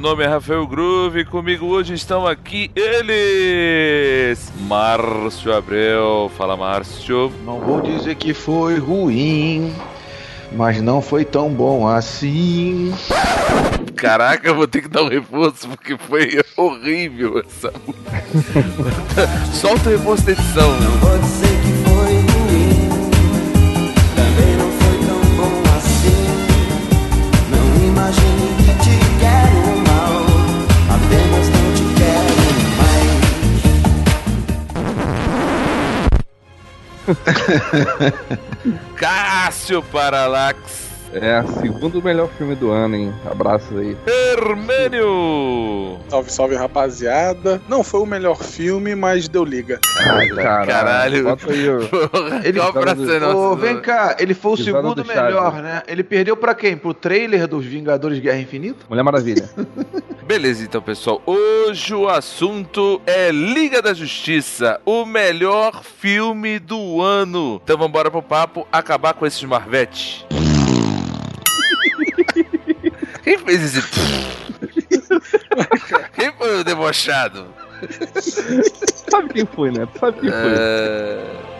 Meu nome é Rafael Groove e comigo hoje estão aqui eles. Márcio Abreu. Fala, Márcio. Não vou dizer que foi ruim, mas não foi tão bom assim. Caraca, eu vou ter que dar um reforço porque foi horrível essa música. Solta o reforço da edição. Vou dizer que foi Cássio Paralax. É, segundo melhor filme do ano, hein? Abraços aí. Hermênio. Salve, salve, rapaziada. Não foi o melhor filme, mas deu liga. Ai, caralho. Caralho. Bota aí. Porra, Ele- pra ser nosso- Ô, vem cá, ele foi o segundo do melhor, né? Ele perdeu pra quem? Pro trailer dos Vingadores Guerra Infinita? Mulher Maravilha. Beleza, então, pessoal. Hoje o assunto é Liga da Justiça, o melhor filme do ano. Então vamos embora pro papo, acabar com esses Marvete. Quem fez esse... Quem foi o debochado? Sabe quem foi, né? Sabe quem foi. É...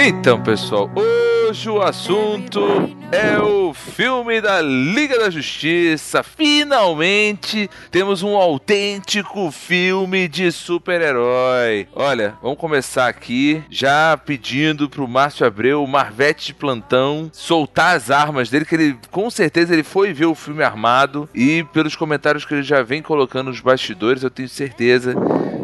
Então, pessoal, hoje o assunto é o filme da Liga da Justiça. Finalmente temos um autêntico filme de super-herói. Olha, vamos começar aqui já pedindo pro Márcio Abreu, o Marvete de plantão, soltar as armas dele, que ele com certeza ele foi ver o filme armado e pelos comentários que ele já vem colocando nos bastidores, eu tenho certeza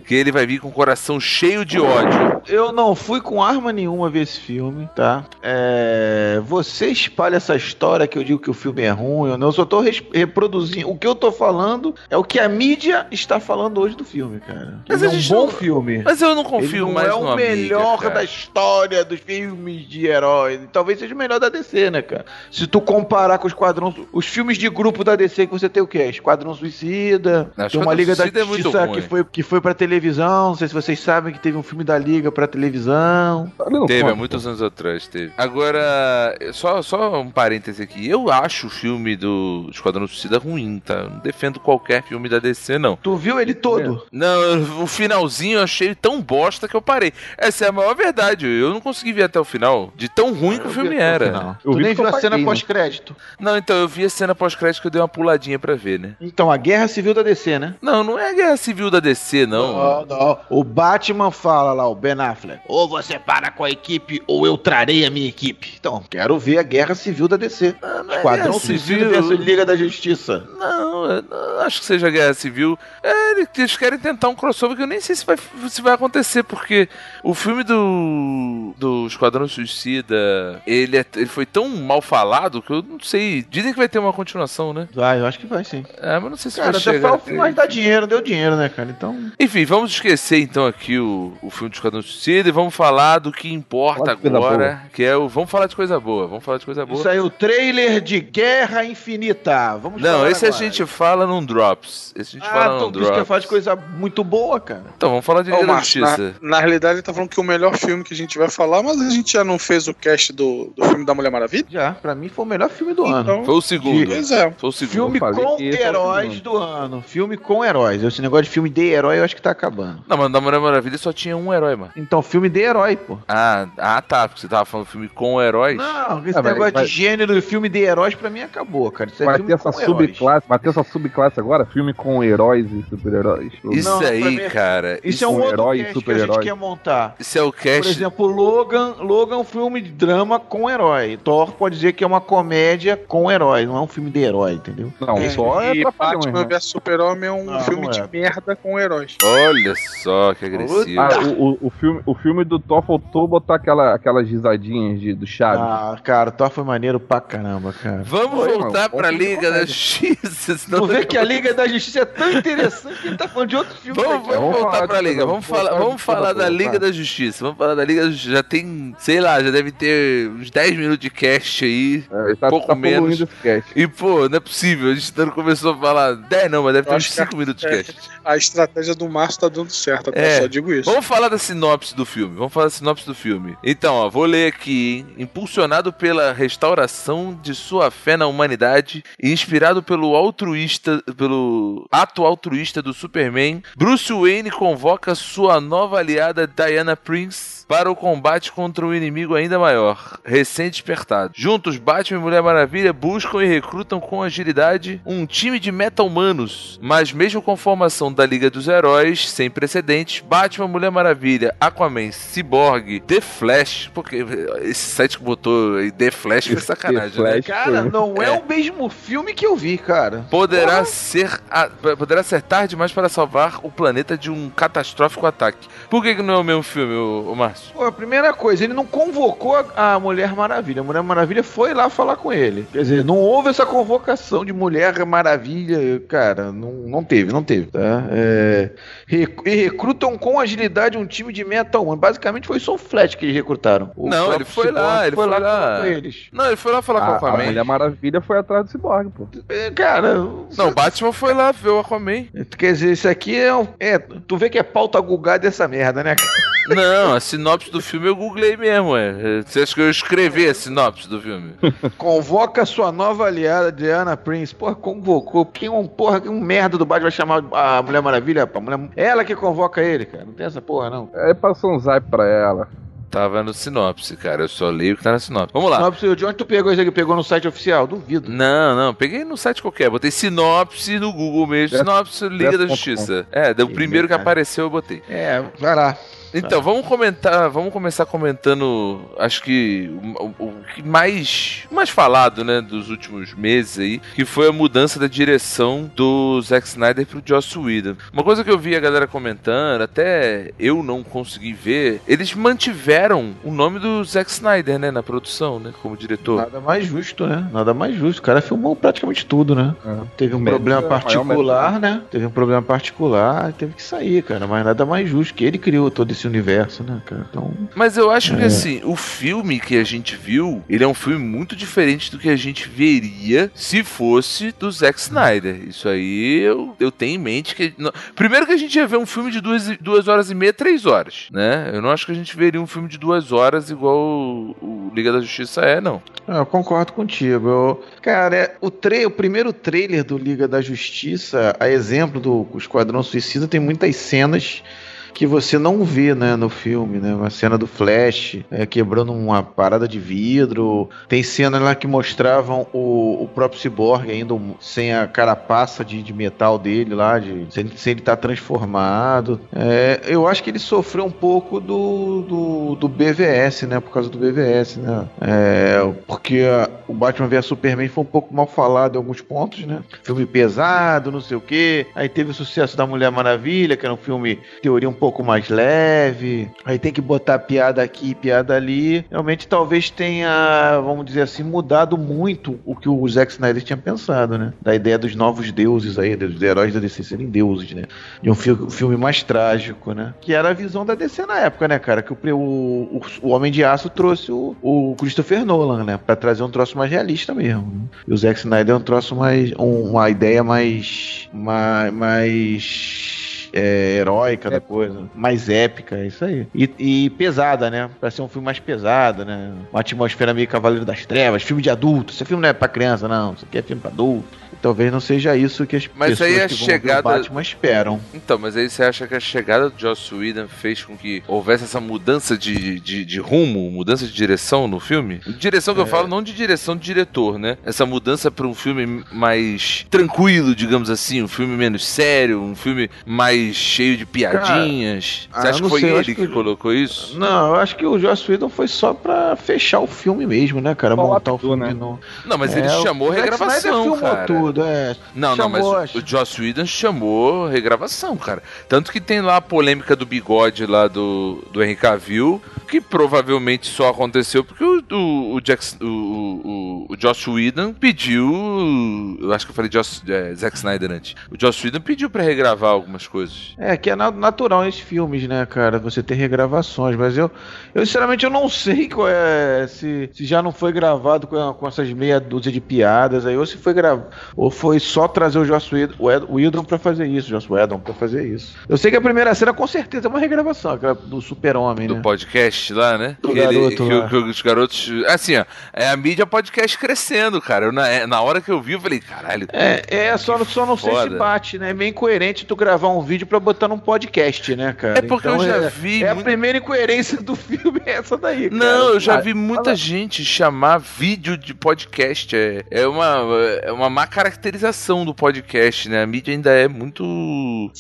que ele vai vir com o coração cheio de ódio. Eu não fui com arma nenhuma ver esse filme, tá? É, Você espalha essa história que eu digo que o filme é ruim ou não. Eu só tô reproduzindo. O que eu tô falando é o que a mídia está falando hoje do filme, cara. Mas Ele é um bom não- filme. Mas eu não Ele confio não mais é o melhor cara. da história dos filmes de heróis. Talvez seja o melhor da DC, né, cara? Se tu comparar com o Esquadrão... Os filmes de grupo da DC que você tem o quê? Esquadrão Suicida. Não, tem uma Liga da é Justiça ruim. que foi, que foi pra televisão. Não sei se vocês sabem que teve um filme da Liga pra televisão. Não Teve, conta. há muitos anos atrás, teve. Agora, só, só um parêntese aqui. Eu acho o filme do Esquadrão Suicida ruim, tá? Eu não defendo qualquer filme da DC, não. Tu viu ele todo? Não, o finalzinho eu achei tão bosta que eu parei. Essa é a maior verdade. Eu não consegui ver até o final. De tão ruim que o filme era. Eu Tu vi nem viu a cena pós-crédito. Não, então eu vi a cena pós-crédito que eu dei uma puladinha pra ver, né? Então, a Guerra Civil da DC, né? Não, não é a Guerra Civil da DC, não. não. O Batman fala lá, o Ben Affleck. Ou você para com a equipe, ou eu trarei a minha equipe. Então, quero ver a Guerra Civil da DC. Ah, não é Esquadrão Guerra Suicida Civil. versus Liga da Justiça. Não, não acho que seja guerra civil. É, eles querem tentar um crossover que eu nem sei se vai, se vai acontecer, porque o filme do, do Esquadrão Suicida, ele, é- ele foi tão mal falado que eu não sei. Dizem que vai ter uma continuação, né? Vai, eu acho que vai sim. É, mas não sei se Cara, vai chegar. filme mais dá dinheiro, deu dinheiro, né, cara? Então. Enfim, vamos esquecer então aqui o, o filme do Esquadrão Suicida e vamos falar do que importa Fala agora, que é o. Vamos falar de coisa boa, vamos falar de coisa boa. Isso aí, o trailer de Guerra Infinita. Vamos Não, falar esse a agora. gente fala num Drops. Esse a gente Ah, fala então num por isso que Drops. faz de coisa muito boa, cara. Então, vamos falar de Ô, Liga da Márcio, na, Justiça. na realidade ele tá falando que o melhor filme que a gente vai falar, mas a gente já não fez o cast do, do filme da Mulher Maravilha? Já, pra mim foi o melhor filme do ano. Então, Foi o segundo. pois é. Foi o segundo. Filme com é heróis do ano. Filme com heróis. Esse negócio de filme de herói eu acho que tá acabando. Não, mas na Mulher Maravilha só tinha um herói, mano. Então, filme de herói, pô. Ah, ah tá. Porque você tava falando filme com heróis. Não, esse Ah, negócio vai- de gênero e filme de heróis pra mim acabou, cara. Isso é Vai filme ter essa subclasse, vai ter essa subclasse agora, filme com heróis e super-heróis. Isso Não, pra aí, mim- cara. Isso é um outro herói cast que a gente quer montar. Isso é o Por cast. exemplo, Logan, Logan é um filme de drama com herói. Thor pode dizer que é uma comédia com herói, não é um filme de herói, entendeu? Não, É, só é e trapalhões, Batman né? vs Super-Homem é um Não, filme não de é. merda com heróis. Olha só que agressivo. Ah, o, o, o filme, o filme do Thor faltou botar aquela, aquelas risadinhas de, do Chaves. Ah, cara, Thor foi maneiro pra caramba, cara. Vamos Foi, voltar mano. pra filme Liga da. Justiça. vê daqui que a Liga da Justiça é tão interessante que ele tá falando de outro filme. Vamos, vamos Vamos voltar pra Liga. Vamos vamos falar, vamos falar da. Liga da Justiça. Vamos falar da Liga da Justiça. Já tem, sei lá, já deve ter uns 10 minutos de cast aí. É, ele tá, pouco tá menos. E, pô, não é possível. A gente não começou a falar 10 não, mas deve ter Eu uns acho que 5 minutos de é. cast. A estratégia do Márcio tá dando certo, até É. só digo isso. Vamos falar da sinopse do filme. Vamos falar da sinopse do filme. Então, ó, vou ler aqui, hein? Impulsionado pela restauração de sua fé na humanidade e inspirado pelo altruísta, pelo ato altruísta do Superman, Bruce Wayne convoca sua nova aliada Diana Prince para o combate contra um inimigo ainda maior, recém-despertado. Juntos, Batman e Mulher Maravilha buscam e recrutam com agilidade um time de meta-humanos, mas mesmo com formação da Liga dos Heróis, sem precedentes, Batman, Mulher Maravilha, Aquaman, Cyborg, The Flash, porque esse site que botou aí The Flash foi sacanagem, The né? Flash. Cara, não é. É. o mesmo filme que eu vi, cara. Poderá ser a- poderá ser tarde demais para salvar o planeta de um catastrófico ataque. Por que, que não é o mesmo filme, o, o Márcio? Pô, a primeira coisa, ele não convocou a, a Mulher Maravilha. A Mulher Maravilha foi lá falar com ele. Quer dizer, não houve essa convocação de Mulher Maravilha, cara. Não, não teve, não teve, tá? É, rec- e recrutam com agilidade um time de Metal One. Basicamente foi só o Flash que eles recrutaram. O Não, ele foi lá, ele foi lá. falar com eles. Não, ele foi lá falar com o A, a Aquaman. Mulher Maravilha foi atrás do Cyborg, pô. É, Cara, Não, o Batman foi lá ver o Aquaman. quer dizer, isso aqui é, um- é. Tu vê que é pauta gugada essa merda, né, cara? Não, a sinopse do filme eu googlei mesmo, é. Você acha que eu escrevi a sinopse do filme? Convoca sua nova aliada, Diana Prince. Porra, convocou. Quem um porra, que um merda do Batman vai chamar a Mulher Maravilha? A mulher... Ela que convoca ele, cara. Não tem essa porra, não. Aí passou um zap pra ela. Tava no sinopse, cara. Eu só leio o que tá na sinopse. Vamos lá. Sinopse, de onde tu pegou isso aqui? Pegou no site oficial? Duvido. Não, não, peguei no site qualquer, botei sinopse no Google mesmo, sinopse Liga da Justiça. É, deu o Que primeiro que merda. apareceu eu botei. É, vai lá. Então, vamos comentar, vamos começar comentando, acho que o, o- que mais, mais falado, né, dos últimos meses aí, que foi a mudança da direção do Zack Snyder pro Joss Whedon. Uma coisa que eu vi a galera comentando, até eu não consegui ver, eles mantiveram o nome do Zack Snyder, né, na produção, né, como diretor. Nada mais justo, né? Nada mais justo. O cara filmou praticamente tudo, né? É. Teve um problema é maior particular, né? Teve um problema particular, teve que sair, cara. Mas nada mais justo que ele criou todo esse universo, né, cara? Então, Mas eu acho que É. assim, o filme que a gente viu, ele é um filme muito diferente do que a gente veria se fosse do Zack Snyder. Isso aí eu, eu tenho em mente que. não- Primeiro que a gente ia ver um filme de duas, duas horas e meia, três horas, né? Eu não acho que a gente veria um filme de duas horas igual o, o Liga da Justiça é, não. Ah, Eu concordo contigo. Eu- cara, é- o, tra- o primeiro trailer do Liga da Justiça, a exemplo do Esquadrão Suicida, tem muitas cenas que você não vê né, no filme, né? Uma cena do Flash é, quebrando uma parada de vidro. Tem cenas lá que mostravam o, o próprio Cyborg ainda sem a carapaça de, de metal dele lá, de, sem, sem ele estar transformado. É, eu acho que ele sofreu um pouco do, do, do BVS, né? Por causa do BVS, né? É, porque a- o Batman vs Superman foi um pouco mal falado em alguns pontos, né? Filme pesado, não sei o quê. Aí teve o sucesso da Mulher Maravilha, que era um filme, teoria um pouco mais leve, aí tem que botar piada aqui, piada ali. Realmente talvez tenha, vamos dizer assim, mudado muito o que o Zack Snyder tinha pensado, né? Da ideia dos novos deuses aí, dos heróis da DC serem deuses, né? De um fi- filme mais trágico, né? Que era a visão da DC na época, né, cara? Que o, o, o Homem de Aço trouxe o, o Christopher Nolan, né? Pra trazer um troço mais realista mesmo. né? E o Zack Snyder é um troço mais. um- uma ideia mais. mais. mais é, heróica da coisa, mais épica, é isso aí. E, e pesada, né? Pra ser um filme mais pesado, né? Uma atmosfera meio Cavaleiro das Trevas, filme de adulto. Esse filme não é pra criança, não. Isso aqui é filme pra adulto. E talvez não seja isso que as Mas pessoas aí a que vão ver chegada- o Batman esperam. Então, mas aí você acha que a chegada do Joss Whedon fez com que houvesse essa mudança de, de, de rumo, mudança de direção no filme? Direção que eu falo, não de direção de diretor, né? Essa mudança para um filme mais tranquilo, digamos assim, um filme menos sério, um filme mais cheio de piadinhas. ah, você acha eu que foi sei, ele que, que- colocou isso? Não, eu acho que o Joss Whedon foi só pra fechar o filme mesmo, né, cara? Só Montar o filme né? de novo. Não, mas É, ele chamou regravação, filmou cara. tudo, é. Não, não, mas Chamou, o- o Joss Whedon chamou regravação, cara. Tanto que tem lá a polêmica do bigode lá do, do Henry Cavill, que provavelmente só aconteceu porque o, o, o, Jackson- o, o, o Joss Whedon pediu. Eu acho que eu falei Joss, é, Zack Snyder antes. O Joss Whedon pediu pra regravar algumas coisas. É, que é na- natural nesses filmes, né, cara? Você ter regravações, mas eu, eu sinceramente, eu não sei qual é, se, se já não foi gravado com, com essas meia dúzia de piadas aí, ou se foi gravado, ou foi só trazer o Joss Whedon, pra fazer isso, Joss Whedon pra fazer isso. Eu sei que a primeira cena com certeza é uma regravação, aquela do super-homem, Do né? podcast lá, né? Do Que ele- garoto que, lá. o- que os garotos. Assim, ó. É a mídia podcast crescendo, cara. Eu, na, é, na hora que eu vi, eu falei, caralho. É, é só, só não sei se bate, né? É meio incoerente tu gravar um vídeo pra botar num podcast, né, cara? É porque eu já é, vi É a primeira incoerência do filme, é essa daí, cara. Não, eu já Ah, vi muita gente chamar vídeo de podcast. É, é, uma, é uma má caracterização do podcast, né? A mídia ainda é muito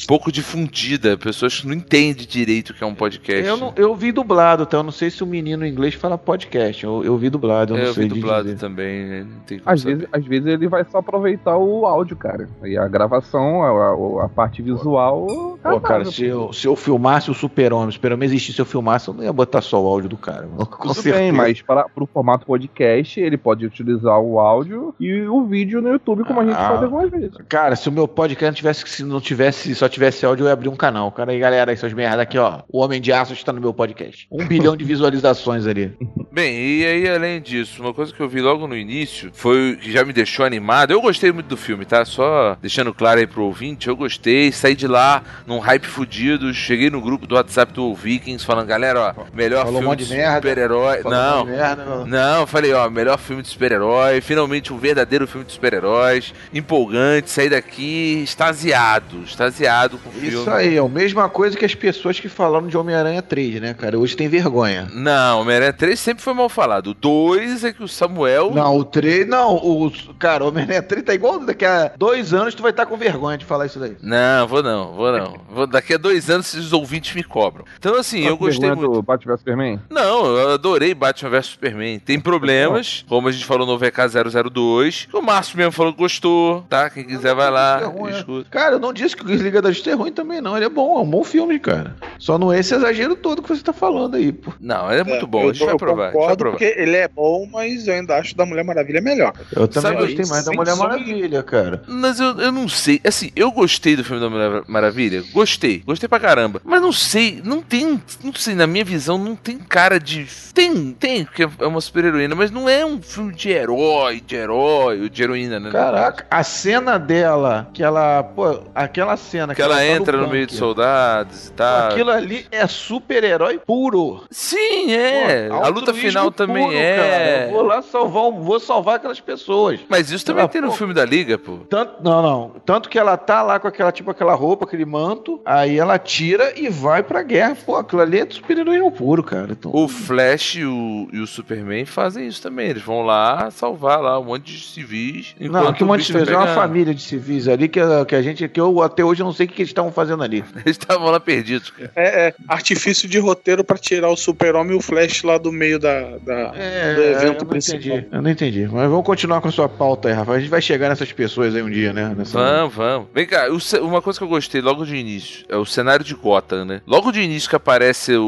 pouco difundida. Pessoas não entendem direito o que é um podcast. Eu, não, eu vi dublado, tá? Eu não sei se o menino em inglês fala podcast. Eu, eu vi dublado, eu não Eu sei vi de dublado dizer. também, né? Não tem como Às saber. vezes, às vezes ele vai só aproveitar o áudio, cara. E a gravação, a, a- a parte visual. Pô, cara, se eu, se eu filmasse o Super-Homem, o Super-Homem existisse, se eu filmasse, eu não ia botar só o áudio do cara. mano. Com Tudo certeza. bem, mas para o formato podcast, ele pode utilizar o áudio e o vídeo no YouTube, como a gente Ah. faz algumas vezes. Cara, se o meu podcast não tivesse, se não tivesse, só tivesse áudio, eu ia abrir um canal. Cara, aí galera, essas merda aqui, ó. O Homem de Aço está no meu podcast. Um bilhão de visualizações ali. Bem, e aí além disso, uma coisa que eu vi logo no início foi que já me deixou animado. Eu gostei muito do filme, tá? Só deixando claro aí pro ouvinte, eu gostei, saí de lá num hype fudido, cheguei no grupo do WhatsApp do Vikings falando, galera, ó, melhor Falou um filme monte de de super-herói. Não, merda, não. falei, ó, melhor filme de super-herói, finalmente um verdadeiro filme de super-heróis, empolgante, saí daqui extasiado, extasiado com o filme. Isso aí, é a mesma coisa que as pessoas que falaram de Homem-Aranha 3, né, cara? Hoje tem vergonha. Não, Homem-Aranha 3 sempre foi mal falado. O 2 é que o Samuel. Não, o 3, não, o, cara, o Homem-Aranha 3 tá igual daqui a dois anos tu vai estar com vergonha de falar isso daí. Não, vou não, vou não. Vou, daqui a dois anos os ouvintes me cobram. Então, assim, eu gostei muito. do Batman vs Superman? Não, eu adorei Batman vs Superman. Tem problemas, como a gente falou no VK002. O Márcio mesmo falou que gostou, tá? Quem quiser vai lá, É ruim, é. escuta. Cara, eu não disse que o Liga da Justiça é ruim também, não. Ele é bom, é um bom filme, cara. Só não é esse exagero todo que você tá falando aí, pô. Não, ele é muito bom, eu, a gente vai eu provar. a gente vai concordo provar. porque ele é bom, mas eu ainda acho da Mulher Maravilha melhor. Eu também Sabe, gostei mais da Mulher Maravilha, cara. Mas eu, eu não sei. Assim, eu gostei do filme da Mulher Maravilha. Gostei. Gostei pra caramba. Mas não sei. Não tem. Não sei, na minha visão, não tem cara de. Tem, tem, porque é uma super heroína, mas não é um filme de herói, de herói, ou de heroína, né? Caraca, a cena dela, que ela, pô, aquela cena Que ela tá entra no meio de soldados e tal. Aquilo ali é super-herói puro. Sim, é. Pô, a luta final também puro, é. cara. Eu vou lá salvar, vou salvar aquelas pessoas. Mas isso também Ah, tem no filme da Liga, pô. Tanto, não, não. Tanto que ela tá lá com aquela, tipo, aquela roupa, aquele manto, aí ela tira e vai pra guerra. Pô, aquilo ali é super-herói puro, cara. Então, O Flash e o, e o Superman fazem isso também. Eles vão lá salvar lá um monte de civis. não, que um monte de vezes. É uma família de civis ali que, que a gente, que eu até hoje não sei o que, que eles estavam fazendo ali. Eles estavam lá perdidos, cara. É, é artifício de roteiro pra tirar o Super-Homem e o Flash lá do meio da, da- É, do eu evento não principal. entendi. Eu não entendi. Mas vamos continuar com a sua pauta aí, Rafa. A gente vai chegar nessas pessoas aí um dia, né? Nessa... Vamos, vamos. Vem cá, uma coisa que eu gostei logo logo de início. É o cenário de Gotham, né? Logo de início que aparece o,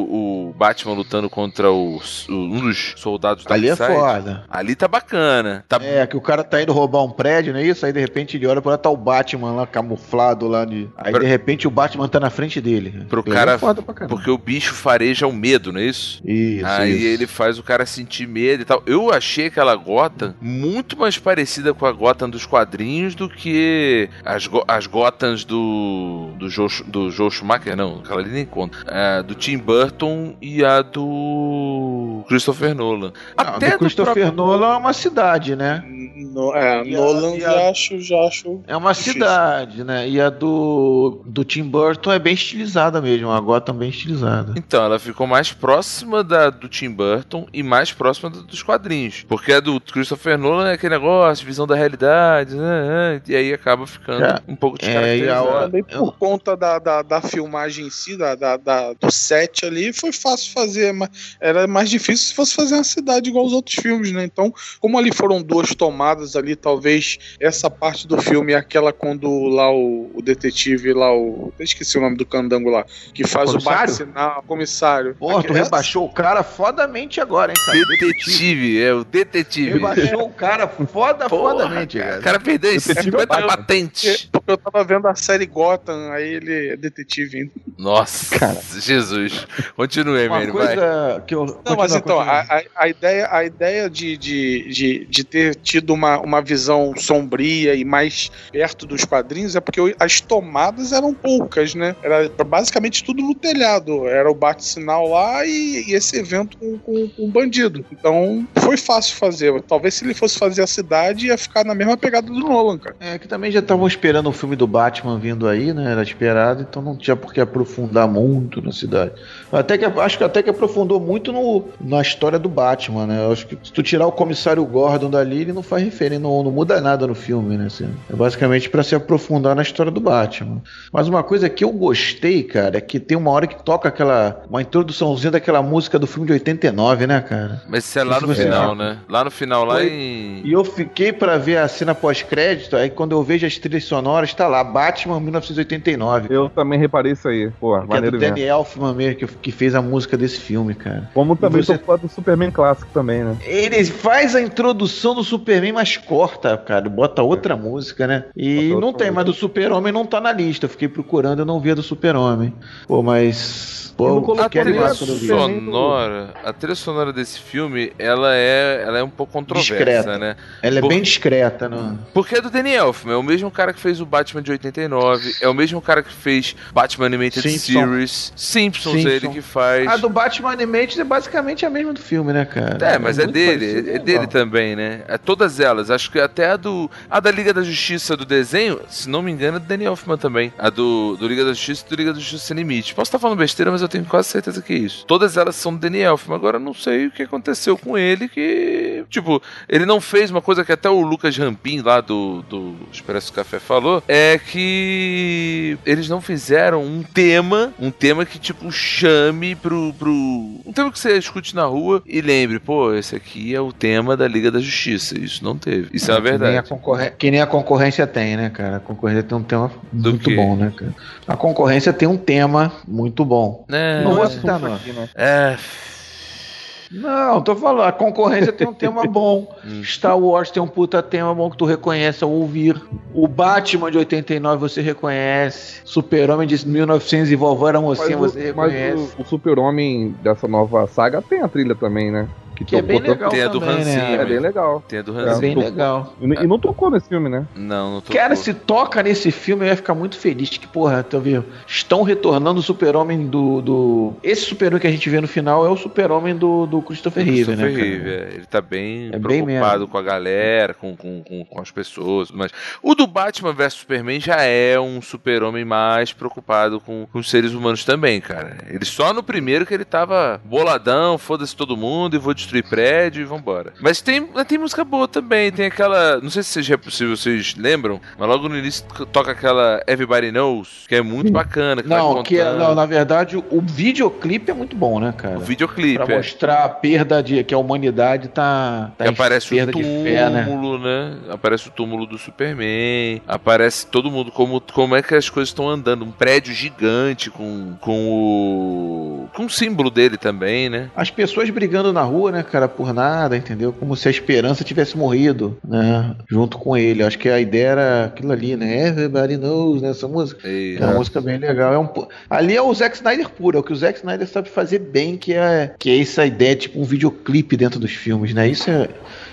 o Batman lutando contra os, o- um dos soldados da Ali é foda. Ali tá bacana. Tá É, que o cara tá indo roubar um prédio, não é isso? Aí de repente ele olha pra lá, tá o Batman lá camuflado lá de. Aí Pra- de repente o Batman tá na frente dele. Pro Aquilo cara- É foda pra caramba. Porque o bicho fareja o medo, não é isso? Isso, Aí isso. ele faz o cara sentir medo e tal. Eu achei aquela Gotham muito mais parecida com a Gotham dos quadrinhos do que as, go as Gothams do do Joe, do Joe Schumacher, não, aquela ali nem conta. É, do Tim Burton e a do Christopher Nolan. Não, Até do Christopher próprio- Nolan é uma cidade, né? No, é, a- Nolan a- já acho, já acho. É uma Difícil. cidade, né? E a do, do Tim Burton é bem estilizada mesmo, a Gotham bem estilizada. Então, ela ficou mais próxima da do Tim Burton e mais próxima do- dos quadrinhos. Porque a do Christopher Nolan é aquele negócio, visão da realidade, né, e aí acaba ficando É. um pouco É, e a descaracterizado. hora- Também eu- por conta da, da, da filmagem em si, da, da, da- do set ali, foi fácil fazer. Mas era mais difícil se fosse fazer uma cidade igual os outros filmes, né? Então, como ali foram duas tomadas ali, talvez essa parte do filme é aquela quando lá o, o detetive, lá o. Eu esqueci o nome do candango lá, que faz o bate-sinal, comissário. Porra, tu Essa- rebaixou o cara fodamente agora, hein, cara? Detetive, é o detetive. Rebaixou o cara foda, Porra, fodamente, cara. O cara perdeu em Detetive 50 Batman. patentes. Porque eu tava vendo a série Gotham, aí ele é detetive ainda. Nossa, Cara. Jesus. Continue, Uma Emílio, vai. coisa que eu. Não, mas então, a, a, a ideia, a ideia de, de, de, de ter tido uma, uma visão sombria e mais perto dos quadrinhos é porque as tomadas eram poucas, né? Era basicamente tudo no telhado. Era o bate-sinal lá e, e esse evento com, com, com o bandido. Então, foi fácil fazer. Talvez se ele fosse fazer a cidade, ia ficar na mesma pegada do Nolan, cara. É que também já estavam esperando o filme do Batman vindo aí, né? Era esperado, então não tinha por que aprofundar muito na cidade. Até que acho que até que aprofundou muito no, na história do Batman, né? Acho que se tu tirar o comissário Gordon dali, ele não faz referência, não, não muda nada no filme, né? assim. é basicamente pra se aprofundar na história do Batman. Mas uma coisa que eu gostei, cara, é que tem uma hora que toca aquela uma introduçãozinha daquela música do filme de 89, né, cara? Mas isso é lá no você final, né? Lá no final, lá Foi- em. E eu fiquei pra ver a cena pós-crédito, aí quando eu vejo as trilhas sonoras, tá lá, Batman 1989. Eu também reparei isso aí. Pô, Que é do maneiro mesmo. Danny Elfman mesmo, que, que fez a música desse filme, cara. Como também você- sou fã do Superman clássico também, né? Ele faz a introdução do Superman, mas corta, cara. Bota outra música, né? E Bota não tem, mas do Super-Homem não tá na lista. Eu fiquei procurando, eu não vi a do Super-Homem. Pô, mas. Coloquei A trilha sonora, a trilha sonora desse filme, ela é, ela é um pouco controversa, Discreta. né? Ela é Por- bem discreta, não. Porque é do Danny Elfman, é o mesmo cara que fez o Batman de 89, é o mesmo cara que fez Batman Animated Simpson. Series, Simpsons, é ele que faz. A do Batman Animated é basicamente a mesma do filme, né, cara? É, mas é, muito dele, parecido, é, né, dele também, né? É todas elas. Acho que até a do. A da Liga da Justiça do desenho, se não me engano, é do Danny Elfman também. A do, do Liga da Justiça e do Liga da Justiça Sem Limite. Posso estar falando besteira, mas eu tenho quase certeza que é isso. Todas elas são do Danny Elfman. Agora eu não sei o que aconteceu com ele, que. Tipo, ele não fez uma coisa que até o Lucas Rampin lá do, do Expresso Café falou. É que eles não fizeram um tema, um tema que, tipo, chame pro. pro um tema que você escute na rua e lembre, pô, esse aqui é o tema da Liga da Justiça. Isso não teve. Isso é, a Que nem a, verdade. concorrência, que nem a concorrência tem, né, cara? A concorrência tem um tema Do muito bom, né, cara? A concorrência tem um tema muito bom. É, Não vou é, citar, não. Aqui, né? é. Não, tô falando, a concorrência tem um tema bom. Hum. Star Wars tem um puta tema bom que tu reconhece ao ouvir. O Batman de 89 você reconhece. Super-Homem de 1900 e Vovó era mocinha Mas, você o, mas reconhece. o, o Super-Homem dessa nova saga tem a trilha também, né? Que é bem tocou legal Tem a do também, Hans né? É bem legal. Tem a do É Hans bem tô- legal. E, e não tocou nesse filme, né? Não, não tô. Cara, se toca nesse filme, eu ia ficar muito feliz. Que, porra, tá vendo? Estão retornando o super-homem do, do. Esse super-homem que a gente vê no final é o super-homem do, do Christopher Reeve, né? Christopher? Reeve, é. Ele tá bem É bem preocupado mesmo. com a galera, com, com, com, com as pessoas. Mas o do Batman vs Superman já é um super-homem mais preocupado com, com os seres humanos também, cara. Ele só no primeiro que ele tava boladão, foda-se todo mundo e vou destruir prédio e vambora. Mas tem, tem música boa também. Tem aquela. Não sei se vocês, se vocês lembram, mas logo no início toca aquela Everybody Knows, que é muito bacana. Que Não, que é- não, na verdade, o, videoclipe é muito bom, né, cara? O videoclipe. Pra é. mostrar a perda de que a humanidade tá, tá aparece o de fé, né? túmulo, né? Aparece o túmulo do Superman. Aparece todo mundo como, como é que as coisas estão andando. Um prédio gigante com, com o. com o símbolo dele também, né? As pessoas brigando na rua, né, cara, por nada, entendeu? Como se a esperança tivesse morrido, né? Junto com ele. Acho que a ideia era aquilo ali, né? Everybody knows, né? Essa música. E- É uma música bem legal. É um, ali é o Zack Snyder puro, é o que o Zack Snyder sabe fazer bem, que é, que é essa ideia, tipo um videoclipe dentro dos filmes, né? Isso é.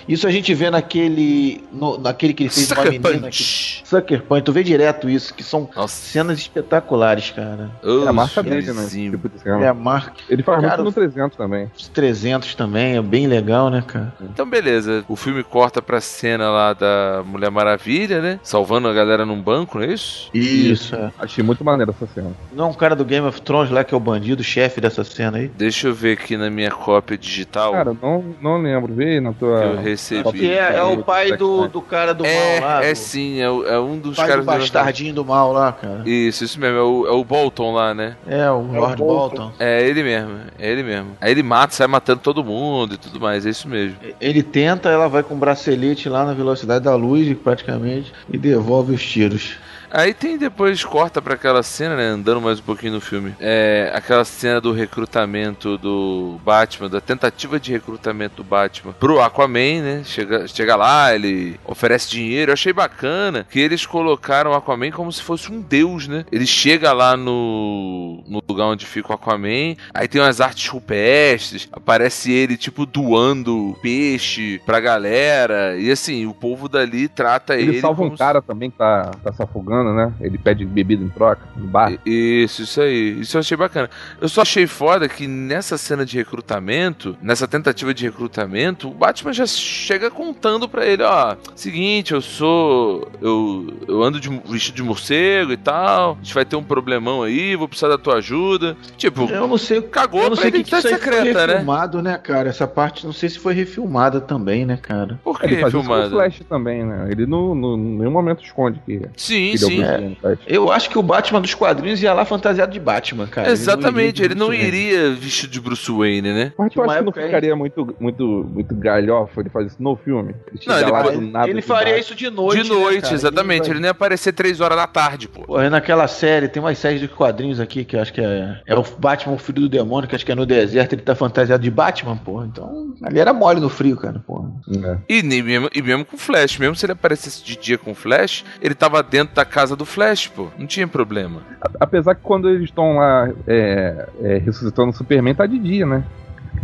Isso a gente vê naquele. no- naquele que ele fez de uma Sucker menina. Que, Punch. Sucker Punch, tu vê direto isso, que são Nossa. cenas espetaculares, cara. É a marca dele, né? Tipo de É a marca. Ele faz Cara, muito no 300 também. Os 300 também, é bem legal, né, cara? Então, beleza. O filme corta pra cena lá da Mulher Maravilha, né? Salvando a galera num banco, não é isso? Isso, é. Achei muito maneiro essa cena. Não, o cara do Game of Thrones lá, que é o bandido, o chefe dessa cena aí. Deixa eu ver aqui na minha cópia digital Cara, não, não lembro. Vê na tua. que eu recebi. Que é, é o pai do, do cara do É, mal lá. é do- sim, é, o- é um dos pai caras do bastardinho do mal lá, cara. Isso, isso mesmo, é o, é o Bolton lá, né? É, o Lord Bolton. Bolton. É ele mesmo, é ele mesmo. Aí ele mata, sai matando todo mundo e tudo mais, é isso mesmo. Ele tenta, ela vai com o bracelete lá na velocidade da luz, praticamente, e devolve os tiros. Aí tem depois, corta pra aquela cena, né? Andando mais um pouquinho no filme. É aquela cena do recrutamento do Batman, da tentativa de recrutamento do Batman pro Aquaman, né? Chega, chega lá, ele oferece dinheiro. Eu achei bacana que eles colocaram o Aquaman como se fosse um deus, né? Ele chega lá no, no lugar onde fica o Aquaman, aí tem umas artes rupestres, aparece ele, tipo, doando peixe pra galera. E assim, o povo dali trata ele. Ele salva um se- cara também que tá, tá se afogando, né? Ele pede bebida em troca no bar. Isso, isso aí. Isso eu achei bacana. Eu só achei foda que nessa cena de recrutamento, nessa tentativa de recrutamento, o Batman já chega contando pra ele, ó, seguinte, eu sou, eu, eu ando de vestido de morcego e tal, a gente vai ter um problemão aí, vou precisar da tua ajuda. Tipo, Eu não sei, cagou eu não pra sei o que, que identidade isso aí foi secreta, né? refilmado, né? cara? Essa parte, não sei se foi refilmada também, né, cara? Por que Ele faz isso com o filmado? Flash também, né? Ele no, no, em nenhum momento esconde que que Sim, ele sim. é. Eu acho que o Batman dos quadrinhos ia lá fantasiado de Batman, cara. Exatamente, ele não Bruce Wayne. iria vestido de Bruce Wayne, né? Mas tu acha que não ficaria muito, muito, muito galhofa ele fazer isso no filme? Ele chegar ele lá pode- do nada Ele faria isso de noite. de noite, né, exatamente. Ele Ele nem ia aparecer três horas da tarde, pô. Pô, naquela série, tem umas séries de quadrinhos aqui que eu acho que é, é o Batman, o filho do demônio, que acho que é no deserto, ele tá fantasiado de Batman, porra. Então, ali era mole no frio, cara, porra. É. E, nem mesmo, e mesmo com o Flash, mesmo se ele aparecesse de dia com o Flash, ele tava dentro da casa do Flash, pô. Não tinha problema. Apesar que quando eles estão lá é, é, ressuscitando o Superman, tá de dia, né?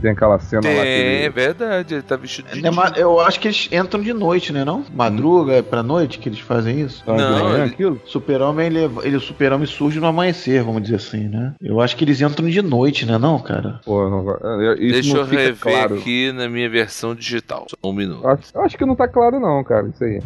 Tem aquela cena lá que É, ele... verdade, ele tá vestido de É dia. Eu acho que eles entram de noite, né, não? Madruga, é pra noite que eles fazem isso. Não, manhã, ele- aquilo. Super-Homem, ele, ele, o Super-Homem surge no amanhecer, vamos dizer assim, né? Eu acho que eles entram de noite, né, não, cara? Pô, não é, isso Deixa não eu fica rever claro. aqui na minha versão digital. Só um minuto. Eu acho, eu acho que não tá claro não, cara, isso aí.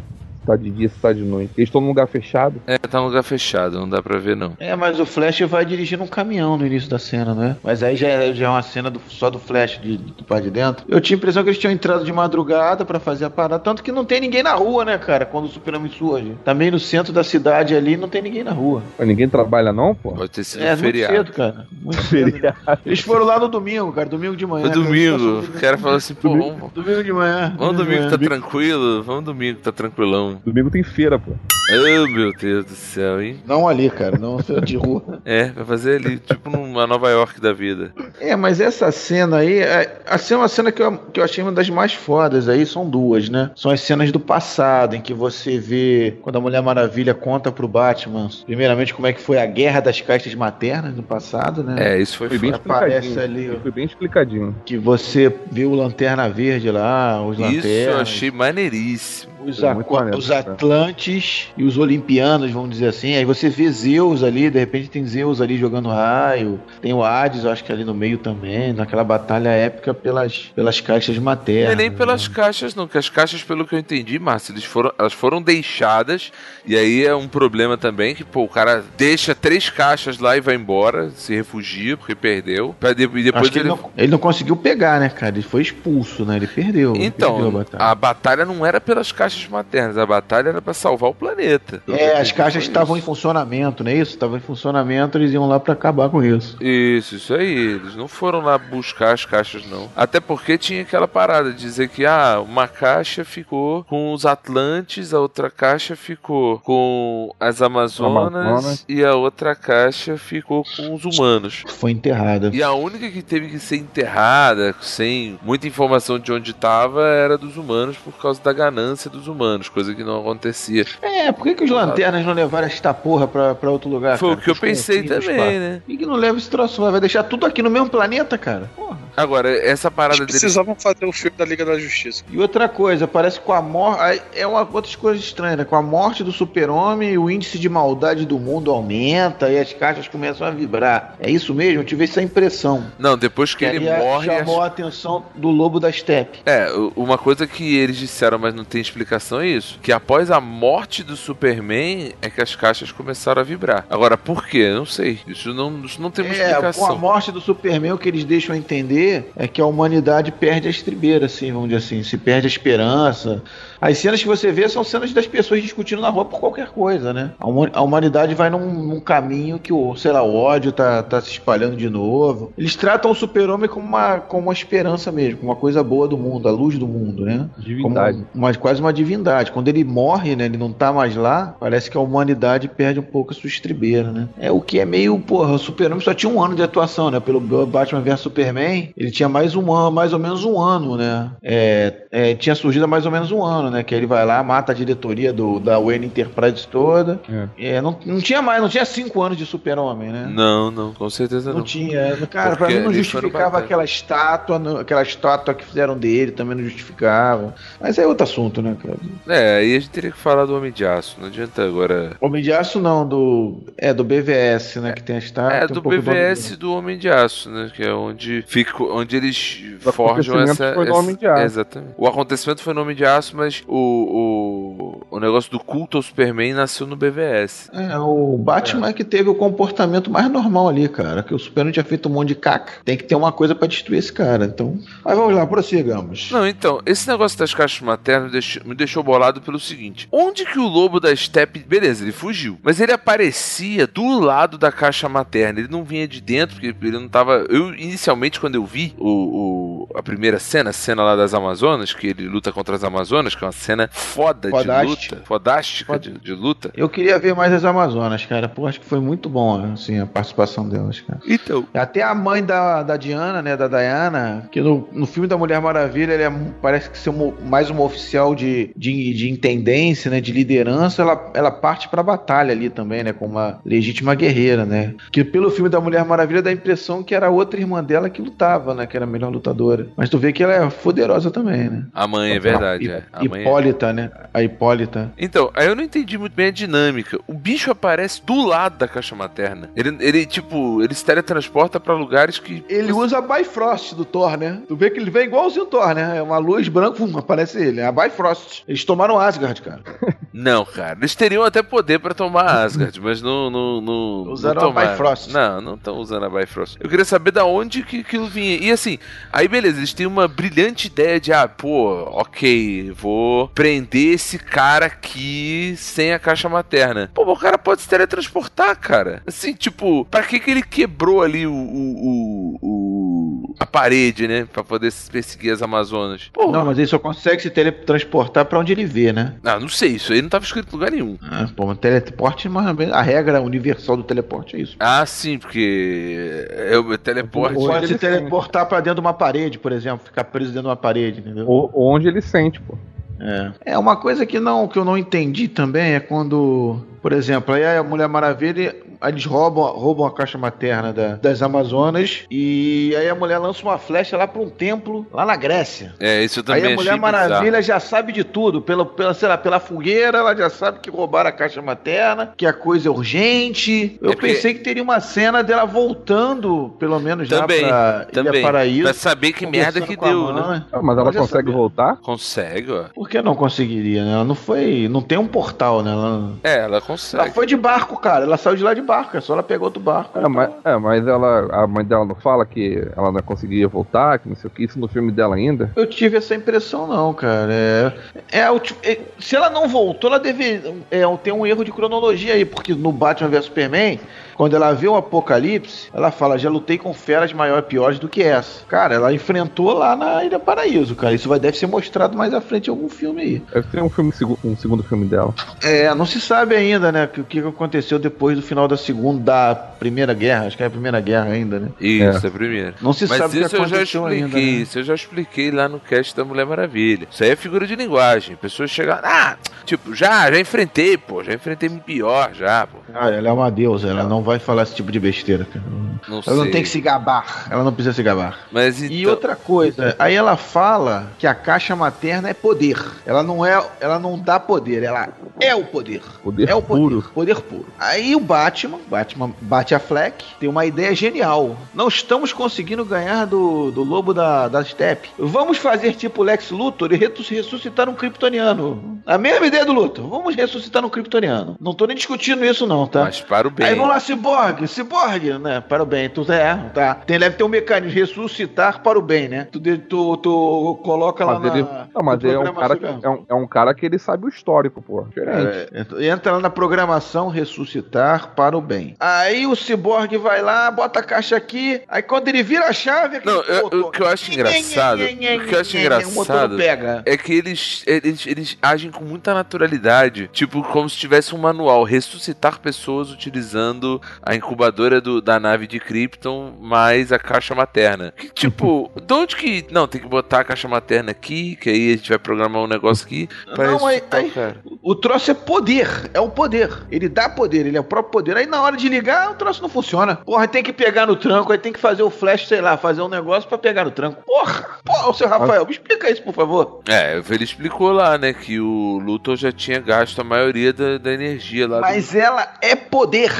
Tá de dia, se tá de noite. Eles estão num lugar fechado. É, tá num lugar fechado, não dá pra ver não. É, mas o Flash vai dirigindo um caminhão no início da cena, né? Mas aí já é, já é uma cena do- só do Flash de, do pai de dentro. Eu tinha a impressão que eles tinham entrado de madrugada pra fazer a parada. Tanto que não tem ninguém na rua, né, cara? Quando o Super-Homem surge. Também no centro da cidade ali não tem ninguém na rua. Mas ninguém trabalha não, pô. Pode ter sido É, um muito feriado. cedo, cara. Muito cedo. Eles foram lá no domingo, cara. Domingo de manhã. Foi cara. domingo. Passou O cara falou assim, pô, Domingo. vamos, Domingo de manhã. vamos domingo de tá manhã. tranquilo, vamos domingo tá tranquilão. Domingo tem feira, pô. Oh, meu Deus do céu, hein? Não ali, cara. Não de rua. É, vai fazer ali, tipo numa Nova York da vida. É, mas essa cena aí, é, a cena, uma cena que eu, que eu achei uma das mais fodas aí, são duas, né? São as cenas do passado, em que você vê quando a Mulher Maravilha conta pro Batman, primeiramente, como é que foi a guerra das caixas maternas no passado, né? É, isso foi, Foi bem explicadinho. ali. Foi bem explicadinho. Que você vê o Lanterna Verde lá, os Isso eu lanternas. achei maneiríssimo. Os, maneiro, os. Atlantes e os olimpianos, vamos dizer assim. Aí você vê Zeus ali, de repente tem Zeus ali jogando raio. Tem o Hades, eu acho que ali no meio também, naquela batalha épica pelas, pelas caixas Não maternas. é nem pelas caixas, não, que as caixas, pelo que eu entendi, Márcio, eles foram, elas foram deixadas, e aí é um problema também, que, pô, o cara deixa três caixas lá e vai embora, se refugia, porque perdeu, e depois ele... ele não, ele não conseguiu pegar, né, cara? Ele foi expulso, né? Ele perdeu. ele perdeu Então, a batalha. a batalha não era pelas caixas maternas, a batalha era pra salvar o planeta. É, as caixas estavam em funcionamento, não é isso? Estavam em funcionamento, eles iam lá pra acabar com isso. Isso, isso aí. Eles não foram lá buscar as caixas, não. Até porque tinha aquela parada de dizer que, ah, uma caixa ficou com os Atlantes, a outra caixa ficou com as Amazonas, Amazonas. e a outra caixa ficou com os humanos. Foi enterrada. E a única que teve que ser enterrada, sem muita informação de onde estava, era dos humanos por causa da ganância dos humanos, coisa que não acontecia. É, por que, que os lanternas não levaram esta porra pra, pra outro lugar? Foi cara? o que eu pensei também, né? Por que, que não leva esse troço? Vai deixar tudo aqui no mesmo planeta, cara? Porra. Agora, essa parada deles precisavam fazer o filme da Liga da Justiça. E outra coisa, parece que com a morte. É uma outras coisas estranhas, né? Com a morte do super-homem, o índice de maldade do mundo aumenta e as caixas começam a vibrar. É isso mesmo? Eu tive essa impressão. Não, depois que Que ele morre. as- chamou a atenção do lobo da steppe. É, uma coisa que eles disseram, mas não tem explicação é isso. Que após a morte do Superman é que as caixas começaram a vibrar. Agora, por quê? Eu Não sei. Isso não, isso não tem uma É, com a explicação. morte do Superman, o que eles deixam entender é que a humanidade perde a estribeira, assim, vamos dizer assim, se perde a esperança. As cenas que você vê são cenas das pessoas discutindo na rua por qualquer coisa, né? A, huma- a humanidade vai num, num caminho que o, sei lá, o ódio tá, tá se espalhando de novo. Eles tratam o super-homem como uma, como uma esperança mesmo, como uma coisa boa do mundo, a luz do mundo, né? Como Divindade. uma, quase uma divindade. Quando ele morre, né? Ele não tá mais lá, parece que a humanidade perde um pouco a sua estribeira, né? É o que é meio, porra, o Super-Homem só tinha um ano de atuação, né? Pelo Batman vs Superman, ele tinha mais um ano, mais ou menos um ano, né? É, é, tinha surgido há mais ou menos um ano, né? Que ele vai lá, mata a diretoria do, da Wayne Enterprise toda. É, não, não tinha mais, não tinha cinco anos de Super-Homem, né? Não, não, com certeza Não não. tinha. Cara, pra Porque mim não justificava aquela estátua, não- aquela estátua que fizeram dele, também não justificava. Mas é outro assunto, né, cara? É, aí a gente teria que falar do Homem de Aço. Não adianta agora. Homem de Aço não, do. É, do BVS, né? Que tem a estátua. É do um BVS do Homem de Aço, né? Que é onde fica, onde eles O forjam essa. foi no essa- Homem de Aço. Exatamente. O acontecimento foi no Homem de Aço, mas o, o, o negócio do culto ao Superman nasceu no BVS. É, o Batman é. que teve o comportamento mais normal ali, cara. Que o Superman tinha feito um monte de caca. Tem que ter uma coisa pra destruir esse cara. Então. Mas vamos lá, prossigamos. Não, então, esse negócio das caixas maternas me deixou, me deixou bolado pelo seguinte: onde que o lobo da Steppe. Beleza, ele fugiu. Mas ele aparecia do lado da caixa materna. Ele não vinha de dentro, porque ele não tava. Eu, inicialmente, quando eu vi o, o- a primeira cena, a cena lá das Amazonas, que ele luta contra as Amazonas, que é uma cena foda Fodástica. de luta. Fodástica de, de luta. Eu queria ver mais as Amazonas, cara. Pô, acho que foi muito bom, assim, a participação delas, cara. Então. Até a mãe da, da Diana, né, da Diana, que no, no filme da Mulher Maravilha, ele é, parece que ser uma- mais uma oficial de, de, de intendência, né, de liderança, ela, ela parte pra batalha ali também, né, como uma legítima guerreira, né. Que pelo filme da Mulher Maravilha dá a impressão que era a outra irmã dela que lutava, né, que era a melhor lutadora. Mas tu vê que ela é poderosa também, né. A mãe é verdade, é. A é. Hipólita, né, a Hipólita. Então, aí eu não entendi muito bem a dinâmica. O bicho aparece do lado da caixa materna. Ele, ele tipo, ele se teletransporta pra lugares que. Ele usa a Bifrost do Thor, né? Tu vê que ele vem igualzinho o Thor, né? É uma luz branca, pum, aparece ele. É a Bifrost. Eles tomaram Asgard, cara. Não, cara. Eles teriam até poder pra tomar Asgard, mas não. não, não Usaram não a. Bifrost. Não, não estão usando a Bifrost. Eu queria saber da onde que aquilo vinha. E assim, aí beleza, eles têm uma brilhante ideia de, ah, pô, ok, vou prender esse cara aqui sem a caixa materna. Pô, o cara pode se teletransportar, cara. Assim, tipo, pra que que ele quebrou ali o. o, o- o- a parede, né? Pra poder perseguir as Amazonas. Pô, Não, mas ele só consegue se teletransportar pra onde ele vê, né? ah, não sei, isso aí não tava escrito em lugar nenhum. Ah, pô, mas teleporte, mas a regra universal do teleporte é isso. Ah, sim, porque é o teleporte. Ou- Pode se ele teleportar pra dentro de uma parede, por exemplo, ficar preso dentro de uma parede, entendeu? O- Onde ele sente, pô. É. É uma coisa que não que eu não entendi também é quando, por exemplo, aí a Mulher Maravilha, eles roubam, roubam a caixa materna da- das Amazonas e aí a mulher lança uma flecha lá pra um templo lá na Grécia. É, isso eu também Aí a achei Mulher Maravilha bizarro. já sabe de tudo. Pela, pela, sei lá, pela fogueira, ela já sabe que roubaram a caixa materna, que a coisa é urgente. Eu É porque- pensei que teria uma cena dela voltando, pelo menos, Também, já pra também. Ilha Paraíso. Pra saber que merda que deu, né? Ah, mas ela consegue sabia. voltar? Consegue, ó. Por que não conseguiria, né? Ela não foi. Não tem um portal, né? Ela, É, ela ela consegue. foi de barco, cara. Ela saiu de lá de barco. É só ela pegou outro barco. É, mas, é, mas ela, a mãe dela não fala que ela não conseguiria voltar, que não sei o que, isso no filme dela ainda. Eu tive essa impressão, não, cara. É, é, é, se ela não voltou, ela deve. É, tem um erro de cronologia aí, porque no Batman vs Superman, quando ela vê o apocalipse, ela fala: já lutei com feras maiores e piores do que essa. Cara, ela enfrentou lá na Ilha Paraíso, cara. Isso vai, deve ser mostrado mais à frente em algum filme aí. Deve ter um, filme, um segundo filme dela. É, não se sabe ainda, né, o que aconteceu depois do final da segunda, da Primeira Guerra. Acho que é a Primeira Guerra ainda, né? Isso, é, primeiro. Não se Mas sabe o que isso eu já aconteceu expliquei, ainda. Né? isso eu já expliquei lá no cast da Mulher Maravilha. Isso aí é figura de linguagem. Pessoas chegam, ah, tipo, já, já enfrentei, pô, já enfrentei pior, já, pô. Ah, ela é uma deusa, ela não vai falar esse tipo de besteira, cara. Não Ela não sei. tem que se gabar. Ela não precisa se gabar. Mas E então, outra coisa, aí ela fala que a caixa materna é poder. Ela não é, ela não dá poder, ela é o poder. Poder é o poder, puro. poder puro. Aí o Batman, Batman bate a Fleck, tem uma ideia genial. Não estamos conseguindo ganhar do, do lobo da, da Steppe. Vamos fazer tipo Lex Luthor e ressuscitar um kryptoniano. A mesma ideia do Luthor. Vamos ressuscitar um kryptoniano. Não tô nem discutindo isso não, tá? mas para o bem. Aí vamos lá, Cyborg, Cyborg, né? Para o bem, tu é, tá. Tem, deve ter um mecanismo, ressuscitar para o bem, né? Tu, tu, tu coloca lá Mas ele, na. não, mas é um, cara que, é, um, é um cara que ele sabe o histórico, pô. Diferente. É, entra- entra lá na programação ressuscitar para o bem. Aí o Cyborg vai lá, bota a caixa aqui, aí quando ele vira a chave... Não, eu- o que eu acho engraçado- o que eu acho O motor engraçado. É que eles, eles, eles agem com muita naturalidade. Tipo, como se tivesse um manual. Ressuscitar pessoas utilizando a incubadora do- da nave de Krypton mais a caixa materna. Que, tipo, de onde que. Não, tem que botar a caixa materna aqui, que aí a gente vai programar um negócio aqui pra Não, aí- aí- o cara. O troço é poder, é o poder. Ele dá poder, ele é o próprio poder. Aí na hora de ligar, o troço não funciona. Porra, tem que pegar no tranco, aí tem que fazer o flash, sei lá, fazer um negócio pra pegar no tranco. Porra, porra, ô seu Rafael, me explica isso, por favor. É, ele explicou lá, né, que o Luthor já tinha gasto a maioria da, da energia lá. do- Mas ela é poder.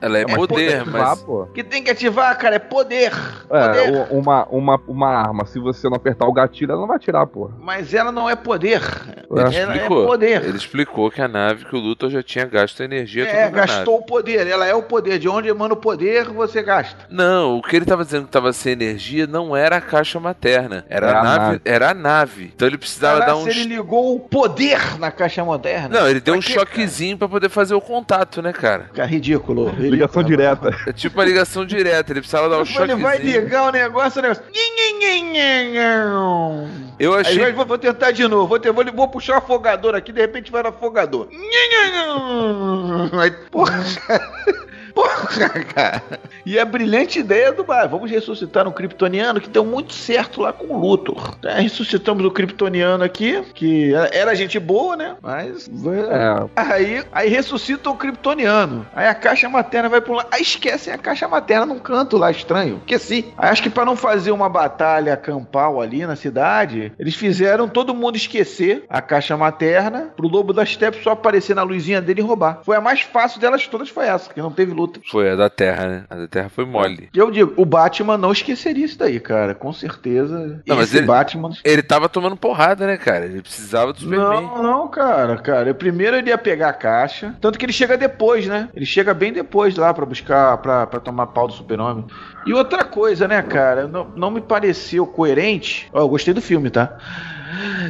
Ela é é poder, poder, mas. Pô. Que tem que ativar, cara, é poder. É, Poder. uma, uma, uma arma, se você não apertar o gatilho, ela não vai atirar, pô. Mas ela não é poder. Ele ela explicou. é poder. Ele explicou que a nave, que o Luthor já tinha gasto energia É, gastou o poder. Ela é o poder. De onde emana o poder, você gasta. Não, o que ele tava dizendo que tava sem energia não era a caixa materna. Era Era a nave, nave. Era a nave. Então ele precisava Caraca, dar um. se ele ligou o poder na caixa moderna. Não, ele deu um Pra quê, choquezinho pra poder fazer o contato, né, cara? Cara, ridículo. ridículo. Ligação direta. É tipo uma ligação direta. Ele precisava dar um Ele choquezinho. vai ligar o negócio, o negócio. Eu Aí achei. vai- vou, vou tentar de novo. Vou, ter- vou, vou puxar o afogador aqui, de repente vai no afogador. Aí, porra. Porra, cara. E a brilhante ideia do bar. Vamos ressuscitar um kryptoniano que deu muito certo lá com o Luthor. É, ressuscitamos o kryptoniano aqui, que era, gente boa, né? Mas. É, Aí, aí ressuscitam o kryptoniano. Aí a caixa materna vai um lado. Aí esquecem a caixa materna num canto lá estranho. Esqueci. Aí acho que pra não fazer uma batalha campal ali na cidade, eles fizeram todo mundo esquecer a caixa materna pro lobo da steppe só aparecer na luzinha dele e roubar. Foi a mais fácil delas todas, foi essa, que não teve luta. Foi a da Terra, né? A da Terra foi mole. E eu digo, o Batman não esqueceria isso daí, cara. Com certeza. Não, mas ele- Batman. Ele tava tomando porrada, né, cara? Ele precisava do Superman. Não, não, cara, cara. Primeiro ele ia pegar a caixa. Tanto que ele chega depois, né? Ele chega bem depois lá pra buscar, pra, pra tomar pau do super-homem. E outra coisa, né, cara? Não, não me pareceu coerente. Ó, eu gostei do filme, tá?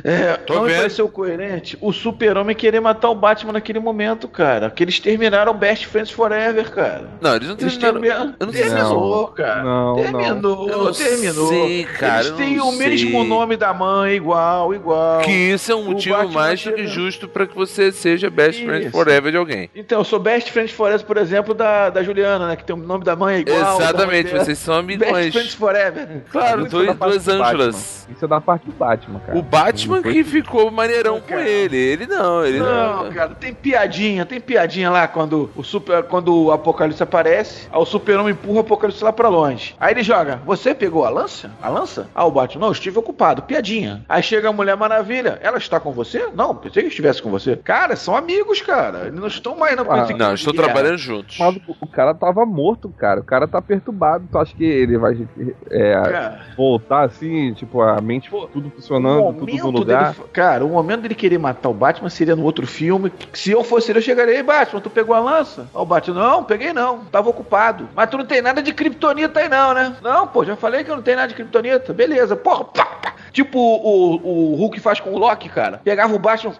É, Tô não me vendo. pareceu coerente o super-homem querer matar o Batman naquele momento, cara. Que eles terminaram Best Friends Forever, cara. Não, eles não Eles terminaram. terminaram. Eu não sei se Terminou, cara. Não, terminou, não terminou. sei, cara, Eles têm não o mesmo sei. nome da mãe, igual, igual. Que isso é um O motivo Batman mais do que justo pra que você seja best friend Isso. forever de alguém. Então, eu sou best friends forever, por exemplo, da, da Juliana, né? Que tem o nome da mãe igual. mãe Exatamente, dela. vocês são Best friends forever. Claro, é dois, parte duas. Ângelas. Isso é da parte do Batman, cara. O Batman que ficou maneirão Não, com ele. Ele não, ele não. Não, cara, tem piadinha, tem piadinha lá quando o super, quando o Apocalipse aparece, aí o Super-Homem empurra o Apocalipse lá pra longe. Aí ele joga: "Você pegou a lança? A lança?" Ah, o Batman: "Não, estive ocupado." Piadinha. Aí chega a Mulher Maravilha: "Ela está com você?" "Não, pensei que estivesse com você." Cara, são amigos, cara. Eles não estão mais não Ah, Não, estou guerra. trabalhando juntos. Mas o- cara tava morto, cara. O cara tá perturbado. Tu acha que ele vai é, voltar assim, tipo, a mente tudo funcionando, tudo no lugar? dele, cara, o momento dele querer matar o Batman seria no outro filme. Se eu fosse ele, eu chegaria aí, Batman, tu pegou a lança? Ó, o Batman, não, peguei não, tava ocupado. Mas tu não tem nada de kryptonita aí não, né? Não, pô, já falei que eu não tenho nada de kryptonita. Beleza, porra, pá, pá. Tipo o, o, Hulk faz com o Loki, cara. Pegava o Batman,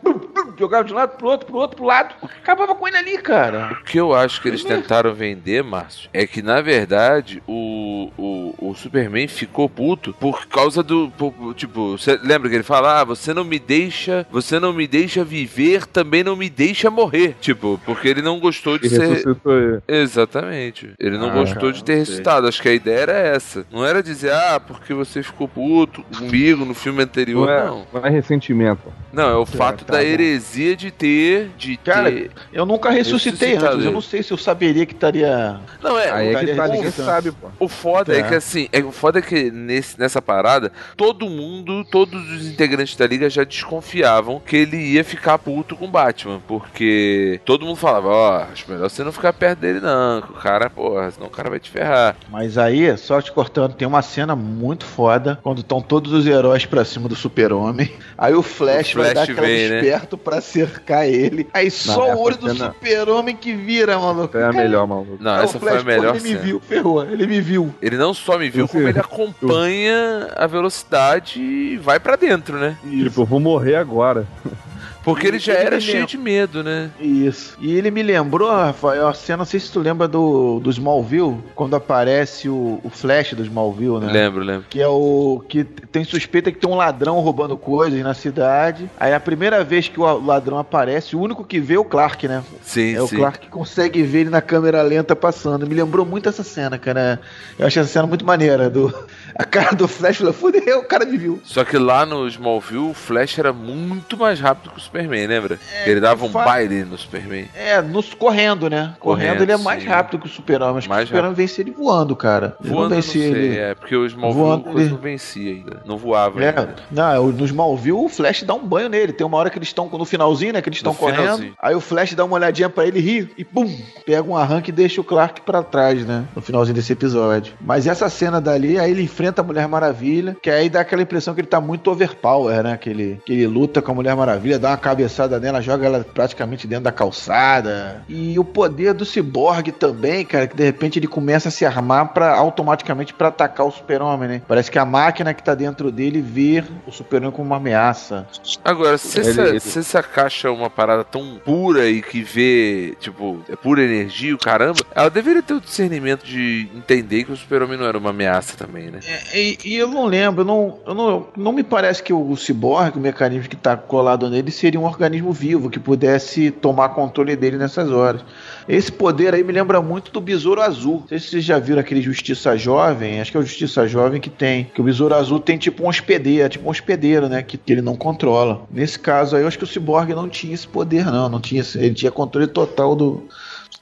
jogava de um lado pro outro, pro outro, pro lado. Acabava com ele ali, cara. O que eu acho que eles tentaram vender, Márcio, é que na verdade o, o, o Superman ficou puto por causa do. por- tipo, você lembra que ele fala: ah, você não me deixa. Você não me deixa viver, também não me deixa morrer. Tipo, porque ele não gostou de E ser. ressuscitou ele. Exatamente. Ele não Ah, gostou cara, de ter ressuscitado. Acho que a ideia era essa. Não era dizer, ah, porque você ficou puto comigo no filme anterior. Não é, Não. não é ressentimento. Não, é o fato tá da bom. heresia de ter. De Cara, ter... Eu nunca ressuscitei antes. Eu não sei se eu saberia que estaria. Não, é. Aí é que tá, ninguém sabe, pô. O foda é Tá. que assim, é, o foda é que nesse, nessa parada, todo mundo, todos os integrantes da liga já desconfiavam que ele ia ficar puto com o Batman, porque todo mundo falava, ó, acho melhor você não ficar perto dele não, que o cara, porra, senão o cara vai te ferrar. Mas aí, só te cortando, tem uma cena muito foda quando estão todos os heróis pra cima do super-homem. Aí o Flash, O vai Flash dar aquela vem, né? desperto pra cercar ele. Aí só essa o olho do super-homem que vira, maluco. É a melhor, maluco. Não, aí o essa foi Flash, a melhor Ele me cena. viu, ferrou, ele me viu. Ele não só me viu, Eu como sei. ele acompanha a velocidade e vai pra dentro, né? Tipo, eu vou morrer agora. Porque ele já Ele era cheio lembra. de medo, né? Isso. E ele me lembrou, Rafael, a cena, não sei se tu lembra do, do Smallville, quando aparece o, o Flash do Smallville, né? Lembro, lembro. Que é o. que tem suspeita que tem um ladrão roubando coisas na cidade. Aí a primeira vez que o ladrão aparece, o único que vê é o Clark, né? Sim, É o sim. Clark que consegue ver ele na câmera lenta passando. Me lembrou muito essa cena, cara. Eu achei essa cena muito maneira. Do... A cara do Flash falou, fudeu, o cara me viu. Só que lá no Smallville, o Flash era muito mais rápido que o Superman, lembra? ele dava um fa- baile no Superman. É, nos, correndo, né? Correndo, Correndo, ele é mais sim. rápido que o Super-Homem. Acho que Mais o Super-Homem vence ele voando, cara. Ele Voando, não sei, ele. é, porque o Smallville Voando, ele- não vencia ainda. Não voava É, ainda. não, no Smallville o Flash dá um banho nele. Tem uma hora que eles estão no finalzinho, né? Que eles estão correndo. finalzinho. Aí o Flash dá uma olhadinha pra ele, ri e pum! Pega um arranque e deixa o Clark pra trás, né? No finalzinho desse episódio. Mas essa cena dali, aí ele enfrenta a Mulher Maravilha, que aí dá aquela impressão que ele tá muito overpower, né? Que ele, que ele luta com a Mulher Maravilha, dá uma cabeçada nela, joga ela praticamente dentro da calçada. E o poder do Cyborg também, cara, que de repente ele começa a se armar para automaticamente pra atacar o Super-Homem, né? Parece que a máquina que tá dentro dele vê o Super-Homem como uma ameaça. Agora, se, Ele- essa, ele- se essa caixa é uma parada tão pura e que vê, tipo, é pura energia, o caramba, ela deveria ter o discernimento de entender que o Super-Homem não era uma ameaça também, né? E, e eu não lembro, não, eu não, não me parece que o Cyborg, o mecanismo que tá colado nele, seria um organismo vivo que pudesse tomar controle dele nessas horas. Esse poder aí me lembra muito do Besouro Azul. Não sei se vocês já viram aquele Justiça Jovem, acho que é o Justiça Jovem que tem. Que o Besouro Azul tem tipo um hospedeiro, é tipo um hospedeiro, né? Que, que ele não controla. Nesse caso aí, eu acho que o Cyborg não tinha esse poder, não. não tinha, ele tinha controle total do,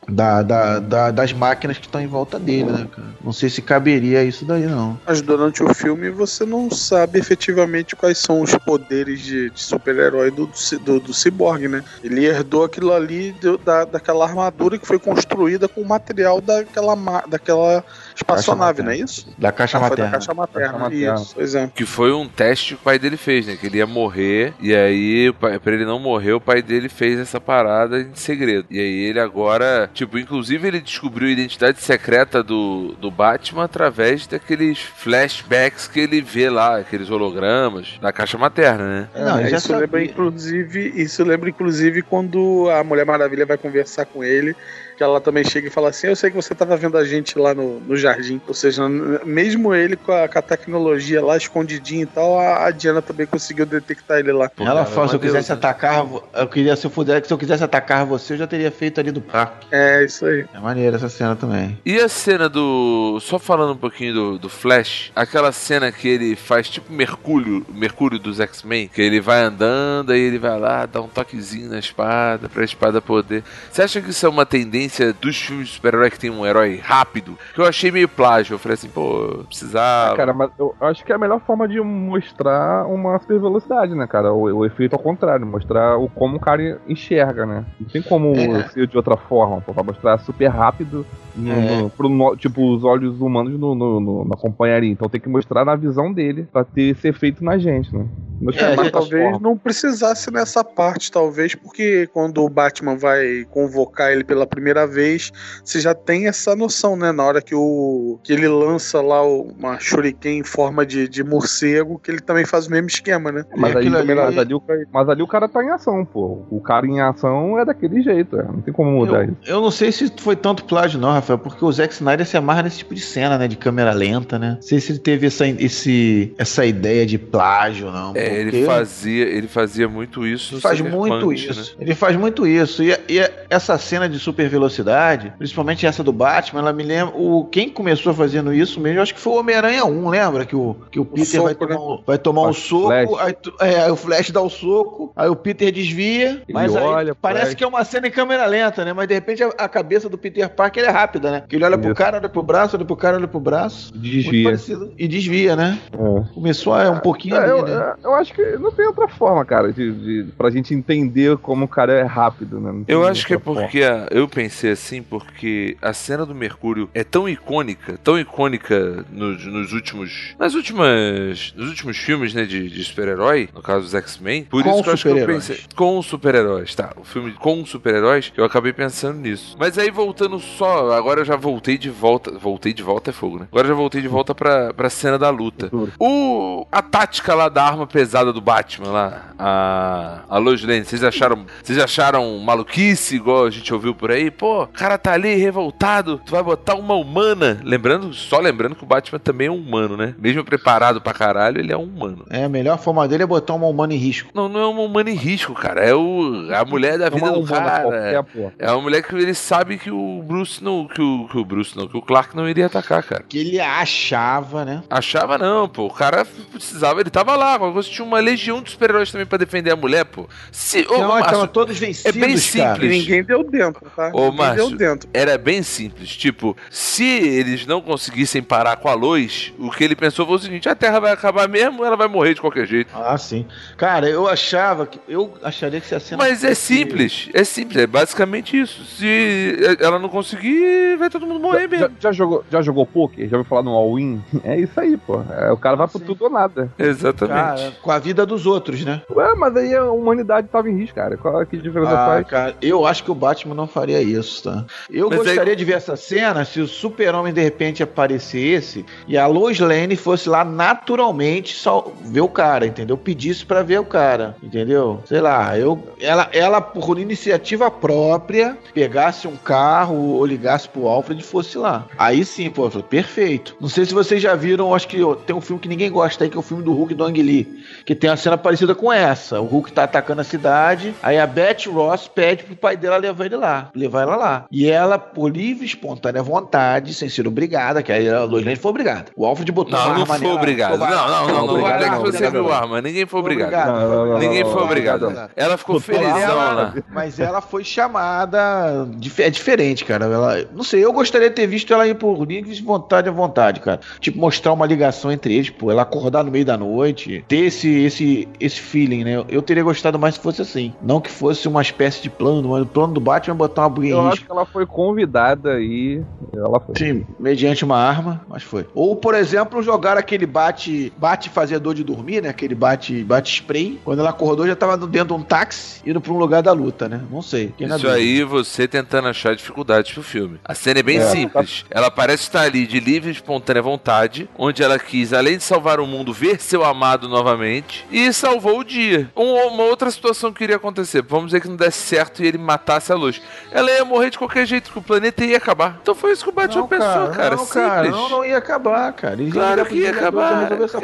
da, da- da- das máquinas que estão em volta dele, né, cara? Não sei se caberia isso daí, não. Mas durante o filme você não sabe efetivamente quais são os poderes de, de super-herói do, do, do, Cyborg, né? Ele herdou aquilo ali da, daquela armadura que foi construída com o material daquela, daquela espaçonave, não é isso? Da caixa Ah, foi materna. da caixa materna. Caixa materna. Isso, pois é. Que foi um teste que o pai dele fez, né? Que ele ia morrer, e aí, pra ele não morrer, o pai dele fez essa parada em segredo. E aí ele agora, tipo, inclusive ele descobriu a identidade secreta do, do Batman através daqueles flashbacks que ele vê lá, aqueles hologramas da caixa materna, né? Não, É, ele já isso lembra sabia. inclusive, isso lembra inclusive quando a Mulher Maravilha vai conversar com ele, que ela também chega e fala assim: "Eu sei que você tava vendo a gente lá no, no jardim. Ou seja, mesmo ele com a, com a tecnologia lá escondidinho e tal, a, a Diana também conseguiu detectar ele lá. Ela fala, se eu quisesse né? atacar, eu queria, se eu pudesse, se eu quisesse atacar você, eu já teria feito ali do parque. É, isso aí. É maneira essa cena também. E a cena do. Só falando um pouquinho do, do Flash, aquela cena que ele faz tipo Mercúrio, Mercúrio dos X-Men, que ele vai andando, aí ele vai lá, dá um toquezinho na espada, pra espada poder. Você acha que isso é uma tendência dos filmes de super-herói que tem um herói rápido? Que eu achei meio plágio. Eu falei assim, pô, precisava. Ah, cara, mas eu acho que é a melhor forma de mostrar uma super velocidade, né, cara? O, o efeito ao contrário, mostrar o como o cara enxerga, né? Não tem como É. ser de outra forma, pô, pra mostrar super rápido no, É. no- pro no- tipo, os olhos humanos no, no, no- não acompanhariam. Então tem que mostrar na visão dele pra ter esse efeito na gente, né? Mostrar É, Mas talvez forma. não precisasse nessa parte, talvez, porque quando o Batman vai convocar ele pela primeira vez, você já tem essa noção, né? Na hora que, o, que ele lança lá o- uma shuriken em forma de, de morcego, que ele também faz o mesmo esquema, né? Mas, aí, ali- mas ali o cara, mas ali o cara tá em ação, pô. O cara em ação é daquele jeito, é. não tem como mudar Eu, isso. eu não sei se foi tanto plágio, não, Rafael, porque o Zack Snyder se amarra nesse tipo de cena, né? De câmera lenta, né? Não sei se ele teve essa, esse, essa ideia de plágio, não. É, ele porque fazia, ele fazia muito isso. no faz muito né? isso. Ele faz muito isso. E, e essa cena de super velocidade, principalmente essa do Batman, ela me lembra. O, quem começou fazendo isso mesmo, eu acho que foi o Homem-Aranha 1, lembra? Que o, que o Peter vai soco, tomar, né? um, vai tomar um soco, aí, é, aí o Flash dá o soco, aí o Peter desvia, Ele mas aí olha, parece Flash. que é uma cena em câmera lenta, né? Mas de repente a, a cabeça do Peter Parker é rápida, né? Que ele olha pro Isso. cara, olha pro braço, olha pro cara, olha pro braço. Muito Desvia. parecido. E desvia, né? É. Começou a um pouquinho É, ali, eu, né? é, eu acho que não tem outra forma, cara, de, de, pra gente entender como o cara é rápido, né? Eu acho que é porque a- eu pensei assim, porque a cena do Mercúrio é tão icônica, tão icônica nos, nos últimos. Nas últimas. Nos últimos filmes, né, de, de super-herói, no caso dos X-Men. Por Com isso que eu acho que eu super-heróis. pensei. Com os super-heróis, tá. O filme com os super-heróis, eu acabei pensando nisso. Mas aí voltando só, agora eu já voltei de volta. Voltei de volta é fogo, né? Agora eu já voltei de volta pra, pra cena da luta. O, a tática lá da arma pesada do Batman lá, a, a Lois Lane, vocês acharam, vocês acharam maluquice igual a gente ouviu por aí? Pô, o cara tá ali revoltado, tu vai botar uma humana. Lembrando, só lembrando que o Batman também é um humano, né? Mesmo preparado pra caralho, ele é um humano. É, a melhor forma dele é botar uma humana em risco. Não, não é uma humana em risco, cara. É o, a mulher da É vida uma do cara. qualquer, pô. É uma mulher que ele sabe que o Bruce não. Que o, que o Bruce não, que o Clark não iria atacar, cara. Que ele achava, né? Achava não, pô. O cara precisava, ele tava lá. Qualquer coisa, tinha uma legião de super-heróis também pra defender a mulher, pô. Se, ô, Não, Márcio, estavam todos vencidos, é bem cara. simples. E ninguém deu dentro, tá? Ô, ninguém Márcio. deu dentro. era bem simples. Tipo, se eles não conseguissem parar com a luz, o que ele pensou foi o seguinte: a Terra vai acabar mesmo, ela vai morrer de qualquer jeito. Ah, sim. Cara, eu achava que. Eu acharia que se a cena. Mas é simples, é simples, é basicamente isso. Se ela não conseguir, vai todo mundo morrer Já, mesmo. já jogou, já jogou poker? Já ouviu falar no all-in? É isso aí, pô. É, o cara vai pro Sim. tudo ou nada. Exatamente. Cara, com a vida dos outros, né? Ué, mas aí a humanidade tava em risco, cara. Qual que diferença Ah, faz? cara, eu acho que o Batman não faria isso, tá? Eu Mas aí- gostaria de ver essa cena se o Super-Homem de repente aparecesse e a Lois Lane fosse lá naturalmente só ver o cara, entendeu? Pedisse pra ver o cara, entendeu? Sei lá, eu ela ela por iniciativa própria pegasse um carro ou ligasse pro Alfred e fosse lá. Aí sim, pô, eu falei, perfeito. Não sei se vocês já viram, acho que ó, tem um filme que ninguém gosta aí, que é o filme do Hulk do Ang Lee, que tem uma cena parecida com essa. O Hulk tá atacando a cidade, aí a Beth Ross pede pro pai dela levar ele lá, levar ela lá. E ela, por livre, e espontânea vontade, sem ser obrigada, que aí a Lois Lane foi obrigada. O Alfred botou Não, uma não arma foi nela, obrigado. Não, foi- não, não, não. obrigado é que não, você viu não. a arma? Ninguém foi Foi obrigado. obrigado. Não, não, não, Ninguém não, foi não, obrigado. não, não. Ela ficou Mas felizão ela- lá. Mas ela foi chamada. É diferente, cara. Ela, não sei, eu gostaria de ter visto ela ir por livre vontade à vontade, cara. Tipo, mostrar uma ligação entre eles, pô, ela acordar no meio da noite, ter esse, esse, esse feeling, né? Eu, teria gostado mais se fosse assim. Não que fosse uma espécie de plano, mas o plano do Batman é botar uma buguia Eu acho que ela foi convidada e ela foi. Sim, mediante uma arma, mas foi. Ou, por exemplo, jogar aquele bate, bate fazedor de dormir, né? Aquele bate, bate spray. Quando ela acordou, já tava dentro de um táxi, indo pra um lugar da luta, né? Não sei. Isso aí você tentando achar dificuldades pro filme. A cena é bem É. simples. Ela parece estar ali de livre e espontânea vontade, onde ela quis, além de salvar o mundo, ver seu amado novamente e salvou o dia. Um- uma outra situação que iria acontecer, vamos dizer que não desse certo e ele matasse a luz. Ela ia morrer de qualquer jeito, que o planeta ia acabar. Então foi isso que o Batman Não, pensou, cara. Não, cara, Simples. não, não ia acabar, cara. Eles Claro que ia acabar. cara. essa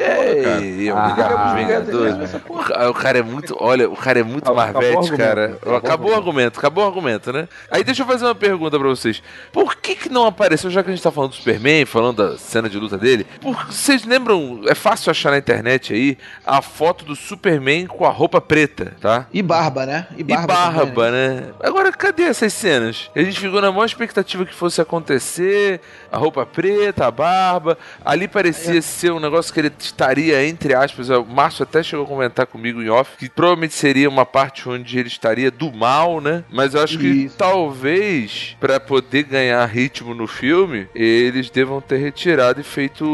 O cara é muito. Olha, o cara é muito Acabou- marvete, cara. Acabou o Acabou o argumento, acabou o argumento, né? Aí deixa eu fazer uma pergunta pra vocês. Por que que não apareceu, já que a gente tá falando do Superman, falando da cena de luta dele, por, vocês lembram, é fácil achar na internet aí, a foto do Superman com a roupa preta, tá? E barba, né? E barba, né? Agora, cadê essas cenas? A gente ficou na maior expectativa que fosse acontecer, a roupa preta, a barba. Ali parecia ser um negócio que ele estaria, entre aspas, o Márcio até chegou a comentar comigo em off, que provavelmente seria uma parte onde ele estaria do mal, né? Mas eu acho que Isso. talvez, pra poder ganhar ritmo no filme, eles devam ter retirado e feito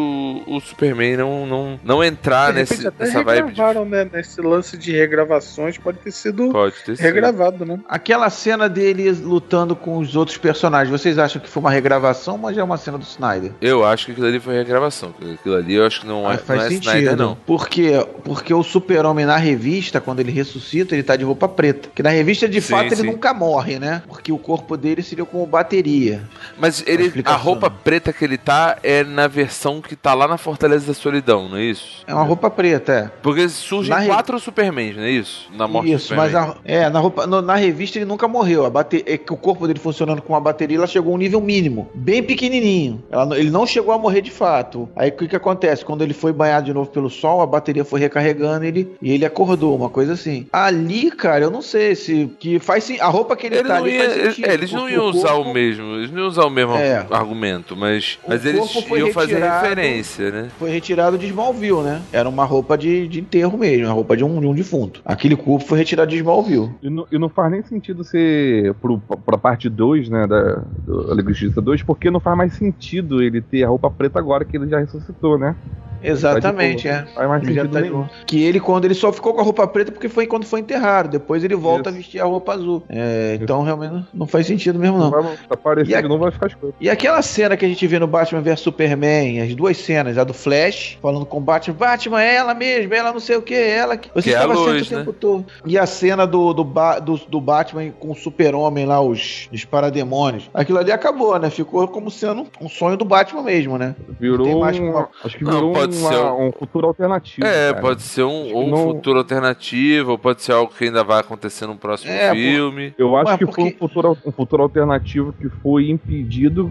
o, Superman não, não, não entrar nesse, nessa vibe de... regravaram, né? Nesse lance de regravações, pode ter sido Pode ter sido. regravado, né? Aquela cena dele lutando com os outros personagens, vocês acham que foi uma regravação, mas já é uma cena do Snyder? Eu acho que aquilo ali foi regravação. Aquilo ali eu acho que não, é, Ah, faz não é sentido. Snyder, não. Por quê? Porque o super-homem na revista, quando ele ressuscita, ele tá de roupa preta. Que na revista, de Sim, fato, sim. ele nunca morre, né? Porque o corpo dele seria como bateria. Mas ele, a roupa preta que ele tá é na versão que tá lá na Fortaleza da Solidão, não é isso? É uma roupa preta, é. Porque surgem Na re- quatro Supermans, não é isso? Na morte Isso, do mas a- é, na, roupa, no- na revista ele nunca morreu. A bate, é que o corpo dele funcionando com uma bateria, ela chegou a um nível mínimo, bem pequenininho. Ela ele não chegou a morrer de fato. Aí o que, que acontece? Quando ele foi banhado de novo pelo sol, a bateria foi recarregando ele e ele acordou, uma coisa assim. Ali, cara, eu não sei se que faz sim. A roupa que ele, Ele tá ali ia- faz sentido, é, eles não iam usar corpo o mesmo, eles não iam usar o mesmo É. argumento, mas, mas eles iam fazer referência, né? Foi retirado de Smallville, né? Era uma roupa de, de enterro mesmo, uma roupa de um, de um defunto. Aquele corpo foi retirado de Smallville. E não, e não faz nem sentido ser pro, pra parte 2, né, da, Liga Justiça 2, porque não faz mais sentido ele ter a roupa preta agora que ele já ressuscitou, né? Exatamente, é. Ele já sentido tá-. Que ele, quando ele só ficou com a roupa preta, porque foi quando foi enterrado. Depois ele volta Isso. a vestir a roupa azul. É, então, realmente, não- não faz sentido mesmo, Não não. vai aparecer E a- de novo, vai ficar escuro. E aquela cena que a gente vê no Batman vs Superman, as duas cenas, a do Flash, falando com o Batman, Batman, é ela mesma, ela não sei o que, ela que. Você Que é estava certo luz, o tempo todo. E a cena do, do, Ba- do, do Batman com o Super-Homem lá, os, os parademônios. Aquilo ali acabou, né? Ficou como sendo um sonho do Batman mesmo, né? Virou Tem mais uma- acho que Não, virou pode uma- ser um futuro alternativo. É, cara. pode ser um, ou um não- futuro alternativo, ou pode ser algo que ainda vai acontecer no próximo É, por- filme. Eu acho Ué, que porque- foi um futuro, um futuro alternativo que foi impedido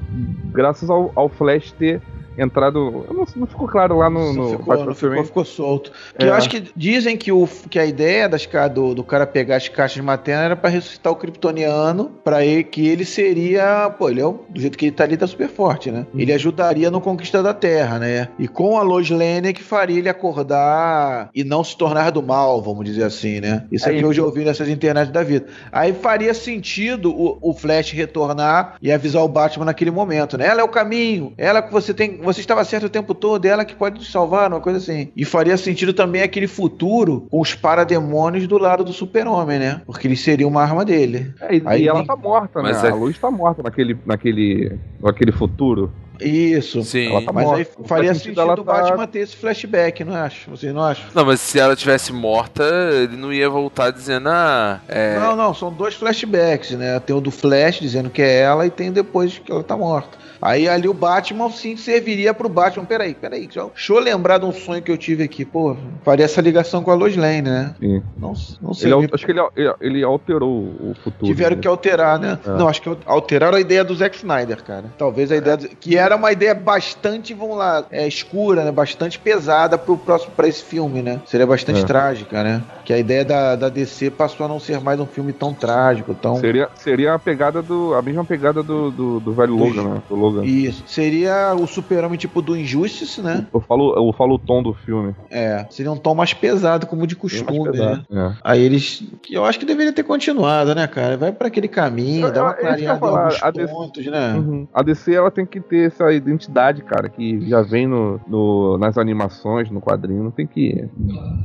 graças ao, ao Flash ter entrado. Não, não ficou claro lá no, no ficou, não ficou, ficou solto. É. eu acho que dizem que, o, que a ideia das, do, do cara pegar as caixas maternas era pra ressuscitar o kryptoniano, pra ele, que ele seria, pô, ele é o- do jeito que ele tá ali, tá super forte, né? Uhum. Ele ajudaria no Conquista da Terra, né? E com a Lois Lane que faria ele acordar e não se tornar do mal, vamos dizer assim, né? Isso é Aí- que eu já ouvi nessas internet da vida. Aí faria sentido o, o Flash retornar e avisar o Batman naquele momento, né? Ela é o caminho, ela que você tem, você estava certo o tempo todo, ela que pode nos salvar, uma coisa assim. E faria sentido também aquele futuro com os parademônios do lado do super-homem, né? Porque eles seriam uma arma dele. É, e, Aí e ela tá morta, né? Mas é- A luz tá morta naquele, naquele, naquele futuro. Isso. Sim. Ela tá Mas aí faria sentido ela o tá- Batman ter esse flashback, não acho? Vocês não acham? Não, mas se ela tivesse morta, ele não ia voltar dizendo, ah, é. Não, não, são dois flashbacks, né? Tem o do Flash dizendo que é ela e tem o depois que ela tá morta. Aí ali o Batman sim serviria pro Batman. Peraí, peraí, deixa eu- deixa eu lembrar de um sonho que eu tive aqui. Pô, faria essa ligação com a Lois Lane, né? Sim. Não, não sei. Ele, acho que ele, ele, ele alterou o futuro. Tiveram né? que alterar, né? É. Não, acho que alteraram a ideia do Zack Snyder, cara. Talvez a ideia do- que era uma ideia bastante, vamos lá, é, escura, né? Bastante pesada pro próximo para esse filme, né? Seria bastante É. trágica, né? Que a ideia da, da DC passou a não ser mais um filme tão trágico, tão Seria, seria a pegada do. a mesma pegada do, do, do velho Do- Logan, né? Do Logan. Isso. Seria o super-homem tipo do Injustice, né? Eu falo, eu falo o tom do filme. É. Seria um tom mais pesado, como de costume, né? É. Aí eles. Eu acho que deveria ter continuado, né, cara? Vai pra aquele caminho, Eu- dá uma é clareada em alguns DC pontos, né? Uhum. A DC ela tem que ter essa identidade, cara, que já vem no, no- nas animações, no quadrinho. Não tem que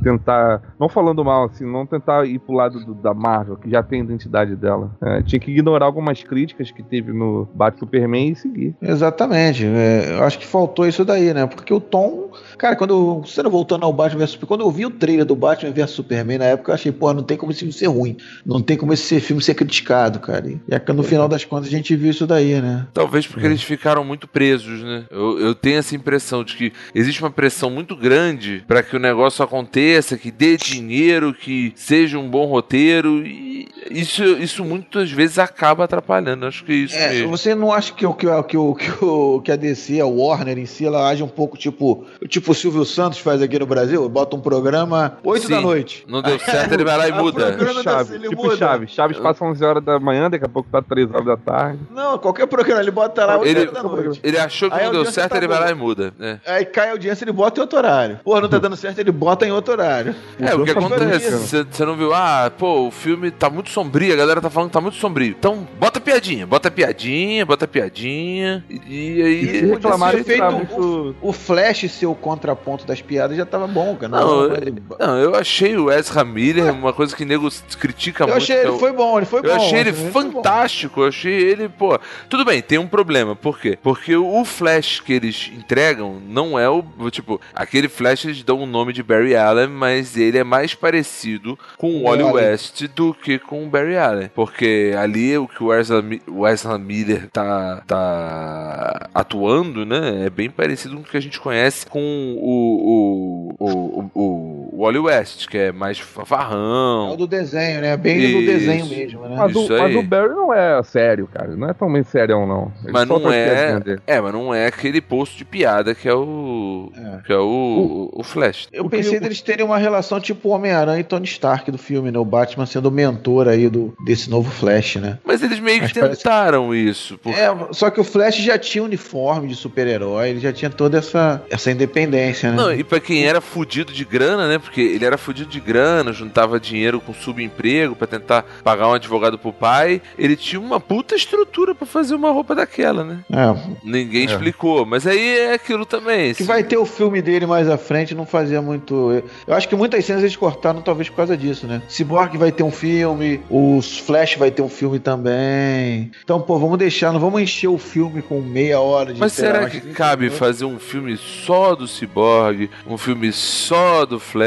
tentar. Não falando mal, assim, não tentar ir pro lado do- da Marvel, que já tem a identidade dela. É, tinha que ignorar algumas críticas que teve no Batman Superman e seguir. Exatamente. É, eu acho que faltou isso daí, né? Porque o Tom. Cara, quando. não voltando ao Batman vs Superman. Quando eu vi o trailer do Batman vs Superman na época, eu achei, pô, não tem como esse filme ser ruim. Não tem como esse filme ser criticado, cara. E é que no final das contas a gente viu isso daí, né? Talvez porque eles ficaram muito presos, né? Eu, eu tenho essa impressão de que existe uma pressão muito grande para que o negócio aconteça, que dê dinheiro, que seja um bom roteiro e isso, isso muitas vezes acaba atrapalhando. Acho que é isso É, mesmo. você não acha que, o- que, o- que, o- que, o- que a DC, a Warner em si, ela age um pouco tipo tipo o Silvio Santos faz aqui no Brasil? Bota um programa 8 Sim. da noite. Não deu certo, ele vai lá e muda. programa da tipo muda. Chaves. Chaves passa 11 horas da manhã, daqui a pouco tá 3 horas da tarde. Não, qualquer programa, ele bota lá 8 Ele- horas da noite. Ele achou que Aí não deu certo, tá ele vai lá e muda. É, Aí cai a audiência, ele bota em outro horário. Pô, não tá dando certo, ele bota em outro horário. É, o que Então acontece, você não viu, ah, pô, o filme tá muito sombrio, a galera tá falando que tá muito sombrio. Então, bota piadinha, bota piadinha, bota piadinha, e, e aí... E se que tá feito muito. O Flash ser o contraponto das piadas já tava bom, cara. Não, Não, eu, não, eu achei o Ezra Miller uma coisa que nego critica eu muito. achei que é ele o- foi bom, ele foi bom. Eu achei ele fantástico, eu achei ele, pô. Tudo bem, tem um problema, por quê? Porque o Flash que eles entregam não é o. Tipo, aquele Flash eles dão o nome de Barry Allen, mas ele é mais parecido com o Wally. West do que com o Barry Allen. Porque ali o que o Ezra, o Ezra Miller tá, tá atuando, né? É bem parecido com o que a gente conhece com o, o, o, o, o Wally West, que é mais É o do desenho, né? Bem Isso. do desenho mesmo, né? Mas, Isso o, mas o Barry não é sério, cara. Não é tão bem sério, não. Ele Mas não é. É, mas não é aquele posto de piada que é o. É. Que é o, o, o Flash. Eu O que pensei eu- deles terem uma relação tipo Homem-Aranha e Tony Stark do filme, né? O Batman sendo o mentor aí do, desse novo Flash, né? Mas eles meio que Mas parece- tentaram isso. Porque... É, só que o Flash já tinha uniforme de super-herói, ele já tinha toda essa, essa independência, né? Não, e pra quem era fudido de grana, né? Porque ele era fudido de grana, juntava dinheiro com subemprego pra tentar pagar um advogado pro pai. Ele tinha uma puta estrutura pra fazer uma roupa daquela, né? É, Ninguém É. explicou. Mas aí é aquilo também. que vai ter o filme dele mais à frente, não fazia muito. Eu, acho que muitas cenas eles cortaram, talvez por causa disso, né? Cyborg vai ter um filme, os Flash vai ter um filme também. Então, pô, vamos deixar, não vamos encher o filme com meia hora de Mas será que cabe fazer um filme só do Cyborg, um filme só do Flash?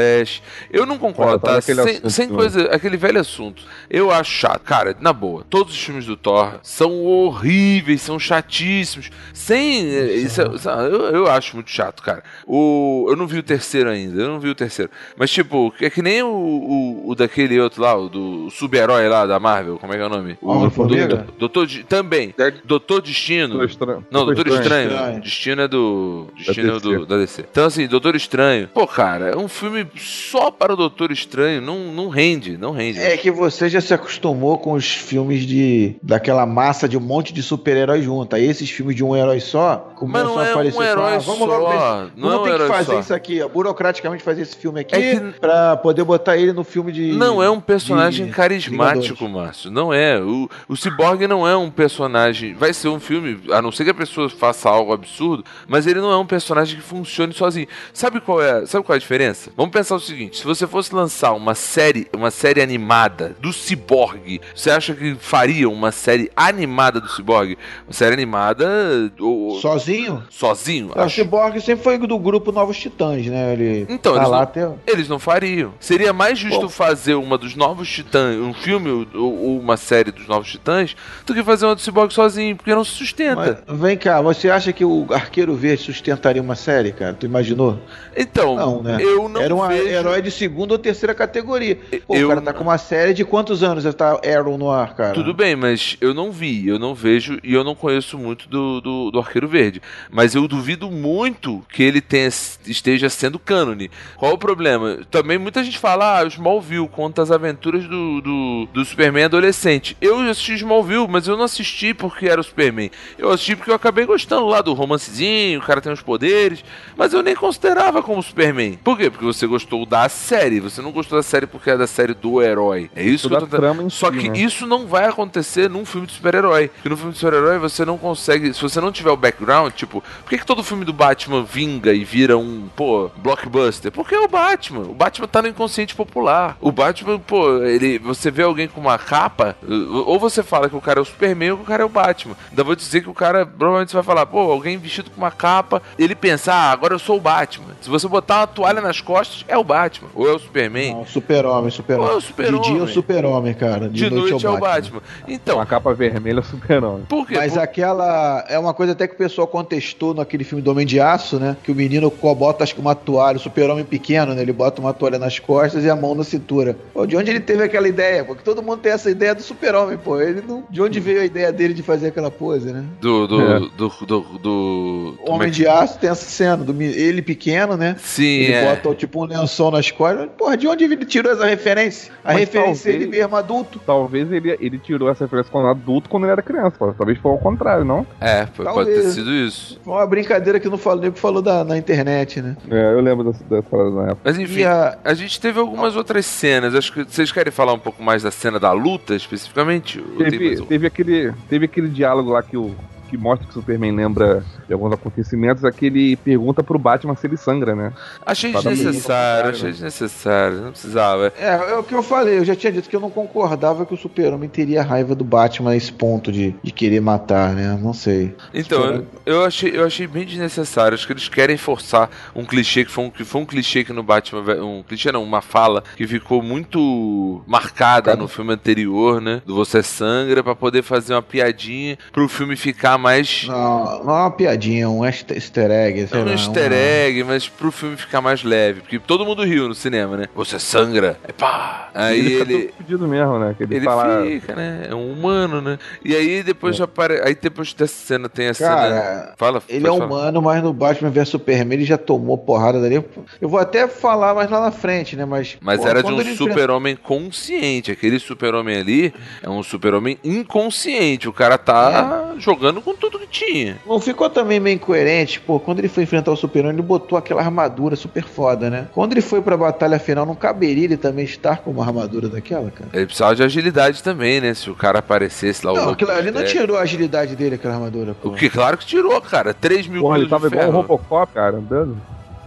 Eu não concordo, tá Sem, assunto, sem coisa, aquele velho assunto. Eu acho chato. Cara, na boa, todos os filmes do Thor são horríveis, são chatíssimos. Sem. eh, Isso, é- isso- eu, eu acho muito chato, cara. O, eu não vi o terceiro ainda, eu não vi o terceiro. Mas, tipo, é que nem o, o, o daquele outro lá, o do super-herói lá da Marvel, como é que é o nome? O Homem-Formiga? do- Doutor. Di- Também. Doutor Destino. Doutor Estranho. Não, Doutor Estranho. Estranho. Destino é do. Destino é DC. do, da DC. Então, assim, Doutor Estranho. Pô, cara, é um filme só para o Doutor Estranho. Não, não rende, não rende. É que você já se acostumou com os filmes de daquela massa de um monte de super-heróis junto. Aí esses filmes de um herói só começam não a é aparecer. um herói ah, vamos logo ver só. Não é vamos um ter que fazer só. isso aqui, ó, burocraticamente fazer esse filme aqui É que- pra poder botar ele no filme de. Não é um personagem de carismático, Vingadores. Márcio. Não é. O, o Cyborg não é um personagem. Vai ser um filme, a não ser que a pessoa faça algo absurdo, mas ele não é um personagem que funcione sozinho. Sabe qual é, sabe qual é a diferença? Vamos pensar o seguinte: se você fosse lançar uma série, uma série animada do Cyborg, você acha que faria uma série animada do Cyborg? Uma série animada ou- Sozinho? sozinho? O Acho. Cyborg sempre foi do grupo Novos Titãs, né? Ele Então, tá eles não- até. Eles não fariam. Seria mais justo fazer uma dos Novos Titãs, um filme ou, ou uma série dos Novos Titãs, do que fazer uma do Cyborg sozinho, porque não se sustenta. Mas, vem cá, você acha que o Arqueiro Verde sustentaria uma série, cara? Tu imaginou? Então, Não, né? eu não Era um vejo... herói de segunda ou terceira categoria. Pô, Eu o cara tá com uma série de quantos anos já tá Arrow no ar, cara? Tudo bem, mas eu não vi, eu não vejo e eu não conheço muito do, do, do Arqueiro Verde. Mas eu duvido muito que ele tenha, esteja sendo cânone. Qual o problema? Também muita gente fala, ah, o Smallville conta as aventuras do, do, do Superman adolescente. Eu assisti Smallville, mas eu não assisti porque era o Superman. Eu assisti porque eu acabei gostando lá do romancezinho, o cara tem os poderes, mas eu nem considerava como Superman. Por quê? Porque você gostou gostou da série. Você não gostou da série porque é da série do herói. É isso que eu Toda tô Só si, que né? isso não vai acontecer num filme de super-herói. Porque no filme de super-herói você não consegue. Se você não tiver o background, tipo, por que, que todo filme do Batman vinga e vira um, pô, blockbuster? Porque é o Batman. O Batman tá no inconsciente popular. O Batman, pô, ele. Você vê alguém com uma capa, ou você fala que o cara é o Superman ou que o cara é o Batman. Ainda vou dizer que o cara, provavelmente você vai falar, pô, alguém vestido com uma capa, ele pensa, ah, agora eu sou o Batman. Se você botar uma toalha nas costas, é o Batman. Ou é o Superman. Não, super-homem, super-homem. Ou é o super-homem. De dia é o super-homem, cara. De, noite, é o Batman. Então, Uma capa vermelha super-homem. por quê? Mas Por- aquela. É uma coisa até que o pessoal contestou naquele filme do Homem de Aço, né? Que o menino bota acho que uma toalha, o super-homem pequeno, né? Ele bota uma toalha nas costas e a mão na cintura. Pô, de onde ele teve aquela ideia? Porque todo mundo tem essa ideia do super-homem, pô. Ele não... De onde veio a ideia dele de fazer aquela pose, né? Do. Do. É. Do. do, do- O é Homem que- de Aço tem essa cena, do ele pequeno, né? Sim, Ele é. bota tipo um lençol nas costas. Porra, de onde ele tirou essa referência? A Mas referência é ele talvez- mesmo adulto. Talvez ele, ele tirou essa referência quando adulto quando ele era criança. pô. Talvez foi ao contrário, não? É, foi- pode ter sido isso. Foi uma brincadeira que não falou, nego falou da, na internet, né? É, eu lembro dessa, dessa parada na época. Mas enfim, a- a gente teve algumas outras cenas. Acho que vocês querem falar um pouco mais da cena da luta, especificamente? Teve, teve, aquele, teve aquele diálogo lá que o. Que mostra que o Superman lembra de alguns acontecimentos, é que ele pergunta pro Batman se ele sangra, né? Achei desnecessário, achei desnecessário, não precisava. É, é o que eu falei, eu já tinha dito que eu não concordava que o super-homem teria raiva do Batman a esse ponto de, de querer matar, né? Não sei. Então, eu, eu achei, eu achei bem desnecessário. Acho que eles querem forçar um clichê que foi um, que foi um clichê que no Batman. Um clichê não, uma fala que ficou muito marcada no filme anterior, né? Do Você Sangra, pra poder fazer uma piadinha pro filme ficar mais. Não, não é uma piadinha, é um easter easter egg, sei Não um lá, easter uma- egg, mas pro filme ficar mais leve. Porque todo mundo riu no cinema, né? Você sangra. É pá. Aí ele, ele. fica fudido mesmo, né? Que ele, Ele fala. fica, né? É um humano, né? E aí depois já apare... Aí depois dessa cena tem a cena. Cara, Fala, Ele é pode falar. humano, mas no Batman vs Superman ele já tomou porrada dali. Eu vou até falar mais lá na frente, né? Mas, Mas era de um ele enfrenta- super-homem consciente. Aquele super-homem ali é um super-homem inconsciente. O cara tá É. jogando com tudo que tinha. Não ficou também meio incoerente? Pô, quando ele foi enfrentar o Super-Homem, ele botou aquela armadura super foda, né? Quando ele foi pra batalha final, não caberia ele também estar com uma armadura daquela, cara? Ele precisava de agilidade também, né? Se o cara aparecesse lá. o Não, aquilo ali não é. tirou a agilidade dele, aquela armadura, pô. O que, claro que tirou, cara. 3 mil Porra, ele tava de igual um. Robocop, cara, andando.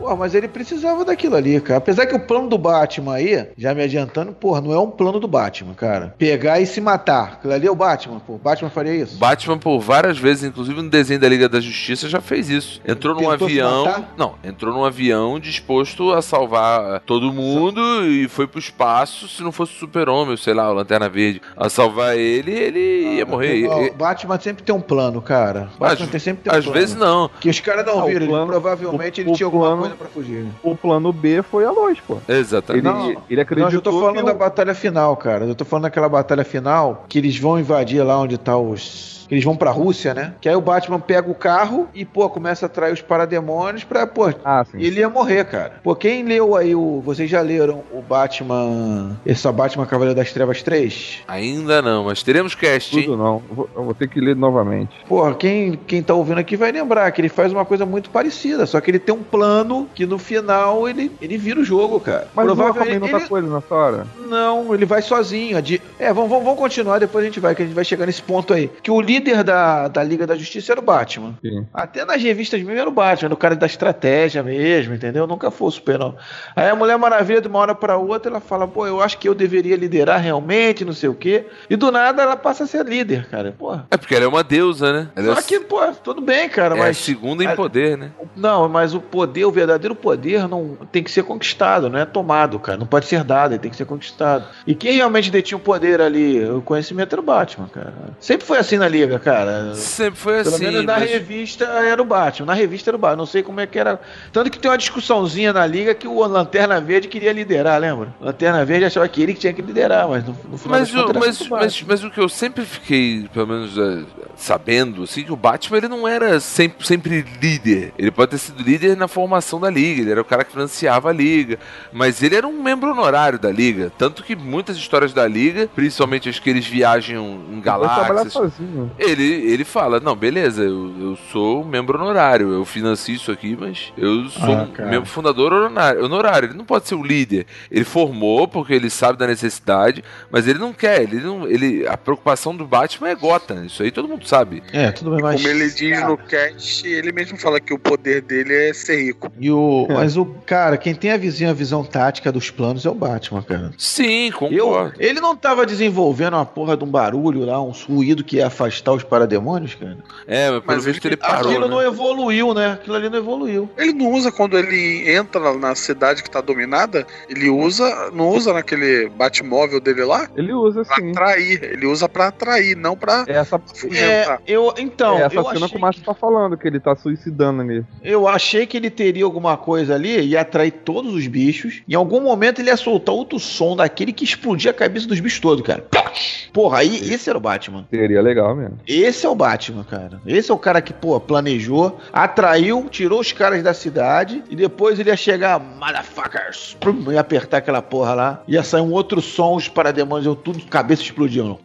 Pô, mas ele precisava daquilo ali, cara. Apesar que o plano do Batman aí, já me adiantando, porra, não é um plano do Batman, cara. Pegar e se matar. Aquilo ali é o Batman, pô. Batman faria isso. Batman, por várias vezes, inclusive no desenho da Liga da Justiça, já fez isso. Entrou num Tentou se avião. Não, entrou num avião disposto a salvar todo mundo e foi pro espaço. Se não fosse o Super-Homem, sei lá, o Lanterna Verde, a salvar ele, ele ia morrer. Ó, O Batman sempre tem um plano, cara. Batman Às- tem sempre tem um Às plano. vezes não. Que os caras não Ah, viram. ele- plano- provavelmente o- ele o tinha alguma plano- coisa pra fugir. né? O plano B foi a luz, pô. Exatamente. Ele, Não, ele Não, acreditou eu tô falando que da batalha final, cara. Eu tô falando daquela batalha final que eles vão invadir lá onde tá os. Eles vão pra Rússia, né? Que aí o Batman pega o carro e, pô, começa a atrair os parademônios pra, pô. Ah, sim. Ele ia morrer, cara. Pô, quem leu aí o. Vocês já leram o Batman. Esse Batman Cavaleiro das Trevas 3? Ainda não, mas teremos cast, hein? Tudo não. Eu vou, eu vou ter que ler novamente. Porra, quem, quem tá ouvindo aqui vai lembrar que ele faz uma coisa muito parecida, só que ele tem um plano que no final ele, ele vira o jogo, cara. Mas não Provavelmente também não tá ele- coisa nessa hora. Não, ele vai sozinho. É, vamos, vamos, vamos continuar, depois a gente vai, que a gente vai chegar nesse ponto aí. Que o líder da, da Liga da Justiça era o Batman. Sim. Até nas revistas mesmo era o Batman, era o cara da estratégia mesmo, entendeu? Nunca foi o super, não. Aí a Mulher Maravilha, de uma hora pra outra, ela fala, pô, eu acho que eu deveria liderar realmente, não sei o quê. E do nada ela passa a ser líder, cara. Porra. É porque ela é uma deusa, né? Ela é, Só que, pô, tudo bem, cara, é a mas. segunda em a- poder, né? Não, mas o poder, o verdadeiro poder, não tem que ser conquistado, não é tomado, cara. Não pode ser dado, ele tem que ser conquistado. E quem realmente detinha o poder ali, o conhecimento era o Batman, cara. Sempre foi assim na liga, cara. Sempre foi Pelo assim. menos na mas- revista era o Batman. Na revista era o Batman. Não sei como é que era. Tanto que tem uma discussãozinha na liga que o Lanterna Verde queria liderar, lembra? Lanterna Verde achava que ele que tinha que liderar, mas no, no final Mas das o, contas era mas, o mas, mas o que eu sempre fiquei, pelo menos, é, sabendo, assim, que o Batman ele não era sempre, sempre líder. Ele pode ter sido líder na formação da Liga, ele era o cara que financiava a Liga, mas ele era um membro honorário da Liga. Tanto que muitas histórias da Liga, principalmente as que eles viajam em Ele pode trabalhar galáxias, sozinho. Ele, ele fala, não, beleza, eu, eu sou membro honorário, eu financio isso aqui, mas eu sou Ah, um cara. membro fundador honorário, honorário. Ele não pode ser o líder. Ele formou porque ele sabe da necessidade, mas ele não quer. Ele não, ele, a preocupação do Batman é Gotham. Isso aí todo mundo sabe. É, tudo bem, mas. Como ele diz no cast, ele mesmo fala que o poder dele é ser rico. E o, mas o cara, quem tem a visão, a visão tática dos planos é o Batman, cara. Sim, Eu, concordo. ele não tava desenvolvendo uma porra de um barulho lá, um ruído que ia afastar os parademônios, cara. É, mas pelo Mas visto ele- ele parou. Aquilo né? não evoluiu, né? Aquilo ali não evoluiu. Ele não usa quando ele entra na- cidade que tá dominada, ele usa, não usa naquele Batmóvel dele lá Ele usa pra sim. atrair. Ele usa pra atrair, não pra É essa, É, eu, então, é essa eu, cena achei, que o Márcio tá falando, que ele tá suicidando ali. eu achei que ele teria alguma coisa ali, ia atrair todos os bichos. Em algum momento ele ia soltar outro som daquele que explodia a cabeça dos bichos todos, cara. Porra, aí esse era o Batman. Seria legal mesmo. Esse é o Batman, cara. Esse é o cara que, pô, planejou, atraiu, tirou os caras da cidade e depois ele ia chegar, motherfuckers, prum, ia apertar aquela porra lá, ia sair um outro som, os parademônios iam tudo, cabeça explodindo.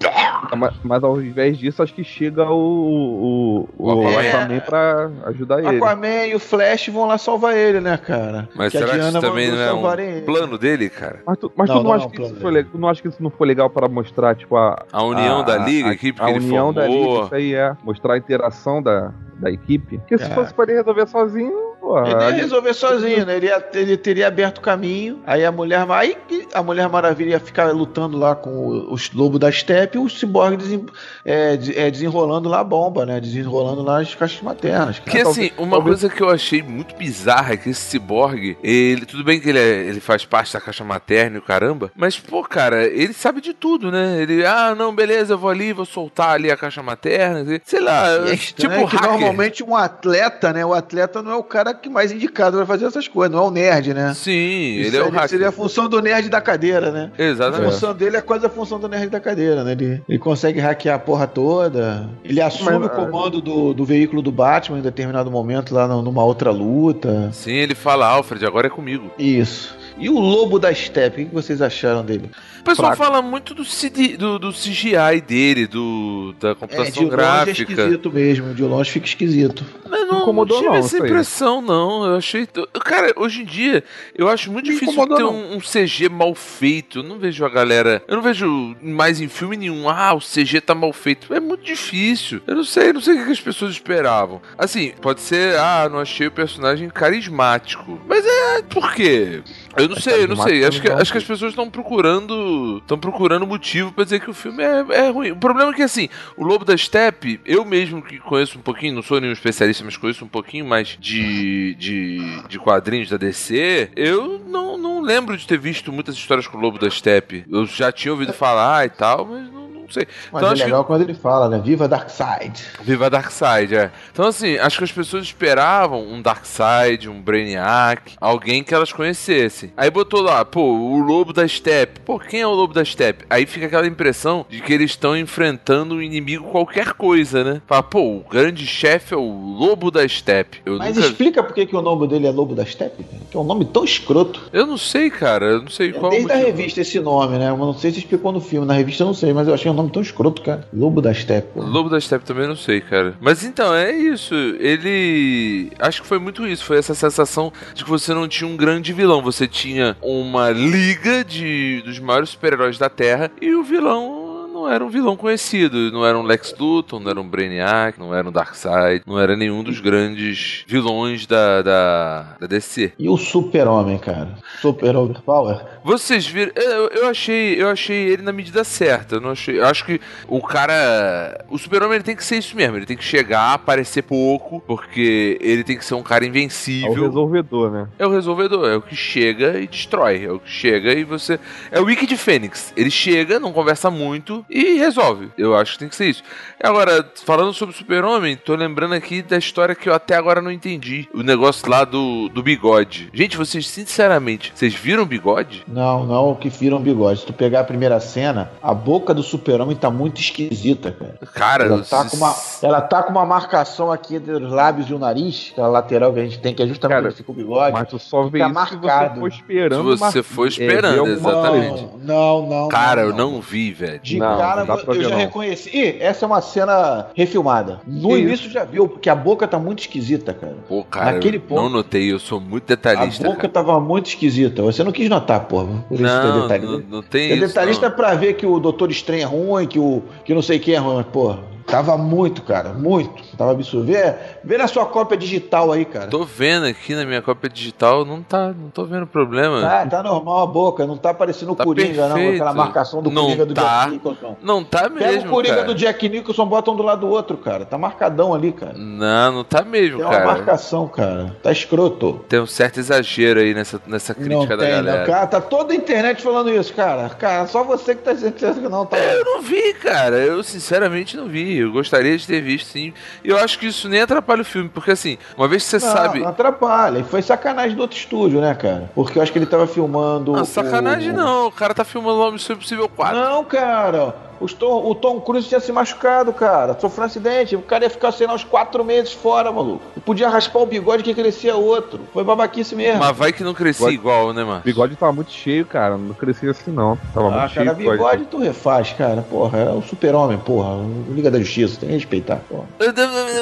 Mas, mas ao invés disso, acho que chega o, o, o, O Aquaman. Pra ajudar ele. Aquaman e o Flash vão lá salvar ele, né, cara? Mas Que a será que isso Diana também não é um ele. plano dele, cara? Mas tu, mas Não, tu não, não, acha não, que isso foi legal? Tu não acha que isso não foi legal para mostrar, tipo, a. A união a- da Liga, a, a equipe a que ele união da formou. Isso aí é. Mostrar a interação da, da equipe. Porque se É. fosse ele resolver sozinho, pô. Ele ia resolver sozinho, né? Ele, ia- ele teria aberto o caminho. Aí a mulher, aí a mulher Maravilha ia ficar lutando lá com o- os lobos da steppe e o Cyborg desen- é, de- é, desenrolando lá a bomba, né? Desenrolando lá as caixas maternas. cara. Que talvez- assim, uma talvez- coisa que eu achei muito bizarra é que esse ciborgue, ele. Tudo bem que ele, é- ele faz parte da caixa materna e o caramba, mas, pô, cara, ele sabe de tudo, né? Ele, ah, não, beleza, eu vou ali, vou soltar ali a caixa materna. Sei lá, E é tipo que hacker. normalmente um atleta, né? O atleta não é o cara que mais indicado pra fazer essas coisas, não é o nerd, né? Sim, Isso ele é o hacker. Seria a função do nerd da cadeira, né? A Exatamente. função dele é quase a função do nerd da cadeira, né? Ele, ele consegue hackear a porra toda. Ele assume Mas, o comando do, do veículo do Batman em determinado momento lá numa outra luta. Sim, ele fala, Alfred, agora é comigo. Isso. E o Lobo da Steppe, o que vocês acharam dele? O pessoal Fraco. fala muito do, CD do, do CGI dele, do, da É, computação de longe é gráfica. esquisito mesmo. De longe fica esquisito. Mas não, incomodou não tive não, essa impressão, não. Eu achei. Cara, hoje em dia, eu acho muito Não difícil ter um, um CG mal feito. Eu não vejo a galera. Eu não vejo mais em filme nenhum. Ah, o CG tá mal feito. É muito difícil. Eu não sei, eu não sei o que que as pessoas esperavam. Assim, pode ser, ah, não achei o personagem carismático. Mas é. Por quê? Eu não sei, eu não sei. Acho que, não. acho que as pessoas estão procurando. Estão procurando motivo pra dizer que o filme é, é ruim. O problema é que, assim, o Lobo da Steppe, eu mesmo que conheço um pouquinho, não sou nenhum especialista, mas conheço um pouquinho mais de, de, de quadrinhos da DC, eu não, não lembro de ter visto muitas histórias com o Lobo da Steppe. Eu já tinha ouvido falar e tal, mas não, não sei. Mas Então é acho que- legal quando ele fala, né? Viva Darkseid. Viva Darkseid, é. Então, assim, acho que as pessoas esperavam um Darkseid, um Brainiac, alguém que elas conhecessem. Aí botou lá, pô, o Lobo da Steppe. Pô, quem é o Lobo da Steppe? Aí fica aquela impressão de que eles estão enfrentando um inimigo qualquer coisa, né? Fala, pô, o grande chefe é o Lobo da Steppe. Eu Mas nunca... explica por que, que o nome dele é Lobo da Steppe. Que é um nome tão escroto. Eu não sei, cara. Eu não sei É qual desde a revista esse nome, né? Eu não sei se explicou no filme. Na revista eu não sei, mas eu achei um nome tão escroto, cara. Lobo da Steppe. pô. Lobo da Steppe também não sei, cara. Mas então, é isso. Ele. Acho que foi muito isso. Foi essa sensação de que você não tinha um grande vilão. Você tinha uma liga de dos maiores super-heróis da Terra e o vilão. Não era um vilão conhecido, não era um Lex Luthor, não era um Brainiac, não era um Darkseid, não era nenhum dos grandes vilões da, da, da DC. E o Super-Homem, cara? Super Overpower? Vocês viram? Eu, eu achei, eu achei ele na medida certa. Eu não achei, eu acho que o cara, o Super-Homem ele tem que ser isso mesmo. Ele tem que chegar, aparecer pouco, porque ele tem que ser um cara É o invencível. resolvedor, né? É o resolvedor, é o que chega e destrói. É o que chega e você. É o Wiki de Fênix. Ele chega, não conversa muito e e resolve. Eu acho que tem que ser isso. Agora, falando sobre o Super-Homem, tô lembrando aqui da história que eu até agora não entendi. O negócio lá do, do bigode. Gente, vocês, sinceramente, vocês viram o bigode? Não, não, que viram bigode. Se tu pegar a primeira cena, a boca do super-homem tá muito esquisita, cara. Cara, Ela tá, s- com uma, ela tá com uma marcação aqui entre os lábios e o nariz, aquela lateral que a gente tem, que é justamente Cara, onde fica o bigode. Mas tu só vê isso se marcado. você for esperando. Se você for é, esperando, alguma exatamente. Não, não, não. Cara, eu não vi, velho. De Não, cara, eu ver, já não. reconheci. Ih, essa é uma cena refilmada. No Que início já viu, porque a boca tá muito esquisita, cara. Pô, cara, Naquele ponto- não notei, eu sou muito A detalhista. boca cara. tava muito esquisita. Você não quis notar, porra. Por é Não, detalhista. não, não tem É isso. detalhista não. pra ver que o Doutor Estranho é ruim, que o que não sei quem é ruim, mas, porra, tava muito, cara, muito. Tava absurdo. Vê, vê na sua cópia digital aí, cara. Tô vendo aqui na minha cópia digital, não tá, não tô vendo problema. Tá, tá normal a boca, não tá parecendo o Tá Coringa, não, perfeito. aquela marcação do Não Coringa do tá. Jack Nicholson. Não tá Pega mesmo, o Coringa cara. do Jack Nicholson, bota um do lado do outro, cara. Tá marcadão ali, cara. Não, não tá mesmo, Tem uma cara. marcação, cara. Tá escroto. Tem um certo exagero aí nessa, nessa Não crítica da tem, galera. não. Cara, tá toda a internet falando isso, cara. Cara, só você que tá dizendo que não tá. Eu não vi, cara. Eu sinceramente não vi. Eu gostaria de ter visto, sim. E eu acho que isso nem atrapalha o filme, porque assim, uma vez que você Não, sabe. não atrapalha. E foi sacanagem do outro estúdio, né, cara? Porque eu acho que ele tava filmando. Não, sacanagem o- não. O cara tá filmando o Missão Impossível 4. Não, cara. Tom- o Tom Cruise tinha se machucado, cara. Sofreu um acidente. O cara ia ficar, sei lá, uns quatro meses fora, maluco. E podia raspar o bigode que crescia outro. Foi babaquice mesmo. Mas vai que não crescia Bigode- igual, né, mano? O bigode tava muito cheio, cara. Não crescia assim, não. Tava Ah, muito cheio. cara, o bigode. bigode tu refaz, cara. Porra, é o super-homem, porra. O Liga da Justiça, tem que respeitar, porra.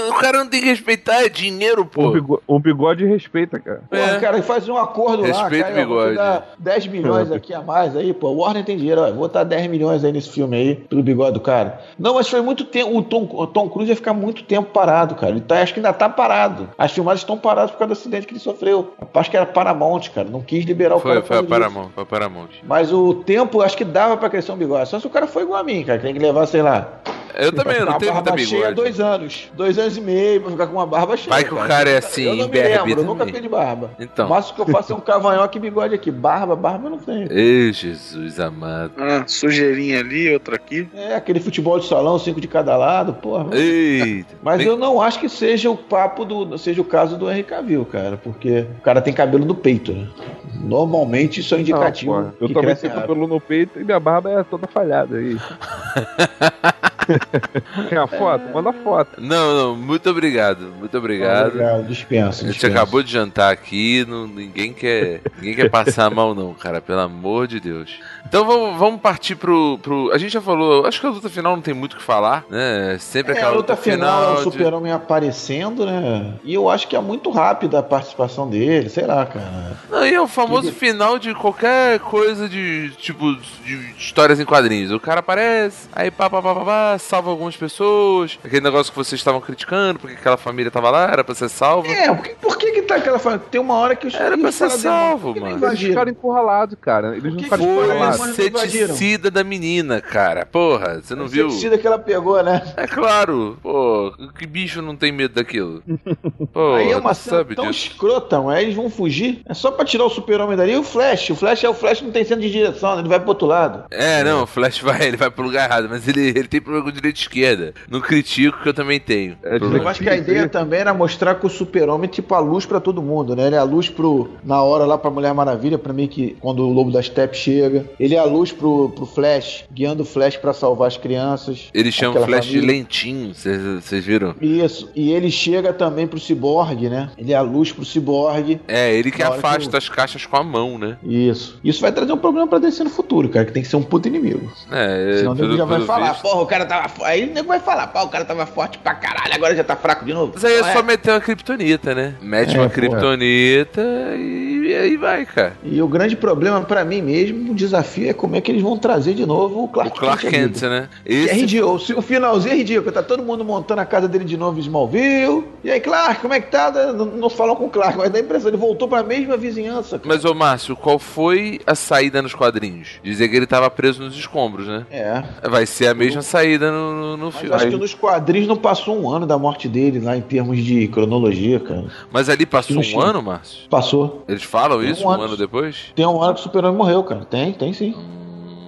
O cara não tem que respeitar, é dinheiro, O pô. bigo- O bigode respeita, cara. Porra, É. cara, faz um acordo lá, Respeita cara. o bigode. Vou te dar 10 milhões aqui a mais aí, pô. O Warner tem dinheiro, ó. Vou botar 10 milhões aí nesse filme aí, pelo bigode do cara. Não, mas foi muito tempo. O Tom, o Tom Cruise ia ficar muito tempo parado, cara. Ele tá, acho que ainda tá parado. As filmagens estão paradas por causa do acidente que ele sofreu. A parte que era Paramount, cara. Não quis liberar o Foi, cara. foi a. Paramount, foi a Paramount. Mas o tempo, acho que dava pra crescer um bigode. Só se o cara foi igual a mim, cara. que Tem que levar, sei lá. Eu também, eu não tenho muita barba cheia bigode. dois anos. Dois anos e meio pra ficar com uma barba cheia. Vai que o cara é assim, Eu não me lembro, eu nunca fiz de barba. Então. O máximo que eu faço é um cavanhoque e bigode aqui. Barba, barba eu não tenho. Ei, Jesus amado. Ah, sujeirinha ali, outra aqui. É, aquele futebol de salão, cinco de cada lado, porra. Eita. Mas Bem- eu não acho que seja o papo do. seja o caso do Henry Cavill, cara. Porque o cara tem cabelo no peito, né? Normalmente isso é indicativo. Não, eu que também cresce tenho cabelo no peito e minha barba é toda falhada aí. Quer a foto? Manda foto. Não, não, muito obrigado. Muito obrigado. Obrigado, dispensa. A gente acabou de jantar aqui, não- ninguém, quer, ninguém quer passar mal, não, cara, pelo amor de Deus. Então vamos, vamos partir pro, pro. A gente já falou, acho que a luta final não tem muito o que falar, né? Sempre É, aquela a luta final é o de- super-homem aparecendo, né? E eu acho que é muito rápida a participação dele, sei lá, cara. Não, e é o famoso final de qualquer coisa de, tipo, de histórias em quadrinhos. O cara aparece, aí pá, pá, pá, pá, pá, salva algumas pessoas. Aquele negócio que vocês estavam criticando, porque aquela família tava lá, era pra ser salva. É, por que, por que que tá aquela... fa- Tem uma hora que os Era pra ser salvo, "Por que não mano." Eles invadiram?" ficaram encurralados, cara. Eles não ficaram Foi Foi, encurralados. mas- invadiram. inseticida da menina, cara. Porra, você não viu? inseticida que ela pegou, né? É claro. Pô, que bicho não tem medo daquilo? Pô, Aí é uma cena sabe tão disso. escrota, mano. Aí eles vão fugir. É só pra tirar o super-homem dali. E o Flash? O Flash é o Flash não tem centro de direção, né? ele vai pro outro lado. É, não, o Flash vai, ele vai pro lugar errado, mas ele, ele tem problema com direita e esquerda. Não critico que eu também tenho. É. Eu acho que a ideia também era mostrar que o super-homem é tipo a luz pra todo mundo, né? Ele é a luz pro. Na hora lá pra Mulher Maravilha, pra mim, que quando o Lobo da Steppe chega. Ele é a luz pro, pro Flash, guiando o Flash pra salvar as crianças. Ele chama o Flash de família. lentinho, vocês viram? Isso. E ele chega também pro Cyborg, né? Ele é a luz pro Cyborg. É, ele que que afasta o- as caixas com a mão, né? Isso. Isso vai trazer um problema pra DC no futuro, cara, que tem que ser um puto inimigo. É, Senão o nego pelo- já vai falar, visto. porra, o cara tava forte. Aí o nego vai falar, pô, o cara tava forte pra caralho, agora já tá fraco de novo. Mas aí é só meter uma kriptonita, né? Mete É, uma pô. kriptonita e, e aí vai, cara. E o grande problema pra mim mesmo, o desafio é como é que eles vão trazer de novo o O Clark, Clark à Kent, vida. né? É Esse ridículo. O finalzinho é ridículo. Tá todo mundo montando a casa dele de novo em Smallville. E aí, Clark, como é que tá? Não, não falam com o Clark, mas dá a impressão. Ele voltou pra mesma vizinhança. cara. Mas, ô Márcio, qual foi a saída nos quadrinhos? Dizer que ele tava preso nos escombros, né? É. Vai ser a mesma saída no, no, no filme. acho que nos quadrinhos não passou um ano da morte dele lá em termos de cronologia, cara. Mas ali passou um ano, Márcio? Passou. Eles falam Tem isso um um ano. ano depois? Tem um ano que o Super-Homem morreu, cara. Tem, tem sim.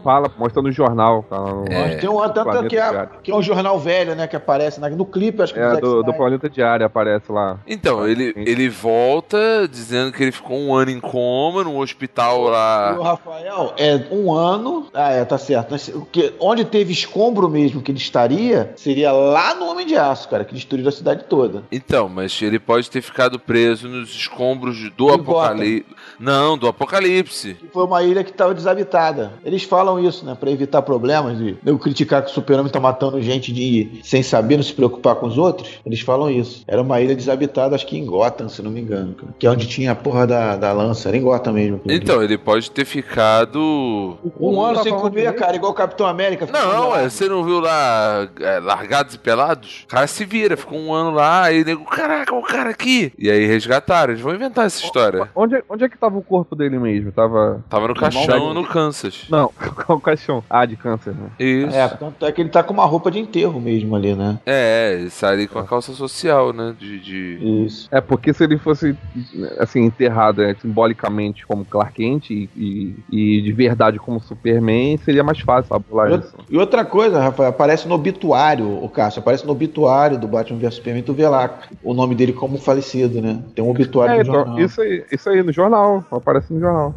Fala, mostra no jornal. Tá no, É. Tem um tanto Planeta que é, que é um jornal velho, né? Que aparece na- no clipe, acho que É, do, do. Planeta Diário aparece lá. Então, ele, ele volta dizendo que ele ficou um ano em coma num hospital E o lá. Rafael, é um ano. Ah, é, tá certo. Mas o que- Onde teve escombro mesmo que ele estaria, seria lá no Homem de Aço, cara, que destruiu a cidade toda. Então, mas ele pode ter ficado preso nos escombros do apocalipse. Não, do apocalipse. Que foi uma ilha que estava desabitada. Eles falam isso, né? Pra evitar problemas de eu criticar que o super-homem tá matando gente de, sem saber, não se preocupar com os outros. Eles falam isso. Era uma ilha desabitada, acho que em Gotham, se não me engano. cara. Que é onde tinha a porra da, da lança. Era em Gotham mesmo. Então, ele pode ter ficado. Um ano sem comer, direito. cara, igual o Capitão América. Não, é, você não viu lá é, Largados e Pelados? O cara se vira, ficou um ano lá, aí nego, caraca, o cara aqui. E aí resgataram, eles vão inventar essa história. Onde, é- onde é que tava o corpo dele mesmo? Tava. Tava no caixão no Kansas. Não, qual o caixão? Ah, de câncer, né? Isso. É, tanto é que ele tá com uma roupa de enterro mesmo ali, né? É, ele sai ali com a calça social, né? De. de- Isso. É, porque se ele fosse, assim, enterrado é, simbolicamente como Clark Kent e, e, e de verdade como Superman, seria mais fácil fabular E isso. outra- E outra coisa, Rafael, aparece no obituário, o Cássio, aparece no obituário do Batman vs Superman, tu vê lá o nome dele como falecido, né? Tem um obituário É, no então, jornal. isso aí, isso aí no jornal, aparece no jornal.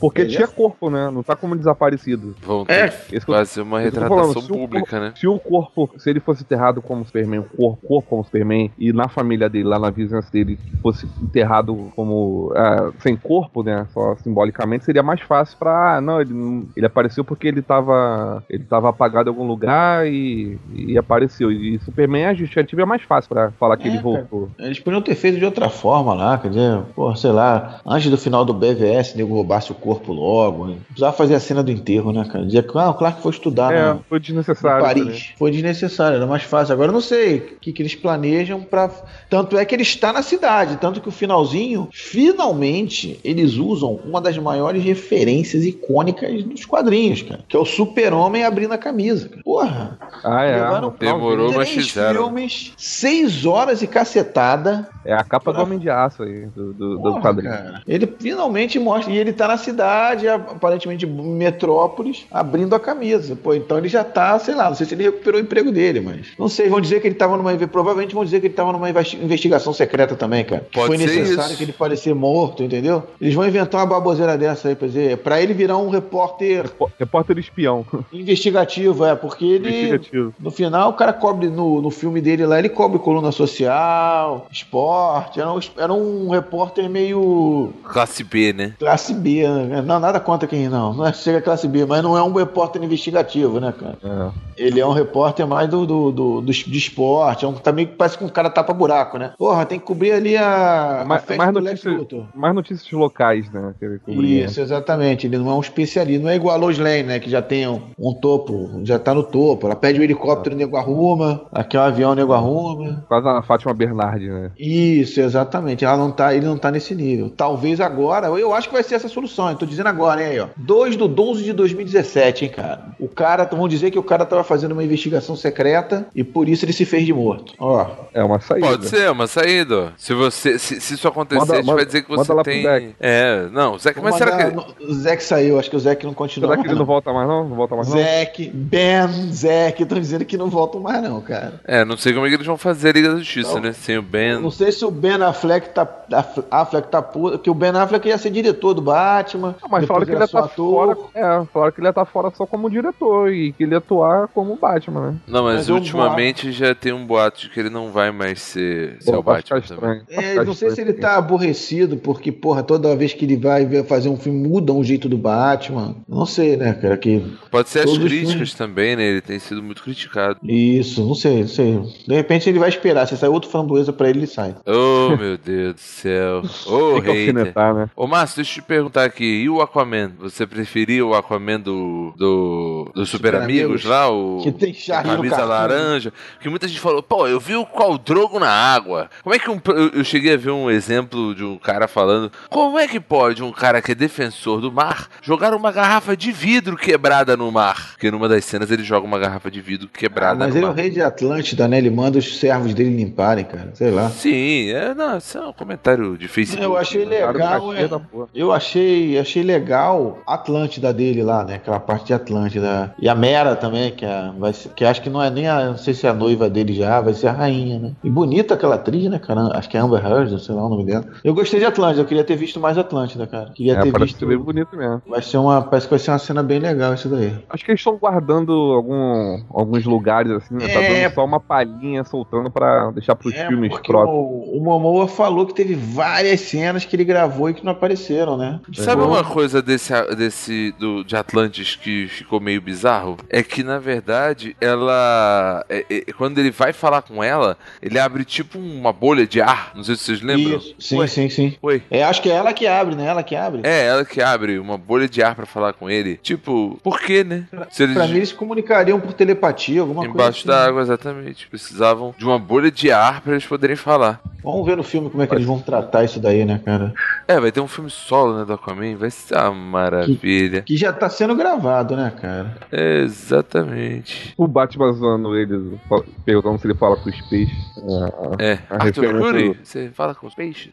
Porque Ele é- tinha corpo, né? Não tá como desaparecido. Vão ter É, fazer uma retratação falando, se o pública, né? Se o corpo, se ele fosse enterrado como Superman, o corpo, corpo como Superman, e na família dele, lá na vizinhança dele, fosse enterrado como ah, sem corpo, né? Só simbolicamente, seria mais fácil pra. ah, não, ele, ele apareceu porque ele tava. Ele tava apagado em algum lugar e, e apareceu. E Superman, a justificativa é mais fácil pra falar que É, ele cara. voltou. Eles podiam ter feito de outra forma lá, quer dizer, pô, sei lá, antes do final do BVS, nego roubasse o corpo logo. hein? Precisava fazer a cena do enterro, né, cara? Dizia que ah, o Clark foi estudar É, foi em desnecessário. Paris. né? Foi desnecessário, era mais fácil. Agora eu não sei o que, que eles planejam pra. Tanto é que ele está na cidade, tanto que o finalzinho, finalmente, eles usam uma das maiores referências icônicas dos quadrinhos, cara. Que é o super-homem abrindo a camisa. cara. Porra! Ah, é. Levaram Demorou, mas Três fizeram. filmes, seis horas e cacetada. É a capa do Homem de Aço aí, do, do, do Porra, quadrinho. cara. Ele finalmente mostra. E ele tá na cidade, aparentemente metrópolis, abrindo a camisa. Pô, então ele já tá, sei lá, não sei se ele recuperou o emprego dele, mas. Não sei, vão dizer que ele tava numa. Provavelmente vão dizer que ele tava numa investi- investigação secreta também, cara. Que Pode foi ser necessário isso. que ele parecer morto, entendeu? Eles vão inventar uma baboseira dessa aí, pra dizer. Pra ele virar um repórter Repó- Repórter espião. investigativo, é, porque ele. Investigativo. No final, o cara cobre no, no filme dele lá, ele cobre coluna social, esporte. Era um, era um repórter meio Classe B, né? classe B, né? Não, nada contra quem não. Não é chega classe B, mas não é um repórter investigativo, né, cara? É. Ele é um repórter mais do, do, do, do, de esporte. É um, também parece que um cara tapa buraco, né? Porra, tem que cobrir ali a, a Mais, festa mais, notícias, mais notícias locais, né? Isso, exatamente. Ele não é um especialista. Não é igual a Lois Lane, né? Que já tem um, um topo, já tá no topo. Ela pede o helicóptero, o nego arruma. Aqui é um avião, o nego arruma. Quase a Fátima Bernardi, né? Isso, exatamente. Ela não tá, ele não tá nesse nível. Talvez agora, eu acho que vai ser essa solução. Eu tô dizendo agora, hein, aí, ó. 2 do 12 de 2017, hein, cara. O cara, vão dizer que o cara tava fazendo uma investigação secreta e por isso ele se fez de morto. Ó, É uma saída. Pode ser, uma saída. ó. Se você, se, se isso acontecer, Manda- a gente manda- vai dizer que manda você lá pro tem. É, não, Zack, mas será que. no- O Zack saiu, acho que o Zack não continua. Será que ele não volta mais não? Não volta mais não? Zack, Ben, Zack, estão dizendo que não voltam mais, não, cara. É, não sei como é que eles vão fazer a Liga da Justiça, Não. né? Sem o Ben. Não sei se o Ben Affleck tá, Affleck tá puto, que o Ben Affleck ia ser diretor do Batman. Não, mas falaram que ele ia estar fora. ator. É, falaram que ele ia estar fora só como diretor e que ele ia atuar como Batman, né? Não, mas, Mas eu ultimamente já tem um boato de que ele não vai mais ser, ser o Pô, Batman também. É, não sei se ele tá aborrecido, porque, porra, toda vez que ele vai fazer um filme, muda o jeito do Batman. Não sei, né, cara, que... Pode ser as críticas filmes. também, né? Ele tem sido muito criticado. Isso, não sei, não sei. De repente ele vai esperar, se sair outro framboesa pra ele, ele sai. Oh, meu Deus do céu. Ô, que hater. né? Ô, Márcio, deixa eu te perguntar aqui. E o Aquaman? Você preferia o Aquaman do, do, do Super, Super Amigos Amigos, lá? O, Que tem charme no camisa laranja. Que muita gente falou, pô, eu vi o Qual Drogo na água. Como é que um. Eu, eu cheguei a ver um exemplo de um cara falando. Como é que pode um cara que é defensor do mar jogar uma garrafa de vidro quebrada no mar? Porque numa das cenas ele joga uma garrafa de vidro Ah, quebrada mas no ele é o mar. rei de Atlântida, né? Ele manda os servos dele limparem, cara. Sei lá. Sim, é, não, isso é um comentário de Facebook. Eu achei legal, é. porra. Eu achei achei, achei legal a Atlântida dele lá, né? Aquela parte de Atlântida. E a Mera também, que, é, vai ser- que acho que não é nem a. Não sei se é a noiva dele já, vai ser a rainha, né? E bonita aquela atriz, né, cara? Acho que é Amber Heard, sei lá o nome dela. Eu gostei de Atlântida, eu queria ter visto mais Atlântida, cara. Queria É, ter parece visto. bem bonito mesmo. Vai ser uma. Parece que vai ser uma cena bem legal isso daí. Acho que eles estão guardando algum, alguns lugares assim, né? Tá É. dando só uma palhinha soltando pra deixar pros É, filmes porque próximos. o, o Momoa falou que teve várias cenas que ele gravou e que não apareceram, né? Sabe uma coisa desse, desse do, de Atlantis que ficou meio bizarro? É que, na verdade, ela. é- é- quando ele vai falar com ela, ele abre tipo uma bolha de ar. Não sei se vocês lembram. Isso. Sim, Ué. sim, sim. Oi. É, acho que é ela que abre, né? Ela que abre. É, ela que abre uma bolha de ar pra falar com ele. Tipo, por quê, né? Se eles. Pra mim, eles se comunicariam por telepatia, alguma Embaixo coisa. assim. da água, exatamente. Precisavam de uma bolha de ar pra eles poderem falar. Vamos ver no filme como é que eles vão tratar isso daí, né, cara? É, vai ter um filme solo, né, do Aquaman. Vai ser uma maravilha. Que já tá sendo gravado, né, cara? Exatamente. O Batman zoando ele, fa- perguntando se ele fala com os peixes. É, É, Arthur referência Curry, do- você fala com os peixes?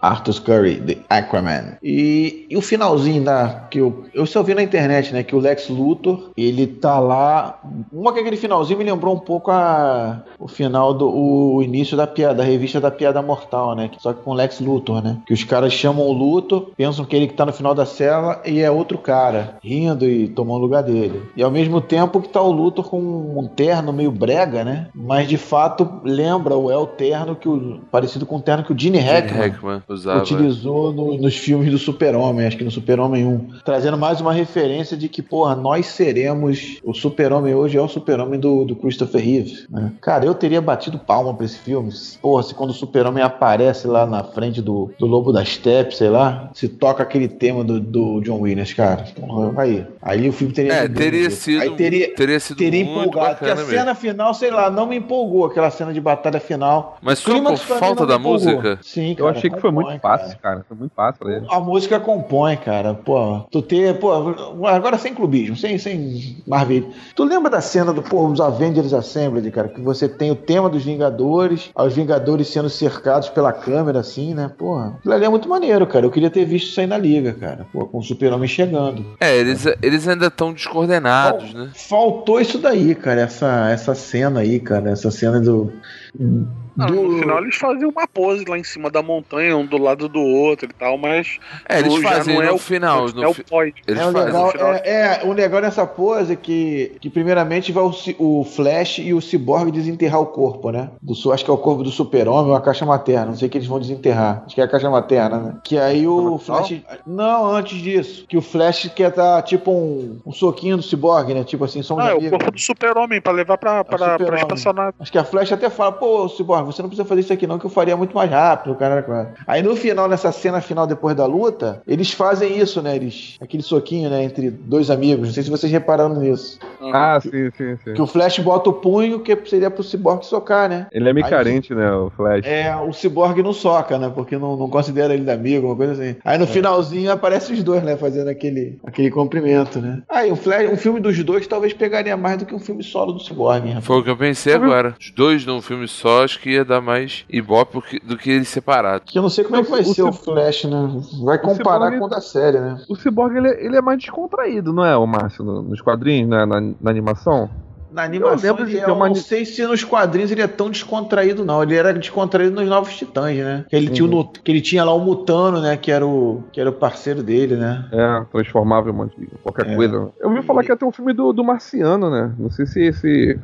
Arthur Curry, The Aquaman. E, e o finalzinho da. Que eu, eu só vi na internet, né? Que o Lex Luthor, ele tá lá. Uma que aquele finalzinho me lembrou um pouco a, o final do. O início da piada, da revista da piada mortal, né? Só que com o Lex Luthor, né? Que os caras chamam o Luthor, pensam que ele que tá no final da cela e é outro cara, rindo e tomando o lugar dele. E ao mesmo tempo que tá o Luthor com um terno meio brega, né? Mas de fato lembra, ou é o terno que o. parecido com o terno que o Gene Hackman Hackman usava. utilizou no- nos filmes do Super-Homem, acho que no Super-Homem 1. Trazendo mais uma referência de que, porra, nós seremos. O Super-Homem hoje é o Super-Homem do, do Christopher Reeve. né? Cara, eu teria batido palma pra esse filme. Porra, se quando o Super-Homem aparece lá na frente do, do Lobo da Steppe, sei lá, se toca aquele tema do, do John Williams, cara. Porra, aí. Aí o filme teria. É, sido teria sido, Aí teria. teria sido Teria muito empolgado, porque a mesmo. cena final, sei lá, não me empolgou aquela cena de batalha final. Mas só por falta da música? Sim, Eu cara, achei que foi compõe, muito cara. fácil, cara. Foi muito fácil pra ele. A música compõe, cara. Pô, tu ter. Pô, agora sem clubismo, sem, sem Marvel. Tu lembra da cena do pô, os Avengers Assembled, cara? Que você tem o tema dos Vingadores, os Vingadores sendo cercados pela câmera, assim, né? Porra, aquilo ali é muito maneiro, cara. Eu queria ter visto isso aí na liga, cara. Pô, com o Super-Homem chegando. É, eles, eles ainda estão descoordenados, né? Faltou isso daí, cara. Essa, essa cena aí, cara. Essa cena do. Não, do- no final eles faziam uma pose lá em cima da montanha, um do lado do outro e tal, mas. É, eles fazem não é o- final. É o pós. Eles é, o legal, é, é, o legal nessa pose é que, que primeiramente vai o, o Flash e o Cyborg desenterrar o corpo, né? Do, su- acho que é o corpo do super-homem ou a caixa materna. Não sei que eles vão desenterrar. Acho que é a caixa materna, né? Que aí o Flash... Não, antes disso. Que o Flash quer dar tipo um, um soquinho do Cyborg, né? Tipo assim, somos Ah, é o corpo do super-homem pra levar pra, pra, pra super-homem. espaçonave. Acho que a Flash até fala, pô, Cyborg, você não precisa fazer isso aqui não, que eu faria muito mais rápido, cara. cara. Aí no final, nessa cena final depois da luta, eles fazem isso, né? Eles, aquele soquinho, né, entre dois amigos. Não sei se vocês repararam nisso. Ah, sim, sim, sim. Que o Flash bota o punho, que seria pro Cyborg socar, né? Ele é meio Aí- carente, né, o Flash. É, o Cyborg não soca, né? Porque não, não considera ele de amigo, uma coisa assim. Aí no finalzinho aparece os dois, né? Fazendo aquele, aquele cumprimento, né? Aí um, Flash, um filme dos dois talvez pegaria mais do que um filme solo do Cyborg, rapaz? Foi o que eu pensei agora. Os dois num filme só, acho que ia dar mais ibope do que- do que eles separados. Que eu não sei como é que vai O ser o Flash, né? Vai comparar Cyborg- com o da série, né? O Cyborg, ele, ele é mais descontraído, não é, o Márcio, no- nos quadrinhos, né, na, na animação? Na animação, de ele é- ter uma eu não sei se nos quadrinhos ele é tão descontraído, não. Ele era descontraído nos Novos Titãs, né? Que ele, tinha, o, que ele tinha lá o Mutano, né? Que era o, que era o parceiro dele, né? É, transformável em de qualquer É. coisa. Eu ouvi falar que ia ter um filme do, do Marciano, né? Não sei se esse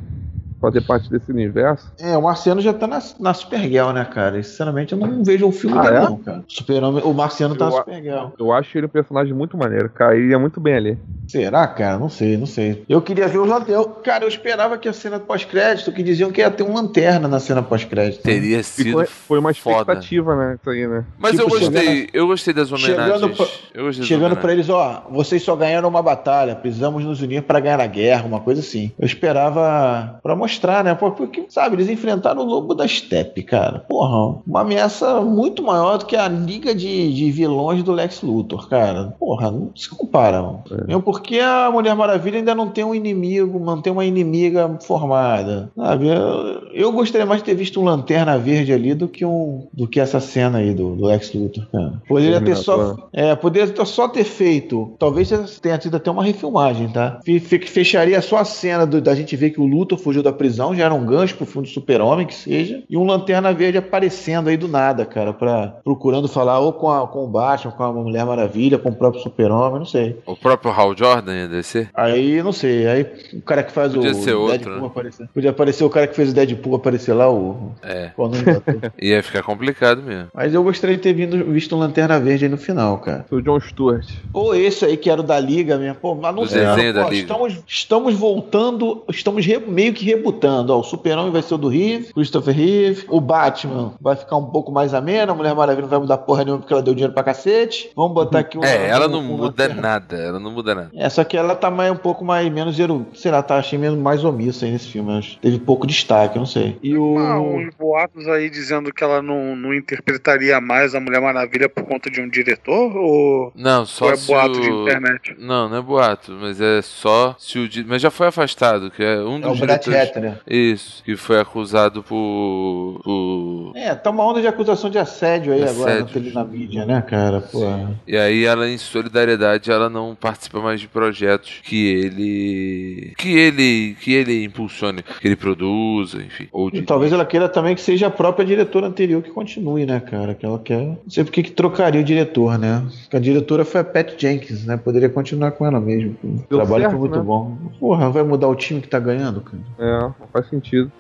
fazer parte desse universo. É, o Marciano já tá na, na Supergirl, né, cara? E, sinceramente, eu não vejo um filme Ah, dele, é? não, cara. Super o Marciano tá na Eu Supergirl. Eu acho ele um personagem muito maneiro, cairia muito bem ali. Será, cara? Não sei, não sei. Eu queria ver o Lanterna. Cara, eu esperava que a cena pós-crédito, que diziam que ia ter um lanterna na cena pós-crédito. né? Teria sido. Ficou, foi uma foda. expectativa, né? Isso aí, né? Mas Tipo, eu gostei, chegando- eu gostei das homenagens. chegando pra- eu Chegando pra eles, ó, vocês só ganharam uma batalha, precisamos nos unir pra ganhar a guerra, uma coisa assim. Eu esperava pra mostrar, né? Pô, Porque, sabe, eles enfrentaram o lobo da steppe, cara. Porra, uma ameaça muito maior do que a liga de, de vilões do Lex Luthor, cara. Porra, não se compara, mano. É. Mesmo porque a Mulher Maravilha ainda não tem um inimigo, não tem uma inimiga formada, sabe? Eu, eu gostaria mais de ter visto um Lanterna Verde ali do que um do que essa cena aí do, do Lex Luthor, cara. Poderia ter só é, poderia só ter feito. Talvez tenha tido até uma refilmagem, tá? Fe- fe- Fecharia só a cena do- da gente ver que o Luthor fugiu da prisão, já era um gancho pro filme do Super-Homem, que seja. E um Lanterna Verde aparecendo aí do nada, cara, pra, procurando falar ou com, a, com o Batman, com a Mulher Maravilha, com o próprio Super-Homem, não sei. O próprio Hal Jordan ia descer? Aí, não sei. Aí o cara que faz Podia o ser outro, Deadpool né? aparecer. Podia aparecer o cara que fez o Deadpool aparecer lá, o. É. O? Ia ficar complicado mesmo. Mas eu gostaria de ter vindo, visto um Lanterna Verde aí no final, cara. O John Stewart. Ou esse aí que era o da Liga mesmo. Pô, desenho da pô, Liga. Estamos, estamos voltando, estamos re- meio que rebutando. Ó, o Super-Homem vai ser o do Reeve, Christopher Reeve. O Batman vai ficar um pouco mais ameno. A Mulher Maravilha não vai mudar porra nenhuma porque ela deu dinheiro pra cacete. Vamos botar aqui um. É, ela um- não um muda Lanterna- nada. Ela não muda nada. É, só que ela tá mais, um pouco mais, menos, sei lá, tá achei menos mais omissa aí nesse filme. Acho. Teve pouco destaque, eu não sei. E o. Ah, uns boatos aí dizendo que ela não, não interpretaria mais a Mulher Maravilha por conta de um diretor? Ou, Não, só ou é se boato o... de internet? Não, não é boato, mas é só se o. Mas já foi afastado, que é um É dos o Brett diretores. Isso, que foi acusado por. por... É, tá uma onda de acusação de assédio aí agora na, Assédio. tele- na mídia, né, cara? Pô. E aí ela, em solidariedade, ela não participa mais de projetos que ele. que ele. que ele impulsione, que ele produza, enfim. Ou E de. talvez ela queira também que seja a própria diretora anterior que continue, né, cara? Que ela quer. Não sei por que trocaria o diretor, né? Porque a diretora foi a Pat Jenkins, né? Poderia continuar com ela mesmo. O trabalho certo, foi muito né? bom. Porra, vai mudar o time que tá ganhando, cara? É, faz sentido.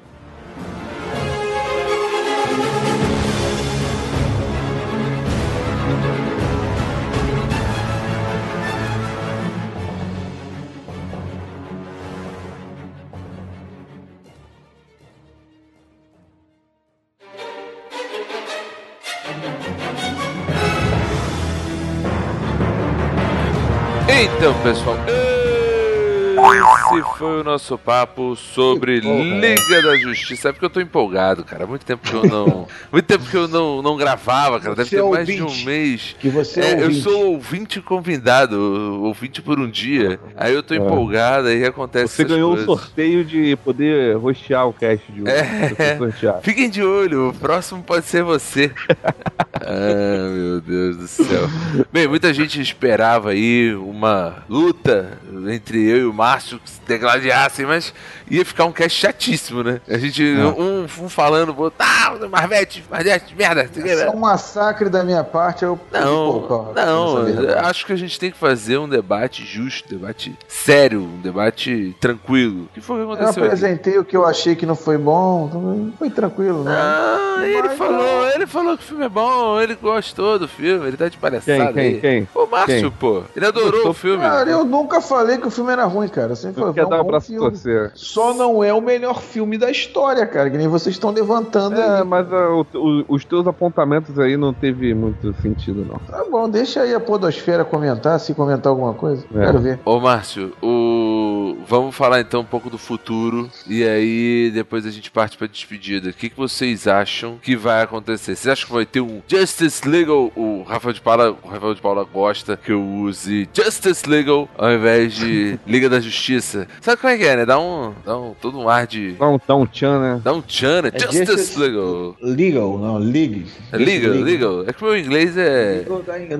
Foi o nosso papo sobre porra, né? Liga da Justiça. É porque eu tô empolgado, cara. Muito tempo que eu não. muito tempo que eu não, não gravava, cara. Deve Você ter é mais de um mês. Que você é, É, eu sou ouvinte convidado, ouvinte por um dia. Aí eu tô empolgado, aí acontece. É. Você ganhou o coisas. sorteio de poder rostear o cast de hoje. É. Fiquem de olho, o próximo pode ser você. ah, meu Deus do céu. Bem, muita gente esperava aí uma luta entre eu e o Márcio que se degladiassem, mas ia ficar um cast chatíssimo, né? A gente, um, um falando, outro, ah, Marvete, Marvete, merda. Isso é um massacre da minha parte. Eu Não, Pô, não, verdade. acho que a gente tem que fazer um debate justo, um debate sério, um debate tranquilo. O que foi que Eu aconteceu aqui? apresentei o que eu achei que não foi bom, foi tranquilo, né? Ah, ele Mas falou, ele falou que o filme é bom, ele gostou do filme, ele tá de palhaçada Quem, aí. quem, quem? O Márcio, Quem? pô. Ele adorou o filme. Cara, eu nunca falei que o filme era ruim, cara. Eu sempre Não falei, quer é pra você. Só não é o melhor filme da história, cara, que nem vocês estão levantando É, aí. mas ah, o- o- os teus apontamentos aí não teve muito sentido, não. Tá bom, deixa aí a podosfera comentar, se comentar alguma coisa. É. Quero ver. Ô Márcio, o... vamos falar então um pouco do futuro e aí depois a gente parte pra despedida. O que, que vocês acham que vai acontecer? Vocês acham que vai ter um Justice Legal? O Rafael de Paula, o Rafael de Paula gosta que eu use Justice Legal ao invés de Liga da Justiça. Sabe como é que é, né? Dá um, dá um todo um ar de Dá um, dá um tchan, né? dá um tchan, né? É Justice Justice- Legal. Legal, não, League. É legal, legal. É que o meu inglês é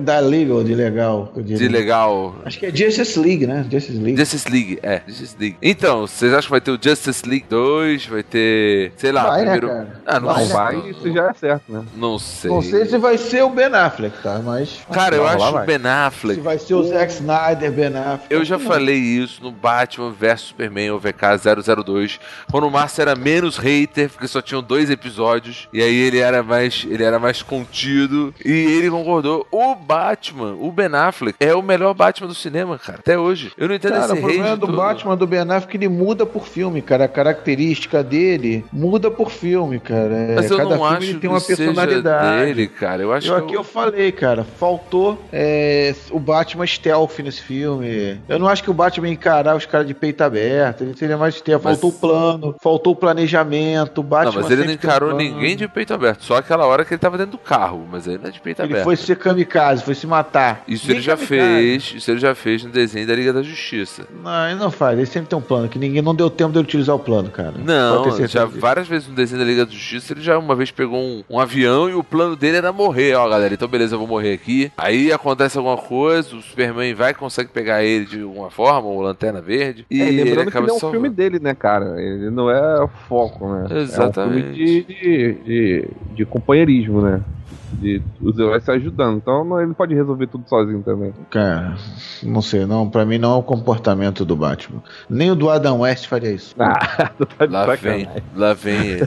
Da legal, de legal. eu diria. de legal. Acho que é Justice League, né? Justice League. Justice League, é, Justice League. Então, vocês acham que vai ter o Justice League 2? Vai ter, sei lá, Vai, né, primeiro. cara? Ah, não, Vai, né, vai, isso já é certo, né? Não sei. Não sei se vai ser o Ben Affleck, tá? Mas. Cara, eu acho o. Ben Se Affleck. vai ser o Zack Snyder, Ben Affleck. Eu já não. falei isso no Batman vs Superman OVK 002, quando o Márcio era menos hater, porque só tinham dois episódios, e aí ele era mais, ele era mais contido, e ele concordou. O Batman, o Ben Affleck, é o melhor Batman do cinema, cara, até hoje. Eu não entendo Cara, o esse problema hate do. Batman do Ben Affleck ele muda por filme, cara. A característica dele muda por filme, cara. É, Mas eu cada não acho ele tem uma que seja personalidade. dele, cara. Eu acho Eu que aqui eu falei, cara, faltou é, o Batman stealth nesse filme. Eu não acho que o Batman encarar os caras de peito aberto. Ele seria mais stealth. Mas- Faltou o plano, faltou o planejamento. Batman Não, mas ele não encarou ninguém de peito aberto. Só aquela hora que ele tava dentro do carro. Mas aí não é de peito Ele aberto. foi ser kamikaze, foi se matar. Isso Nem ele já kamikaze. fez. Isso ele já fez no desenho da Liga da Justiça. Não, ele não faz. Ele sempre tem um plano, que ninguém não deu tempo de ele utilizar o plano, cara. Não, já disso. várias vezes no desenho da Liga da Justiça ele já uma vez pegou um, um avião e o plano dele era morrer. Ó, galera, então beleza, eu vou morrer aqui. Aí acontece alguma coisa, o Superman vai consegue pegar ele de alguma forma, ou Lanterna Verde. E É, ele lembrando que ele é um filme dele, né, cara? Ele não é o foco, né? Exatamente. É um filme de, de, de, de companheirismo, né? De os heróis se ajudando. Então não, ele não pode resolver tudo sozinho também. Cara, não sei, não. Pra mim não é o comportamento do Batman. Nem o do Adam West faria isso. Ah, tá Lá vem, lá vem ele.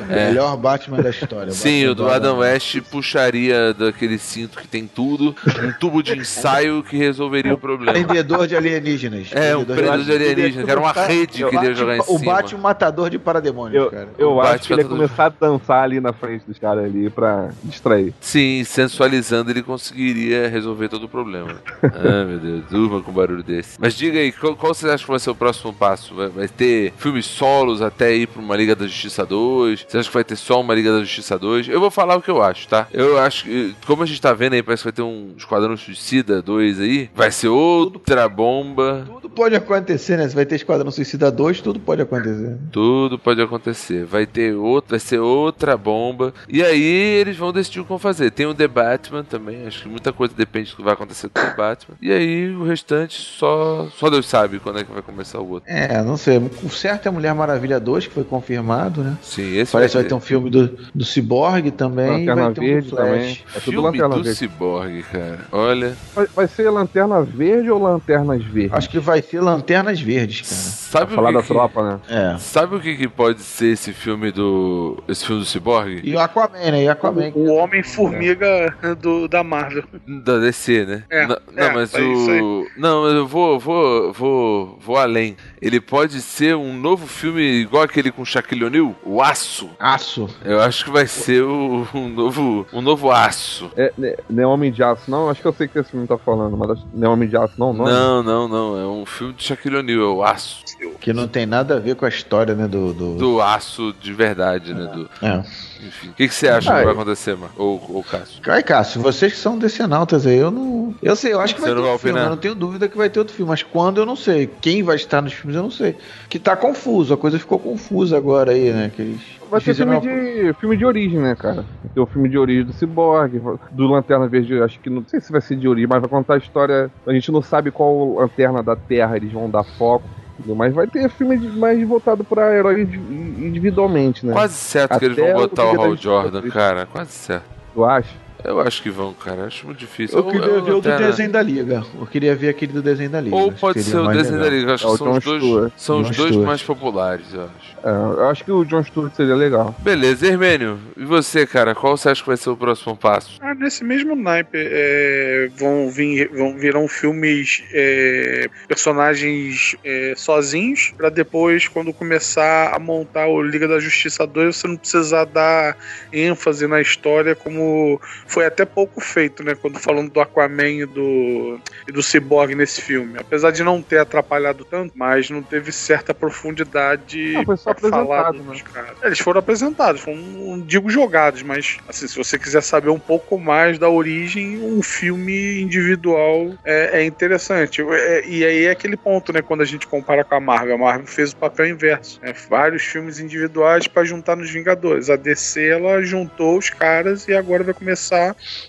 O melhor Batman da história. Sim, Batman o do Adam West puxaria daquele cinto que tem tudo, um tubo de ensaio que resolveria o problema. Prendedor de alienígenas. É, um Prendedor de alienígena, que era uma rede que ele ia jogar em O cima. Batman matador de parademônios, Eu, cara. eu O acho que ele ia começar a dançar ali na frente dos caras ali pra distrair. Sim, sensualizando ele conseguiria resolver todo o problema. ah, meu Deus, durma com um barulho desse. Mas diga aí, qual, qual você acha que vai ser o próximo passo? Vai, vai ter filmes solos até ir pra uma Liga da Justiça 2? Você acha que vai ter só uma Liga da Justiça 2? Eu vou falar o que eu acho, tá? Eu acho que, como a gente tá vendo aí, parece que vai ter um Esquadrão Suicida 2 aí. Vai ser outra bomba. Tudo pode acontecer, né? Você vai ter Esquadrão Suicida 2, tudo pode acontecer. Tudo pode acontecer. Vai ter outra, vai ser outra bomba. E aí eles vão decidir o vão fazer. Tem o The Batman também. Acho que muita coisa depende do que vai acontecer com o The Batman. E aí o restante só só Deus sabe quando é que vai começar o outro. É, não sei. O certo é Mulher Maravilha 2, que foi confirmado, né? Sim, esse Parece que vai ter. um filme do, do Cyborg também. Lanterna vai ter um Verde Flash. também. É tudo Filme Lanterna do Verde. Cyborg, cara. Olha, Vai, vai ser Lanterna Verde ou Lanternas Verdes? Acho que vai ser Lanternas Verdes, sabe Falar o da que, que tropa, né? cara. É. Sabe o que, que pode ser esse filme do esse filme do Cyborg? E o Aquaman, né? E Aquaman. O Homem-Formiga do, da Marvel. Da DC, né? É, não, é, não, mas é o. Não, mas eu vou, vou, vou, vou além. Ele pode ser um novo filme igual aquele com Shaquille O'Neal, o Aço. Aço. Eu acho que vai ser o, um novo, um novo Aço. É, né, não é Homem de Aço, não? Acho que eu sei o que esse filme tá falando, mas acho- não é Homem de Aço, não? não. Não, não, não. É um filme de Shaquille O'Neal, é o Aço. Que não tem nada a ver com a história, né? Do. do... Do Aço de verdade, né? Do, É. enfim. O que, que você acha Ah, que vai eu- acontecer, mano? Ou, ou Cássio? Ai, Cássio, vocês que são decenautas aí, eu não. Eu sei, eu acho que Você vai ter não vai outro filme, eu não tenho dúvida que vai ter outro filme, mas quando eu não sei. Quem vai estar nos filmes eu não sei. Que tá confuso, a coisa ficou confusa agora aí, né? Que eles Vai ser filme uma- de, filme de origem, né, cara? Vai ter o filme de origem do Cyborg, do Lanterna Verde, acho que não, não sei se vai ser de origem, mas vai contar a história. A gente não sabe qual lanterna da Terra eles vão dar foco, entendeu? mas vai ter filme de- mais voltado pra herói indi- individualmente, né? Quase certo que eles Até vão botar o Hal Jordan, cara. Quase certo. Tu acha? Eu acho que vão, cara. Acho muito difícil. Eu queria ou ver o do desenho da Liga. Eu queria ver aquele do desenho da Liga. Ou pode ser o desenho da legal. Liga. Acho É que são John os dois, Stewart. são os dois Stewart. mais populares, eu acho. É, eu acho que o John Stewart seria legal. Beleza, Hermênio. E você, cara? Qual você acha que vai ser o próximo passo? Ah, nesse mesmo naipe, é, vão, vir, vão virão filmes é, personagens é, sozinhos, pra depois, quando começar a montar o Liga da Justiça 2, você não precisar dar ênfase na história, como foi até pouco feito, né? Quando falando do Aquaman e do, e do Cyborg nesse filme. Apesar de não ter atrapalhado tanto, mas não teve certa profundidade Não, foi só pra falar dos caras. Eles foram apresentados, foram, não digo jogados, mas assim, se você quiser saber um pouco mais da origem, um filme individual é, é interessante. É- e aí é aquele ponto, né? Quando a gente compara com a Marvel, a Marvel fez o papel inverso. né, vários filmes individuais para juntar nos Vingadores. A DC ela juntou os caras e agora vai começar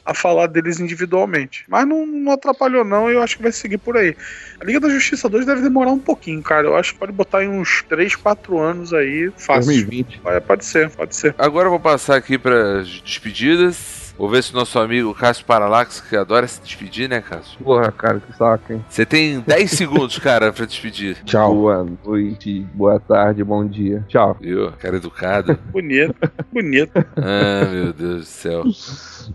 a falar deles individualmente. Mas não, não atrapalhou, não, e eu acho que vai seguir por aí. A Liga da Justiça 2 deve demorar um pouquinho, cara. Eu acho que pode botar em uns 3, 4 anos aí, fácil. 2020. Pode, pode ser, pode ser. Agora eu vou passar aqui para despedidas. Vou ver se o nosso amigo Cássio Paralax, que adora se despedir, né, Cássio? Porra, cara, que saco, hein? Você tem 10 segundos, cara, pra despedir. Tchau. Boa noite, boa tarde, bom dia. Tchau. Viu? Cara educado. Bonito, bonito. Ah, meu Deus do céu.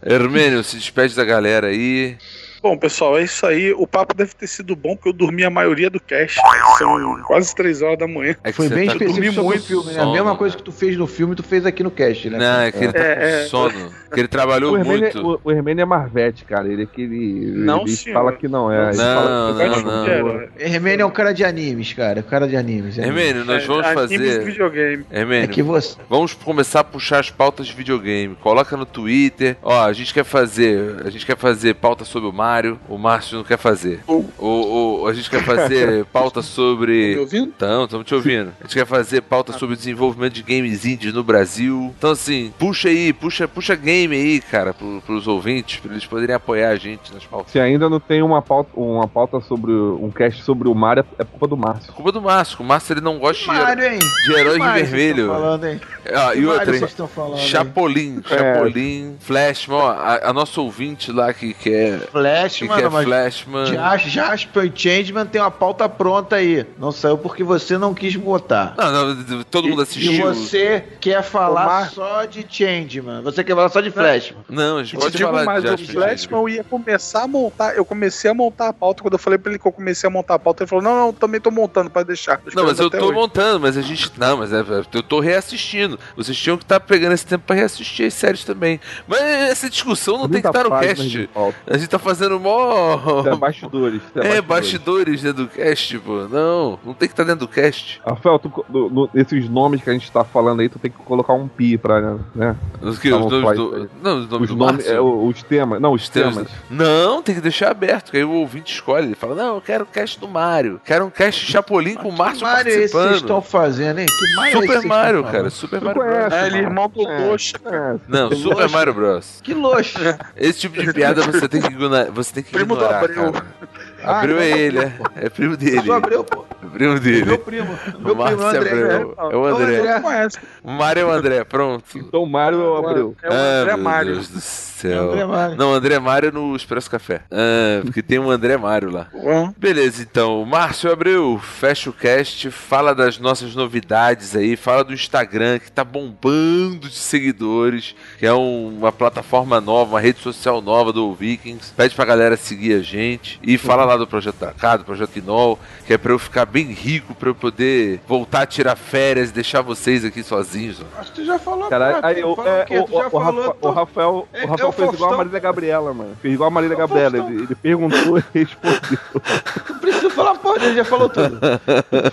Hermênio, se despede da galera aí. Bom, pessoal, é isso aí. O papo deve ter sido bom, porque eu dormi a maioria do cast. São quase três horas da manhã. É Foi bem tá específico sobre o muito filme, né? A mesma coisa que tu fez no filme, tu fez aqui no cast, né? Não, é que ele tá É, com é. sono. Que ele trabalhou O Hermênio, muito. o, o Hermênio é Marvete, cara. Ele é aquele. Não, ele senhor. fala que não é. Ele Não, fala que não, acho não. era. Hermênio é um cara de animes, cara. Cara de animes. é. Hermênio, nós vamos É, animes e fazer. videogame. É que você. Vamos começar a puxar as pautas de videogame. Coloca no Twitter. Ó, a gente quer fazer. A gente quer fazer pauta sobre o Mario. O Márcio não quer fazer. O, o- a gente quer fazer pauta Me sobre. ouvindo? Então, estamos te ouvindo. A gente quer fazer pauta sobre o desenvolvimento de games indies no Brasil. Então, assim, puxa aí, puxa, puxa game aí, cara, pro, pros ouvintes, pra eles poderem apoiar a gente nas pautas. Se ainda não tem uma pauta, uma pauta sobre um cast sobre o Mario, é culpa do Márcio. Culpa do Márcio. O Márcio ele não gosta de, Mário, hein? de heróis de Mário, vocês vermelho. estão falando, hein? Ah, e Mário outra, falando? Chapolin, Chapolin, Flashman, ó, a, a nossa ouvinte lá que quer, Flash, que mano, quer mas Flashman. Jas- Jasper e Changeman tem uma pauta pronta aí. Não saiu porque você não quis botar. Não, não, todo mundo E assistiu. você quer falar Omar. só de Changeman. Você quer falar só de Flashman. Não, a gente pode digo falar mais, de o Jasper Flashman eu ia começar a montar. Eu comecei a montar a pauta. Quando eu falei pra ele que eu comecei a montar a pauta, ele falou: Não, não, também tô montando, pode deixar. Tô Não, mas eu tô hoje. montando, mas a gente. Não, mas é, eu tô reassistindo. Vocês tinham que estar pegando esse tempo pra reassistir as séries também. Mas essa discussão não tem que 30 estar no cast. A gente tá fazendo mó. Isso é bastidores. isso É, bastidores dentro do cast, pô. Não, não tem que estar dentro do cast. Rafael, tu, no- no- esses nomes que a gente tá falando aí, tu tem que colocar um pi pra, né? Os, que, Tá os nomes do. aí. Não, os nomes Os do Márcio. é, os temas. Não, os Temas. temas. Não, tem que deixar aberto, que aí o ouvinte escolhe. Ele fala: Não, eu quero o cast do Mario. Quero um cast Chapolin com o Márcio Mario é esse que vocês participando. estão fazendo, hein? Que Mario é esse que Super vocês Mario, cara. falando? Super Mario Bros. conhece, É, ele é irmão do É. Loxa. É, Não, Super. Mario Bros. Que luxo. Esse tipo de piada você tem que ignorar. Você tem que Primo do ignorar, Abreu. cara. Ah, Abreu então é ele, é. É primo dele. sou Abreu, pô. É primo dele. Meu primo. O Meu primo Márcio André. Abreu. É o André. André. Conhece. O Mário é o André, pronto. Então o Mário é o Abreu. É o ah, André meu Mário. Deus do céu. André Mário. Não, André Mário no Expresso Café. Ah, porque tem um André Mário lá. Bom, Beleza, então, Márcio Abreu, fecha o cast, fala das nossas novidades aí, fala do Instagram que tá bombando de seguidores, que é um- uma plataforma nova, uma rede social nova do Vikings. Pede pra galera seguir a gente e fala lá do Projeto Dracado, do Projeto Inol, que é pra eu ficar bem rico, pra eu poder voltar a tirar férias e deixar vocês aqui sozinhos. ó. Acho que tu já falou. Pô, aí, falou é, o o, o, Rafa- o Rafael, É, o Rafael é o fez igual a. Marília Gabriela, mano. Fez igual a Marília É o Gabriela. Ele, ele perguntou e respondeu. Não preciso falar, pô, ele já falou tudo.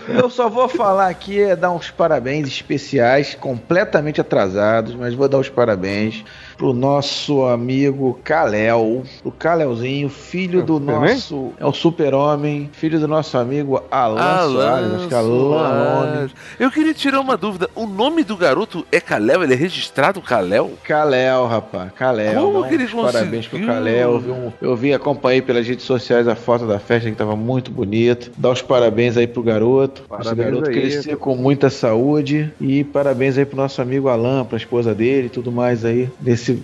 Eu só vou falar aqui é dar uns parabéns especiais, completamente atrasados, mas vou dar os parabéns pro nosso amigo Kalel, o Kalelzinho, filho É do nosso, é o super-homem, filho do nosso amigo Alan, Soares, acho que é Alan. Eu queria tirar uma dúvida. O nome do garoto é Kalel? Ele é registrado Kalel? Kalel, rapaz, Kalel. Como dá que ele uns Parabéns pro? Kalel. Eu vi, um- eu vi, acompanhei pelas redes sociais a foto da festa que tava muito bonito. Dá os parabéns aí pro garoto. Esse Parabéns garoto aí. crescer com muita saúde. E parabéns aí pro nosso amigo Alan, pra esposa dele e tudo mais aí.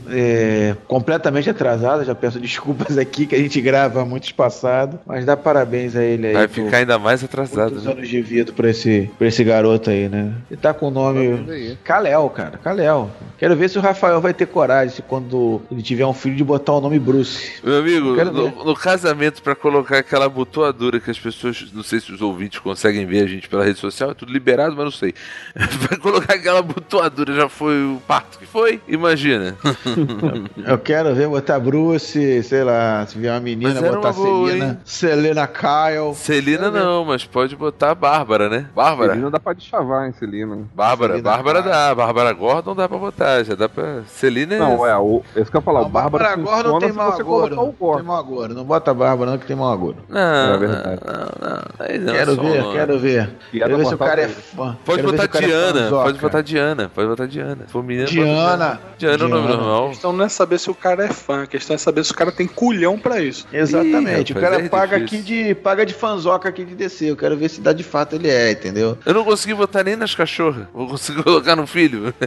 É, completamente atrasado. Já peço desculpas aqui que a gente grava muito espaçado. Mas dá parabéns a ele aí. Vai por ficar ainda mais atrasado, muitos né? anos de vida pra esse, pra esse garoto aí, né? E tá com o nome. Kalel, cara, Kalel. Quero ver se o Rafael vai ter coragem, se quando ele tiver um filho, de botar o nome Bruce. Meu amigo, no, no casamento, pra colocar aquela abotoadura que as pessoas, não sei se os ouvintes conseguem ver a gente pela rede social, é tudo liberado, mas não sei. pra colocar aquela abotoadura já foi o parto que foi? Imagina. Eu quero ver botar Bruce, sei lá, se vier uma menina, Mas botar uma boa, Selena. hein? Selena Kyle. Celina não, mas pode botar a Bárbara, né? Bárbara. Celina dá pra deschavar, hein, Celina. Bárbara, Celina Bárbara Kyle. dá, Bárbara Gordon dá pra botar, já dá pra. Celina é. Não, é, o, esse que eu ia falar, o Não, Bárbara agora não funciona tem o Não tem Gordon. mau agouro. Não bota Bárbara não, que tem mau agouro. Não, É verdade. não, não, não. Aí não, quero ver, não. quero ver. Quero ver se o cara é fã. Pode se botar é Diana, pode botar Diana, pode botar Diana. Botar Diana. Diana é o nome Diana. Normal. a questão não é saber se o cara é fã, a questão é saber se o cara tem culhão pra isso. Exatamente. Ih, o cara é paga difícil. aqui de paga de fanzoca aqui de descer. Eu quero ver se dá de fato ele é, entendeu? Eu não consegui botar nem nas cachorras. Vou conseguir colocar no filho.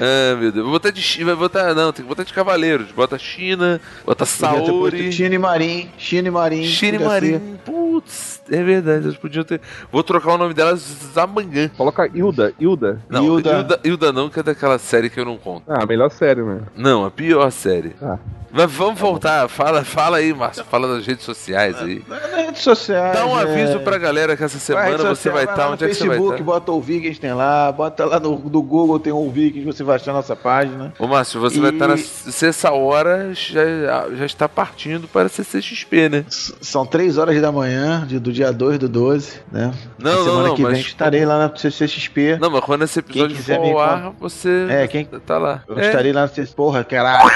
Ah, meu Deus. Vou botar de China, vai botar. Não, tem que botar de cavaleiros. Bota China, bota Saori. Marim, Chine Marim. China e podia ser. Marim. Puta Putz, é verdade, eles podiam ter. Vou trocar o nome delas amanhã. Coloca Hilda, Hilda. Não, Hilda. Hilda, Hilda não, que é daquela série que eu não conto. Ah, a melhor série, né? Não, a pior série. Ah. Mas vamos voltar, fala, fala aí, Márcio, fala das redes sociais aí. Nas redes sociais. Dá um é, aviso pra galera que essa semana você vai estar. no Onde é que você vai Facebook, estar? bota o Vikings, tem lá. Bota lá no, no Google, tem o Vikings, você vai achar a nossa página. Ô Márcio, você E- vai estar na. Se essa hora já, já está partindo para CCXP, né? S- São 3 horas da manhã de- do dia 2 do 12, né? Não, Na não, semana não, que vem estarei lá na CCXP. Não, mas quando esse episódio for me ao ar, você É, quem- tá lá. Eu É, estarei lá na CCXP. Porra, caralho.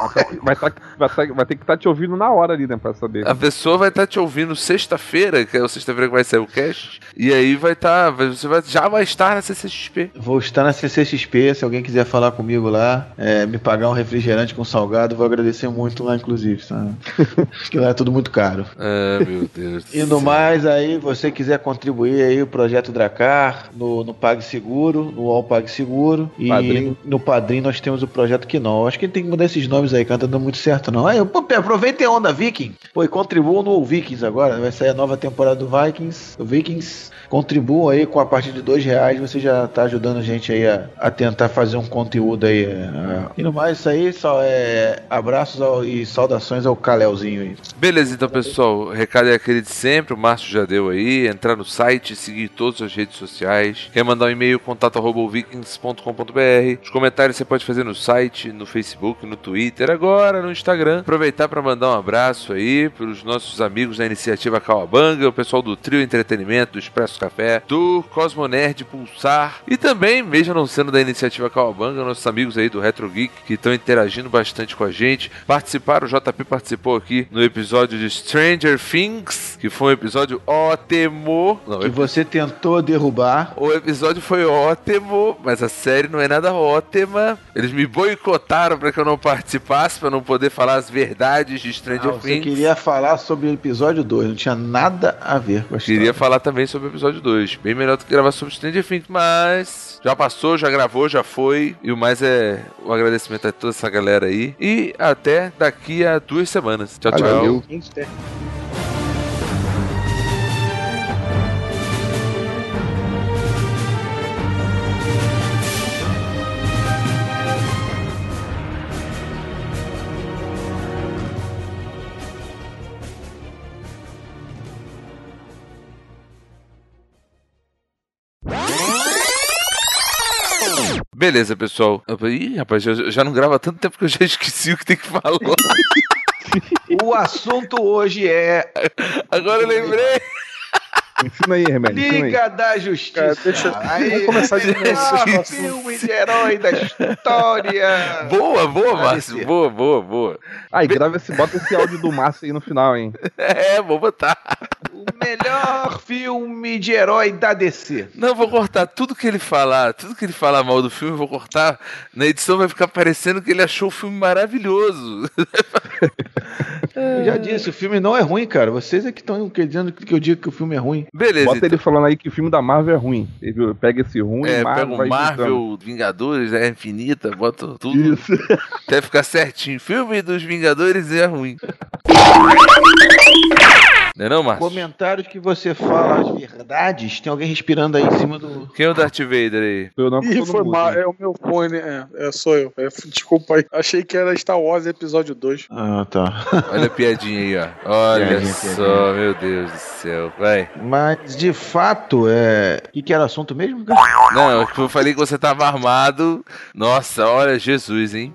Vai, tá, vai, tá- vai ter que estar te ouvindo na hora ali, né? Pra saber. A pessoa vai estar te ouvindo sexta-feira, que é a sexta-feira que vai sair o cast, e aí vai estar. você vai, já vai estar na CCXP. Vou estar na CCXP, se alguém quiser falar comigo lá, é, me pagar um refrigerante com salgado, vou agradecer muito lá, inclusive, sabe? Porque lá é tudo muito caro. Ah, meu Deus. E no mais, aí, você quiser contribuir aí o projeto Dracar, no, no PagSeguro, no All PagSeguro. E Padrim. no Padrim nós temos o projeto Quinol. Acho que tem que mudar esses nomes aí, que não tá dando muito certo, não. Aí, pô, aproveitem a onda Viking. Pô, e contribuam no Vikings agora. Vai sair a nova temporada do Vikings. Do Vikings. Contribuam aí com a partir de dois reais. Você já tá ajudando a gente aí a, a tentar fazer um conteúdo aí. é, é. E no mais, isso aí só é abraços ao- e saudações ao Calelzinho aí. Beleza, então, pessoal. O recado é aquele de sempre. O Márcio já deu aí. Entrar no site, seguir todas as redes sociais. Quer mandar um e-mail, contato.vikings.com.br. Os comentários você pode fazer no site, no Facebook, no Twitter, agora no Instagram. Aproveitar para mandar um abraço aí para os nossos amigos da iniciativa Calabanga, o pessoal do Trio Entretenimento, do Expresso Café, do Cosmo Nerd Pulsar e também, mesmo não sendo da iniciativa Calabanga, nossos amigos aí do Retro Geek que estão interagindo bastante com a gente. Participaram, o JP participou aqui no episódio de Stranger Things, que foi um episódio ótimo. Não, Que você tentou derrubar. o episódio foi ótimo, mas a série não é nada ótima. Eles me boicotaram para que eu não participasse, para não poder falar as verdades de Stranger você Things. queria falar sobre o episódio 2, não tinha nada a ver com a história. Queria falar também sobre o episódio 2. Bem melhor do que gravar sobre Stranger Things, mas já passou, já gravou, já foi. E o mais é o agradecimento a toda essa galera aí. E até daqui a duas semanas. Tchau, tchau. Valeu. Beleza, pessoal. Ih, rapaz, eu já não gravo há tanto tempo que eu já esqueci o que tem que falar. O assunto hoje é Agora eu lembrei. Ensina aí, Remédio. Ensina aí. Liga da Justiça. Cara, deixa- Aí, vamos começar de novo. melhor filme de herói da história. Boa, boa, Vai Márcio. Boa, boa, boa. Aí, grava esse, bota esse áudio do Márcio aí no final, hein? É, vou botar. O melhor filme de herói da DC. Não, eu vou cortar tudo que ele falar, tudo que ele falar mal do filme, eu vou cortar. Na edição vai ficar parecendo que ele achou o filme maravilhoso. Eu já disse, o filme não é ruim, cara. Vocês é que estão dizendo que eu digo que o filme é ruim. Beleza. Bota então. ele falando aí que o filme da Marvel é ruim. Ele pega esse ruim, É, Marvel, pega vai o Marvel. Vingadores, é infinita, bota tudo Isso. até ficar certinho. Filme dos Vingadores é ruim. Não é não, Márcio? Comentários que você fala as verdades, tem alguém respirando aí em cima do. Quem é o Darth Vader aí? Eu não, Ih, foi mal, é o meu fone, é, é sou eu. É, desculpa aí. Achei que era Star Wars episódio 2. Ah, tá. Olha a piadinha aí, ó. Olha Piadinha, só, meu Deus do céu. Vai. Mas de fato, é. O que, que era o assunto mesmo, cara? Não, eu falei que você tava armado. Nossa, olha, Jesus, hein?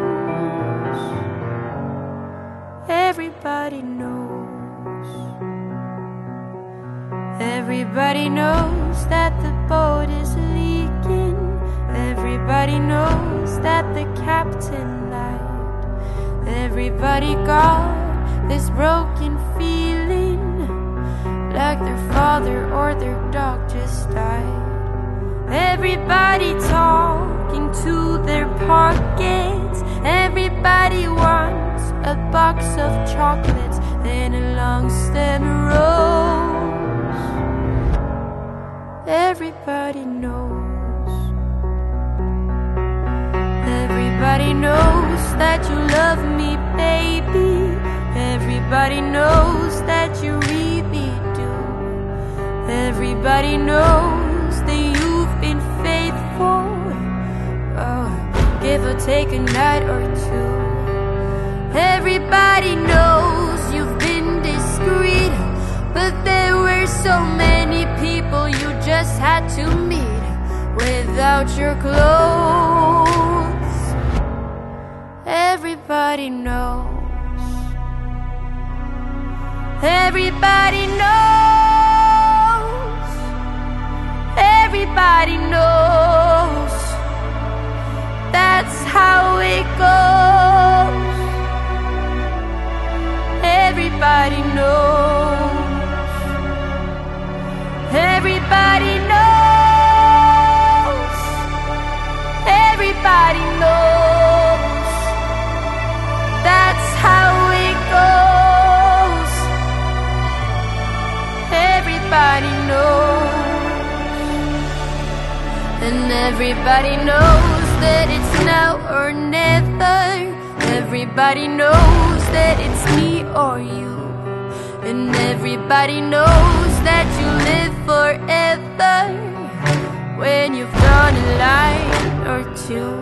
Everybody knows. Everybody knows that the boat is leaking. Everybody knows that the captain lied. Everybody got this broken feeling like their father or their dog just died. Everybody talking to their pockets. Everybody wants a box of chocolates a long stem rose. Everybody knows. Everybody knows that you love me, baby. Everybody knows that you really do. Everybody knows give or take a night or two. Everybody knows you've been discreet, but there were so many people you just had to meet without your clothes. Everybody knows. Everybody knows. Everybody knows. How it goes. Everybody knows. Everybody knows. Everybody knows. That's how it goes. Everybody knows. And everybody knows that it's now or never. Everybody knows that it's me or you. And everybody knows that you live forever when you've done a line or two.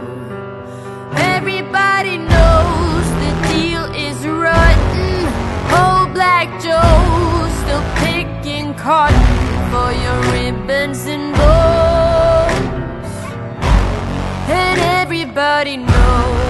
Everybody knows the deal is rotten. Old Black Joe still picking cotton for your ribbons and bows. And everybody knows.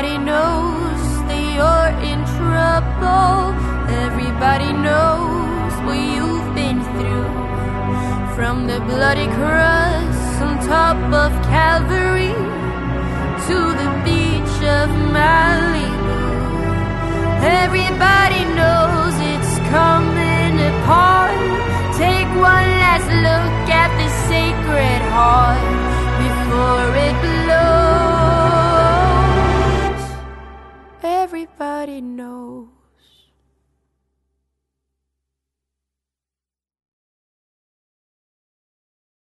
Everybody knows that you're in trouble. Everybody knows what you've been through. From the bloody cross on top of Calvary to the beach of Malibu. Everybody knows it's coming upon. Take one last look at the sacred heart before it blows. everybody knows.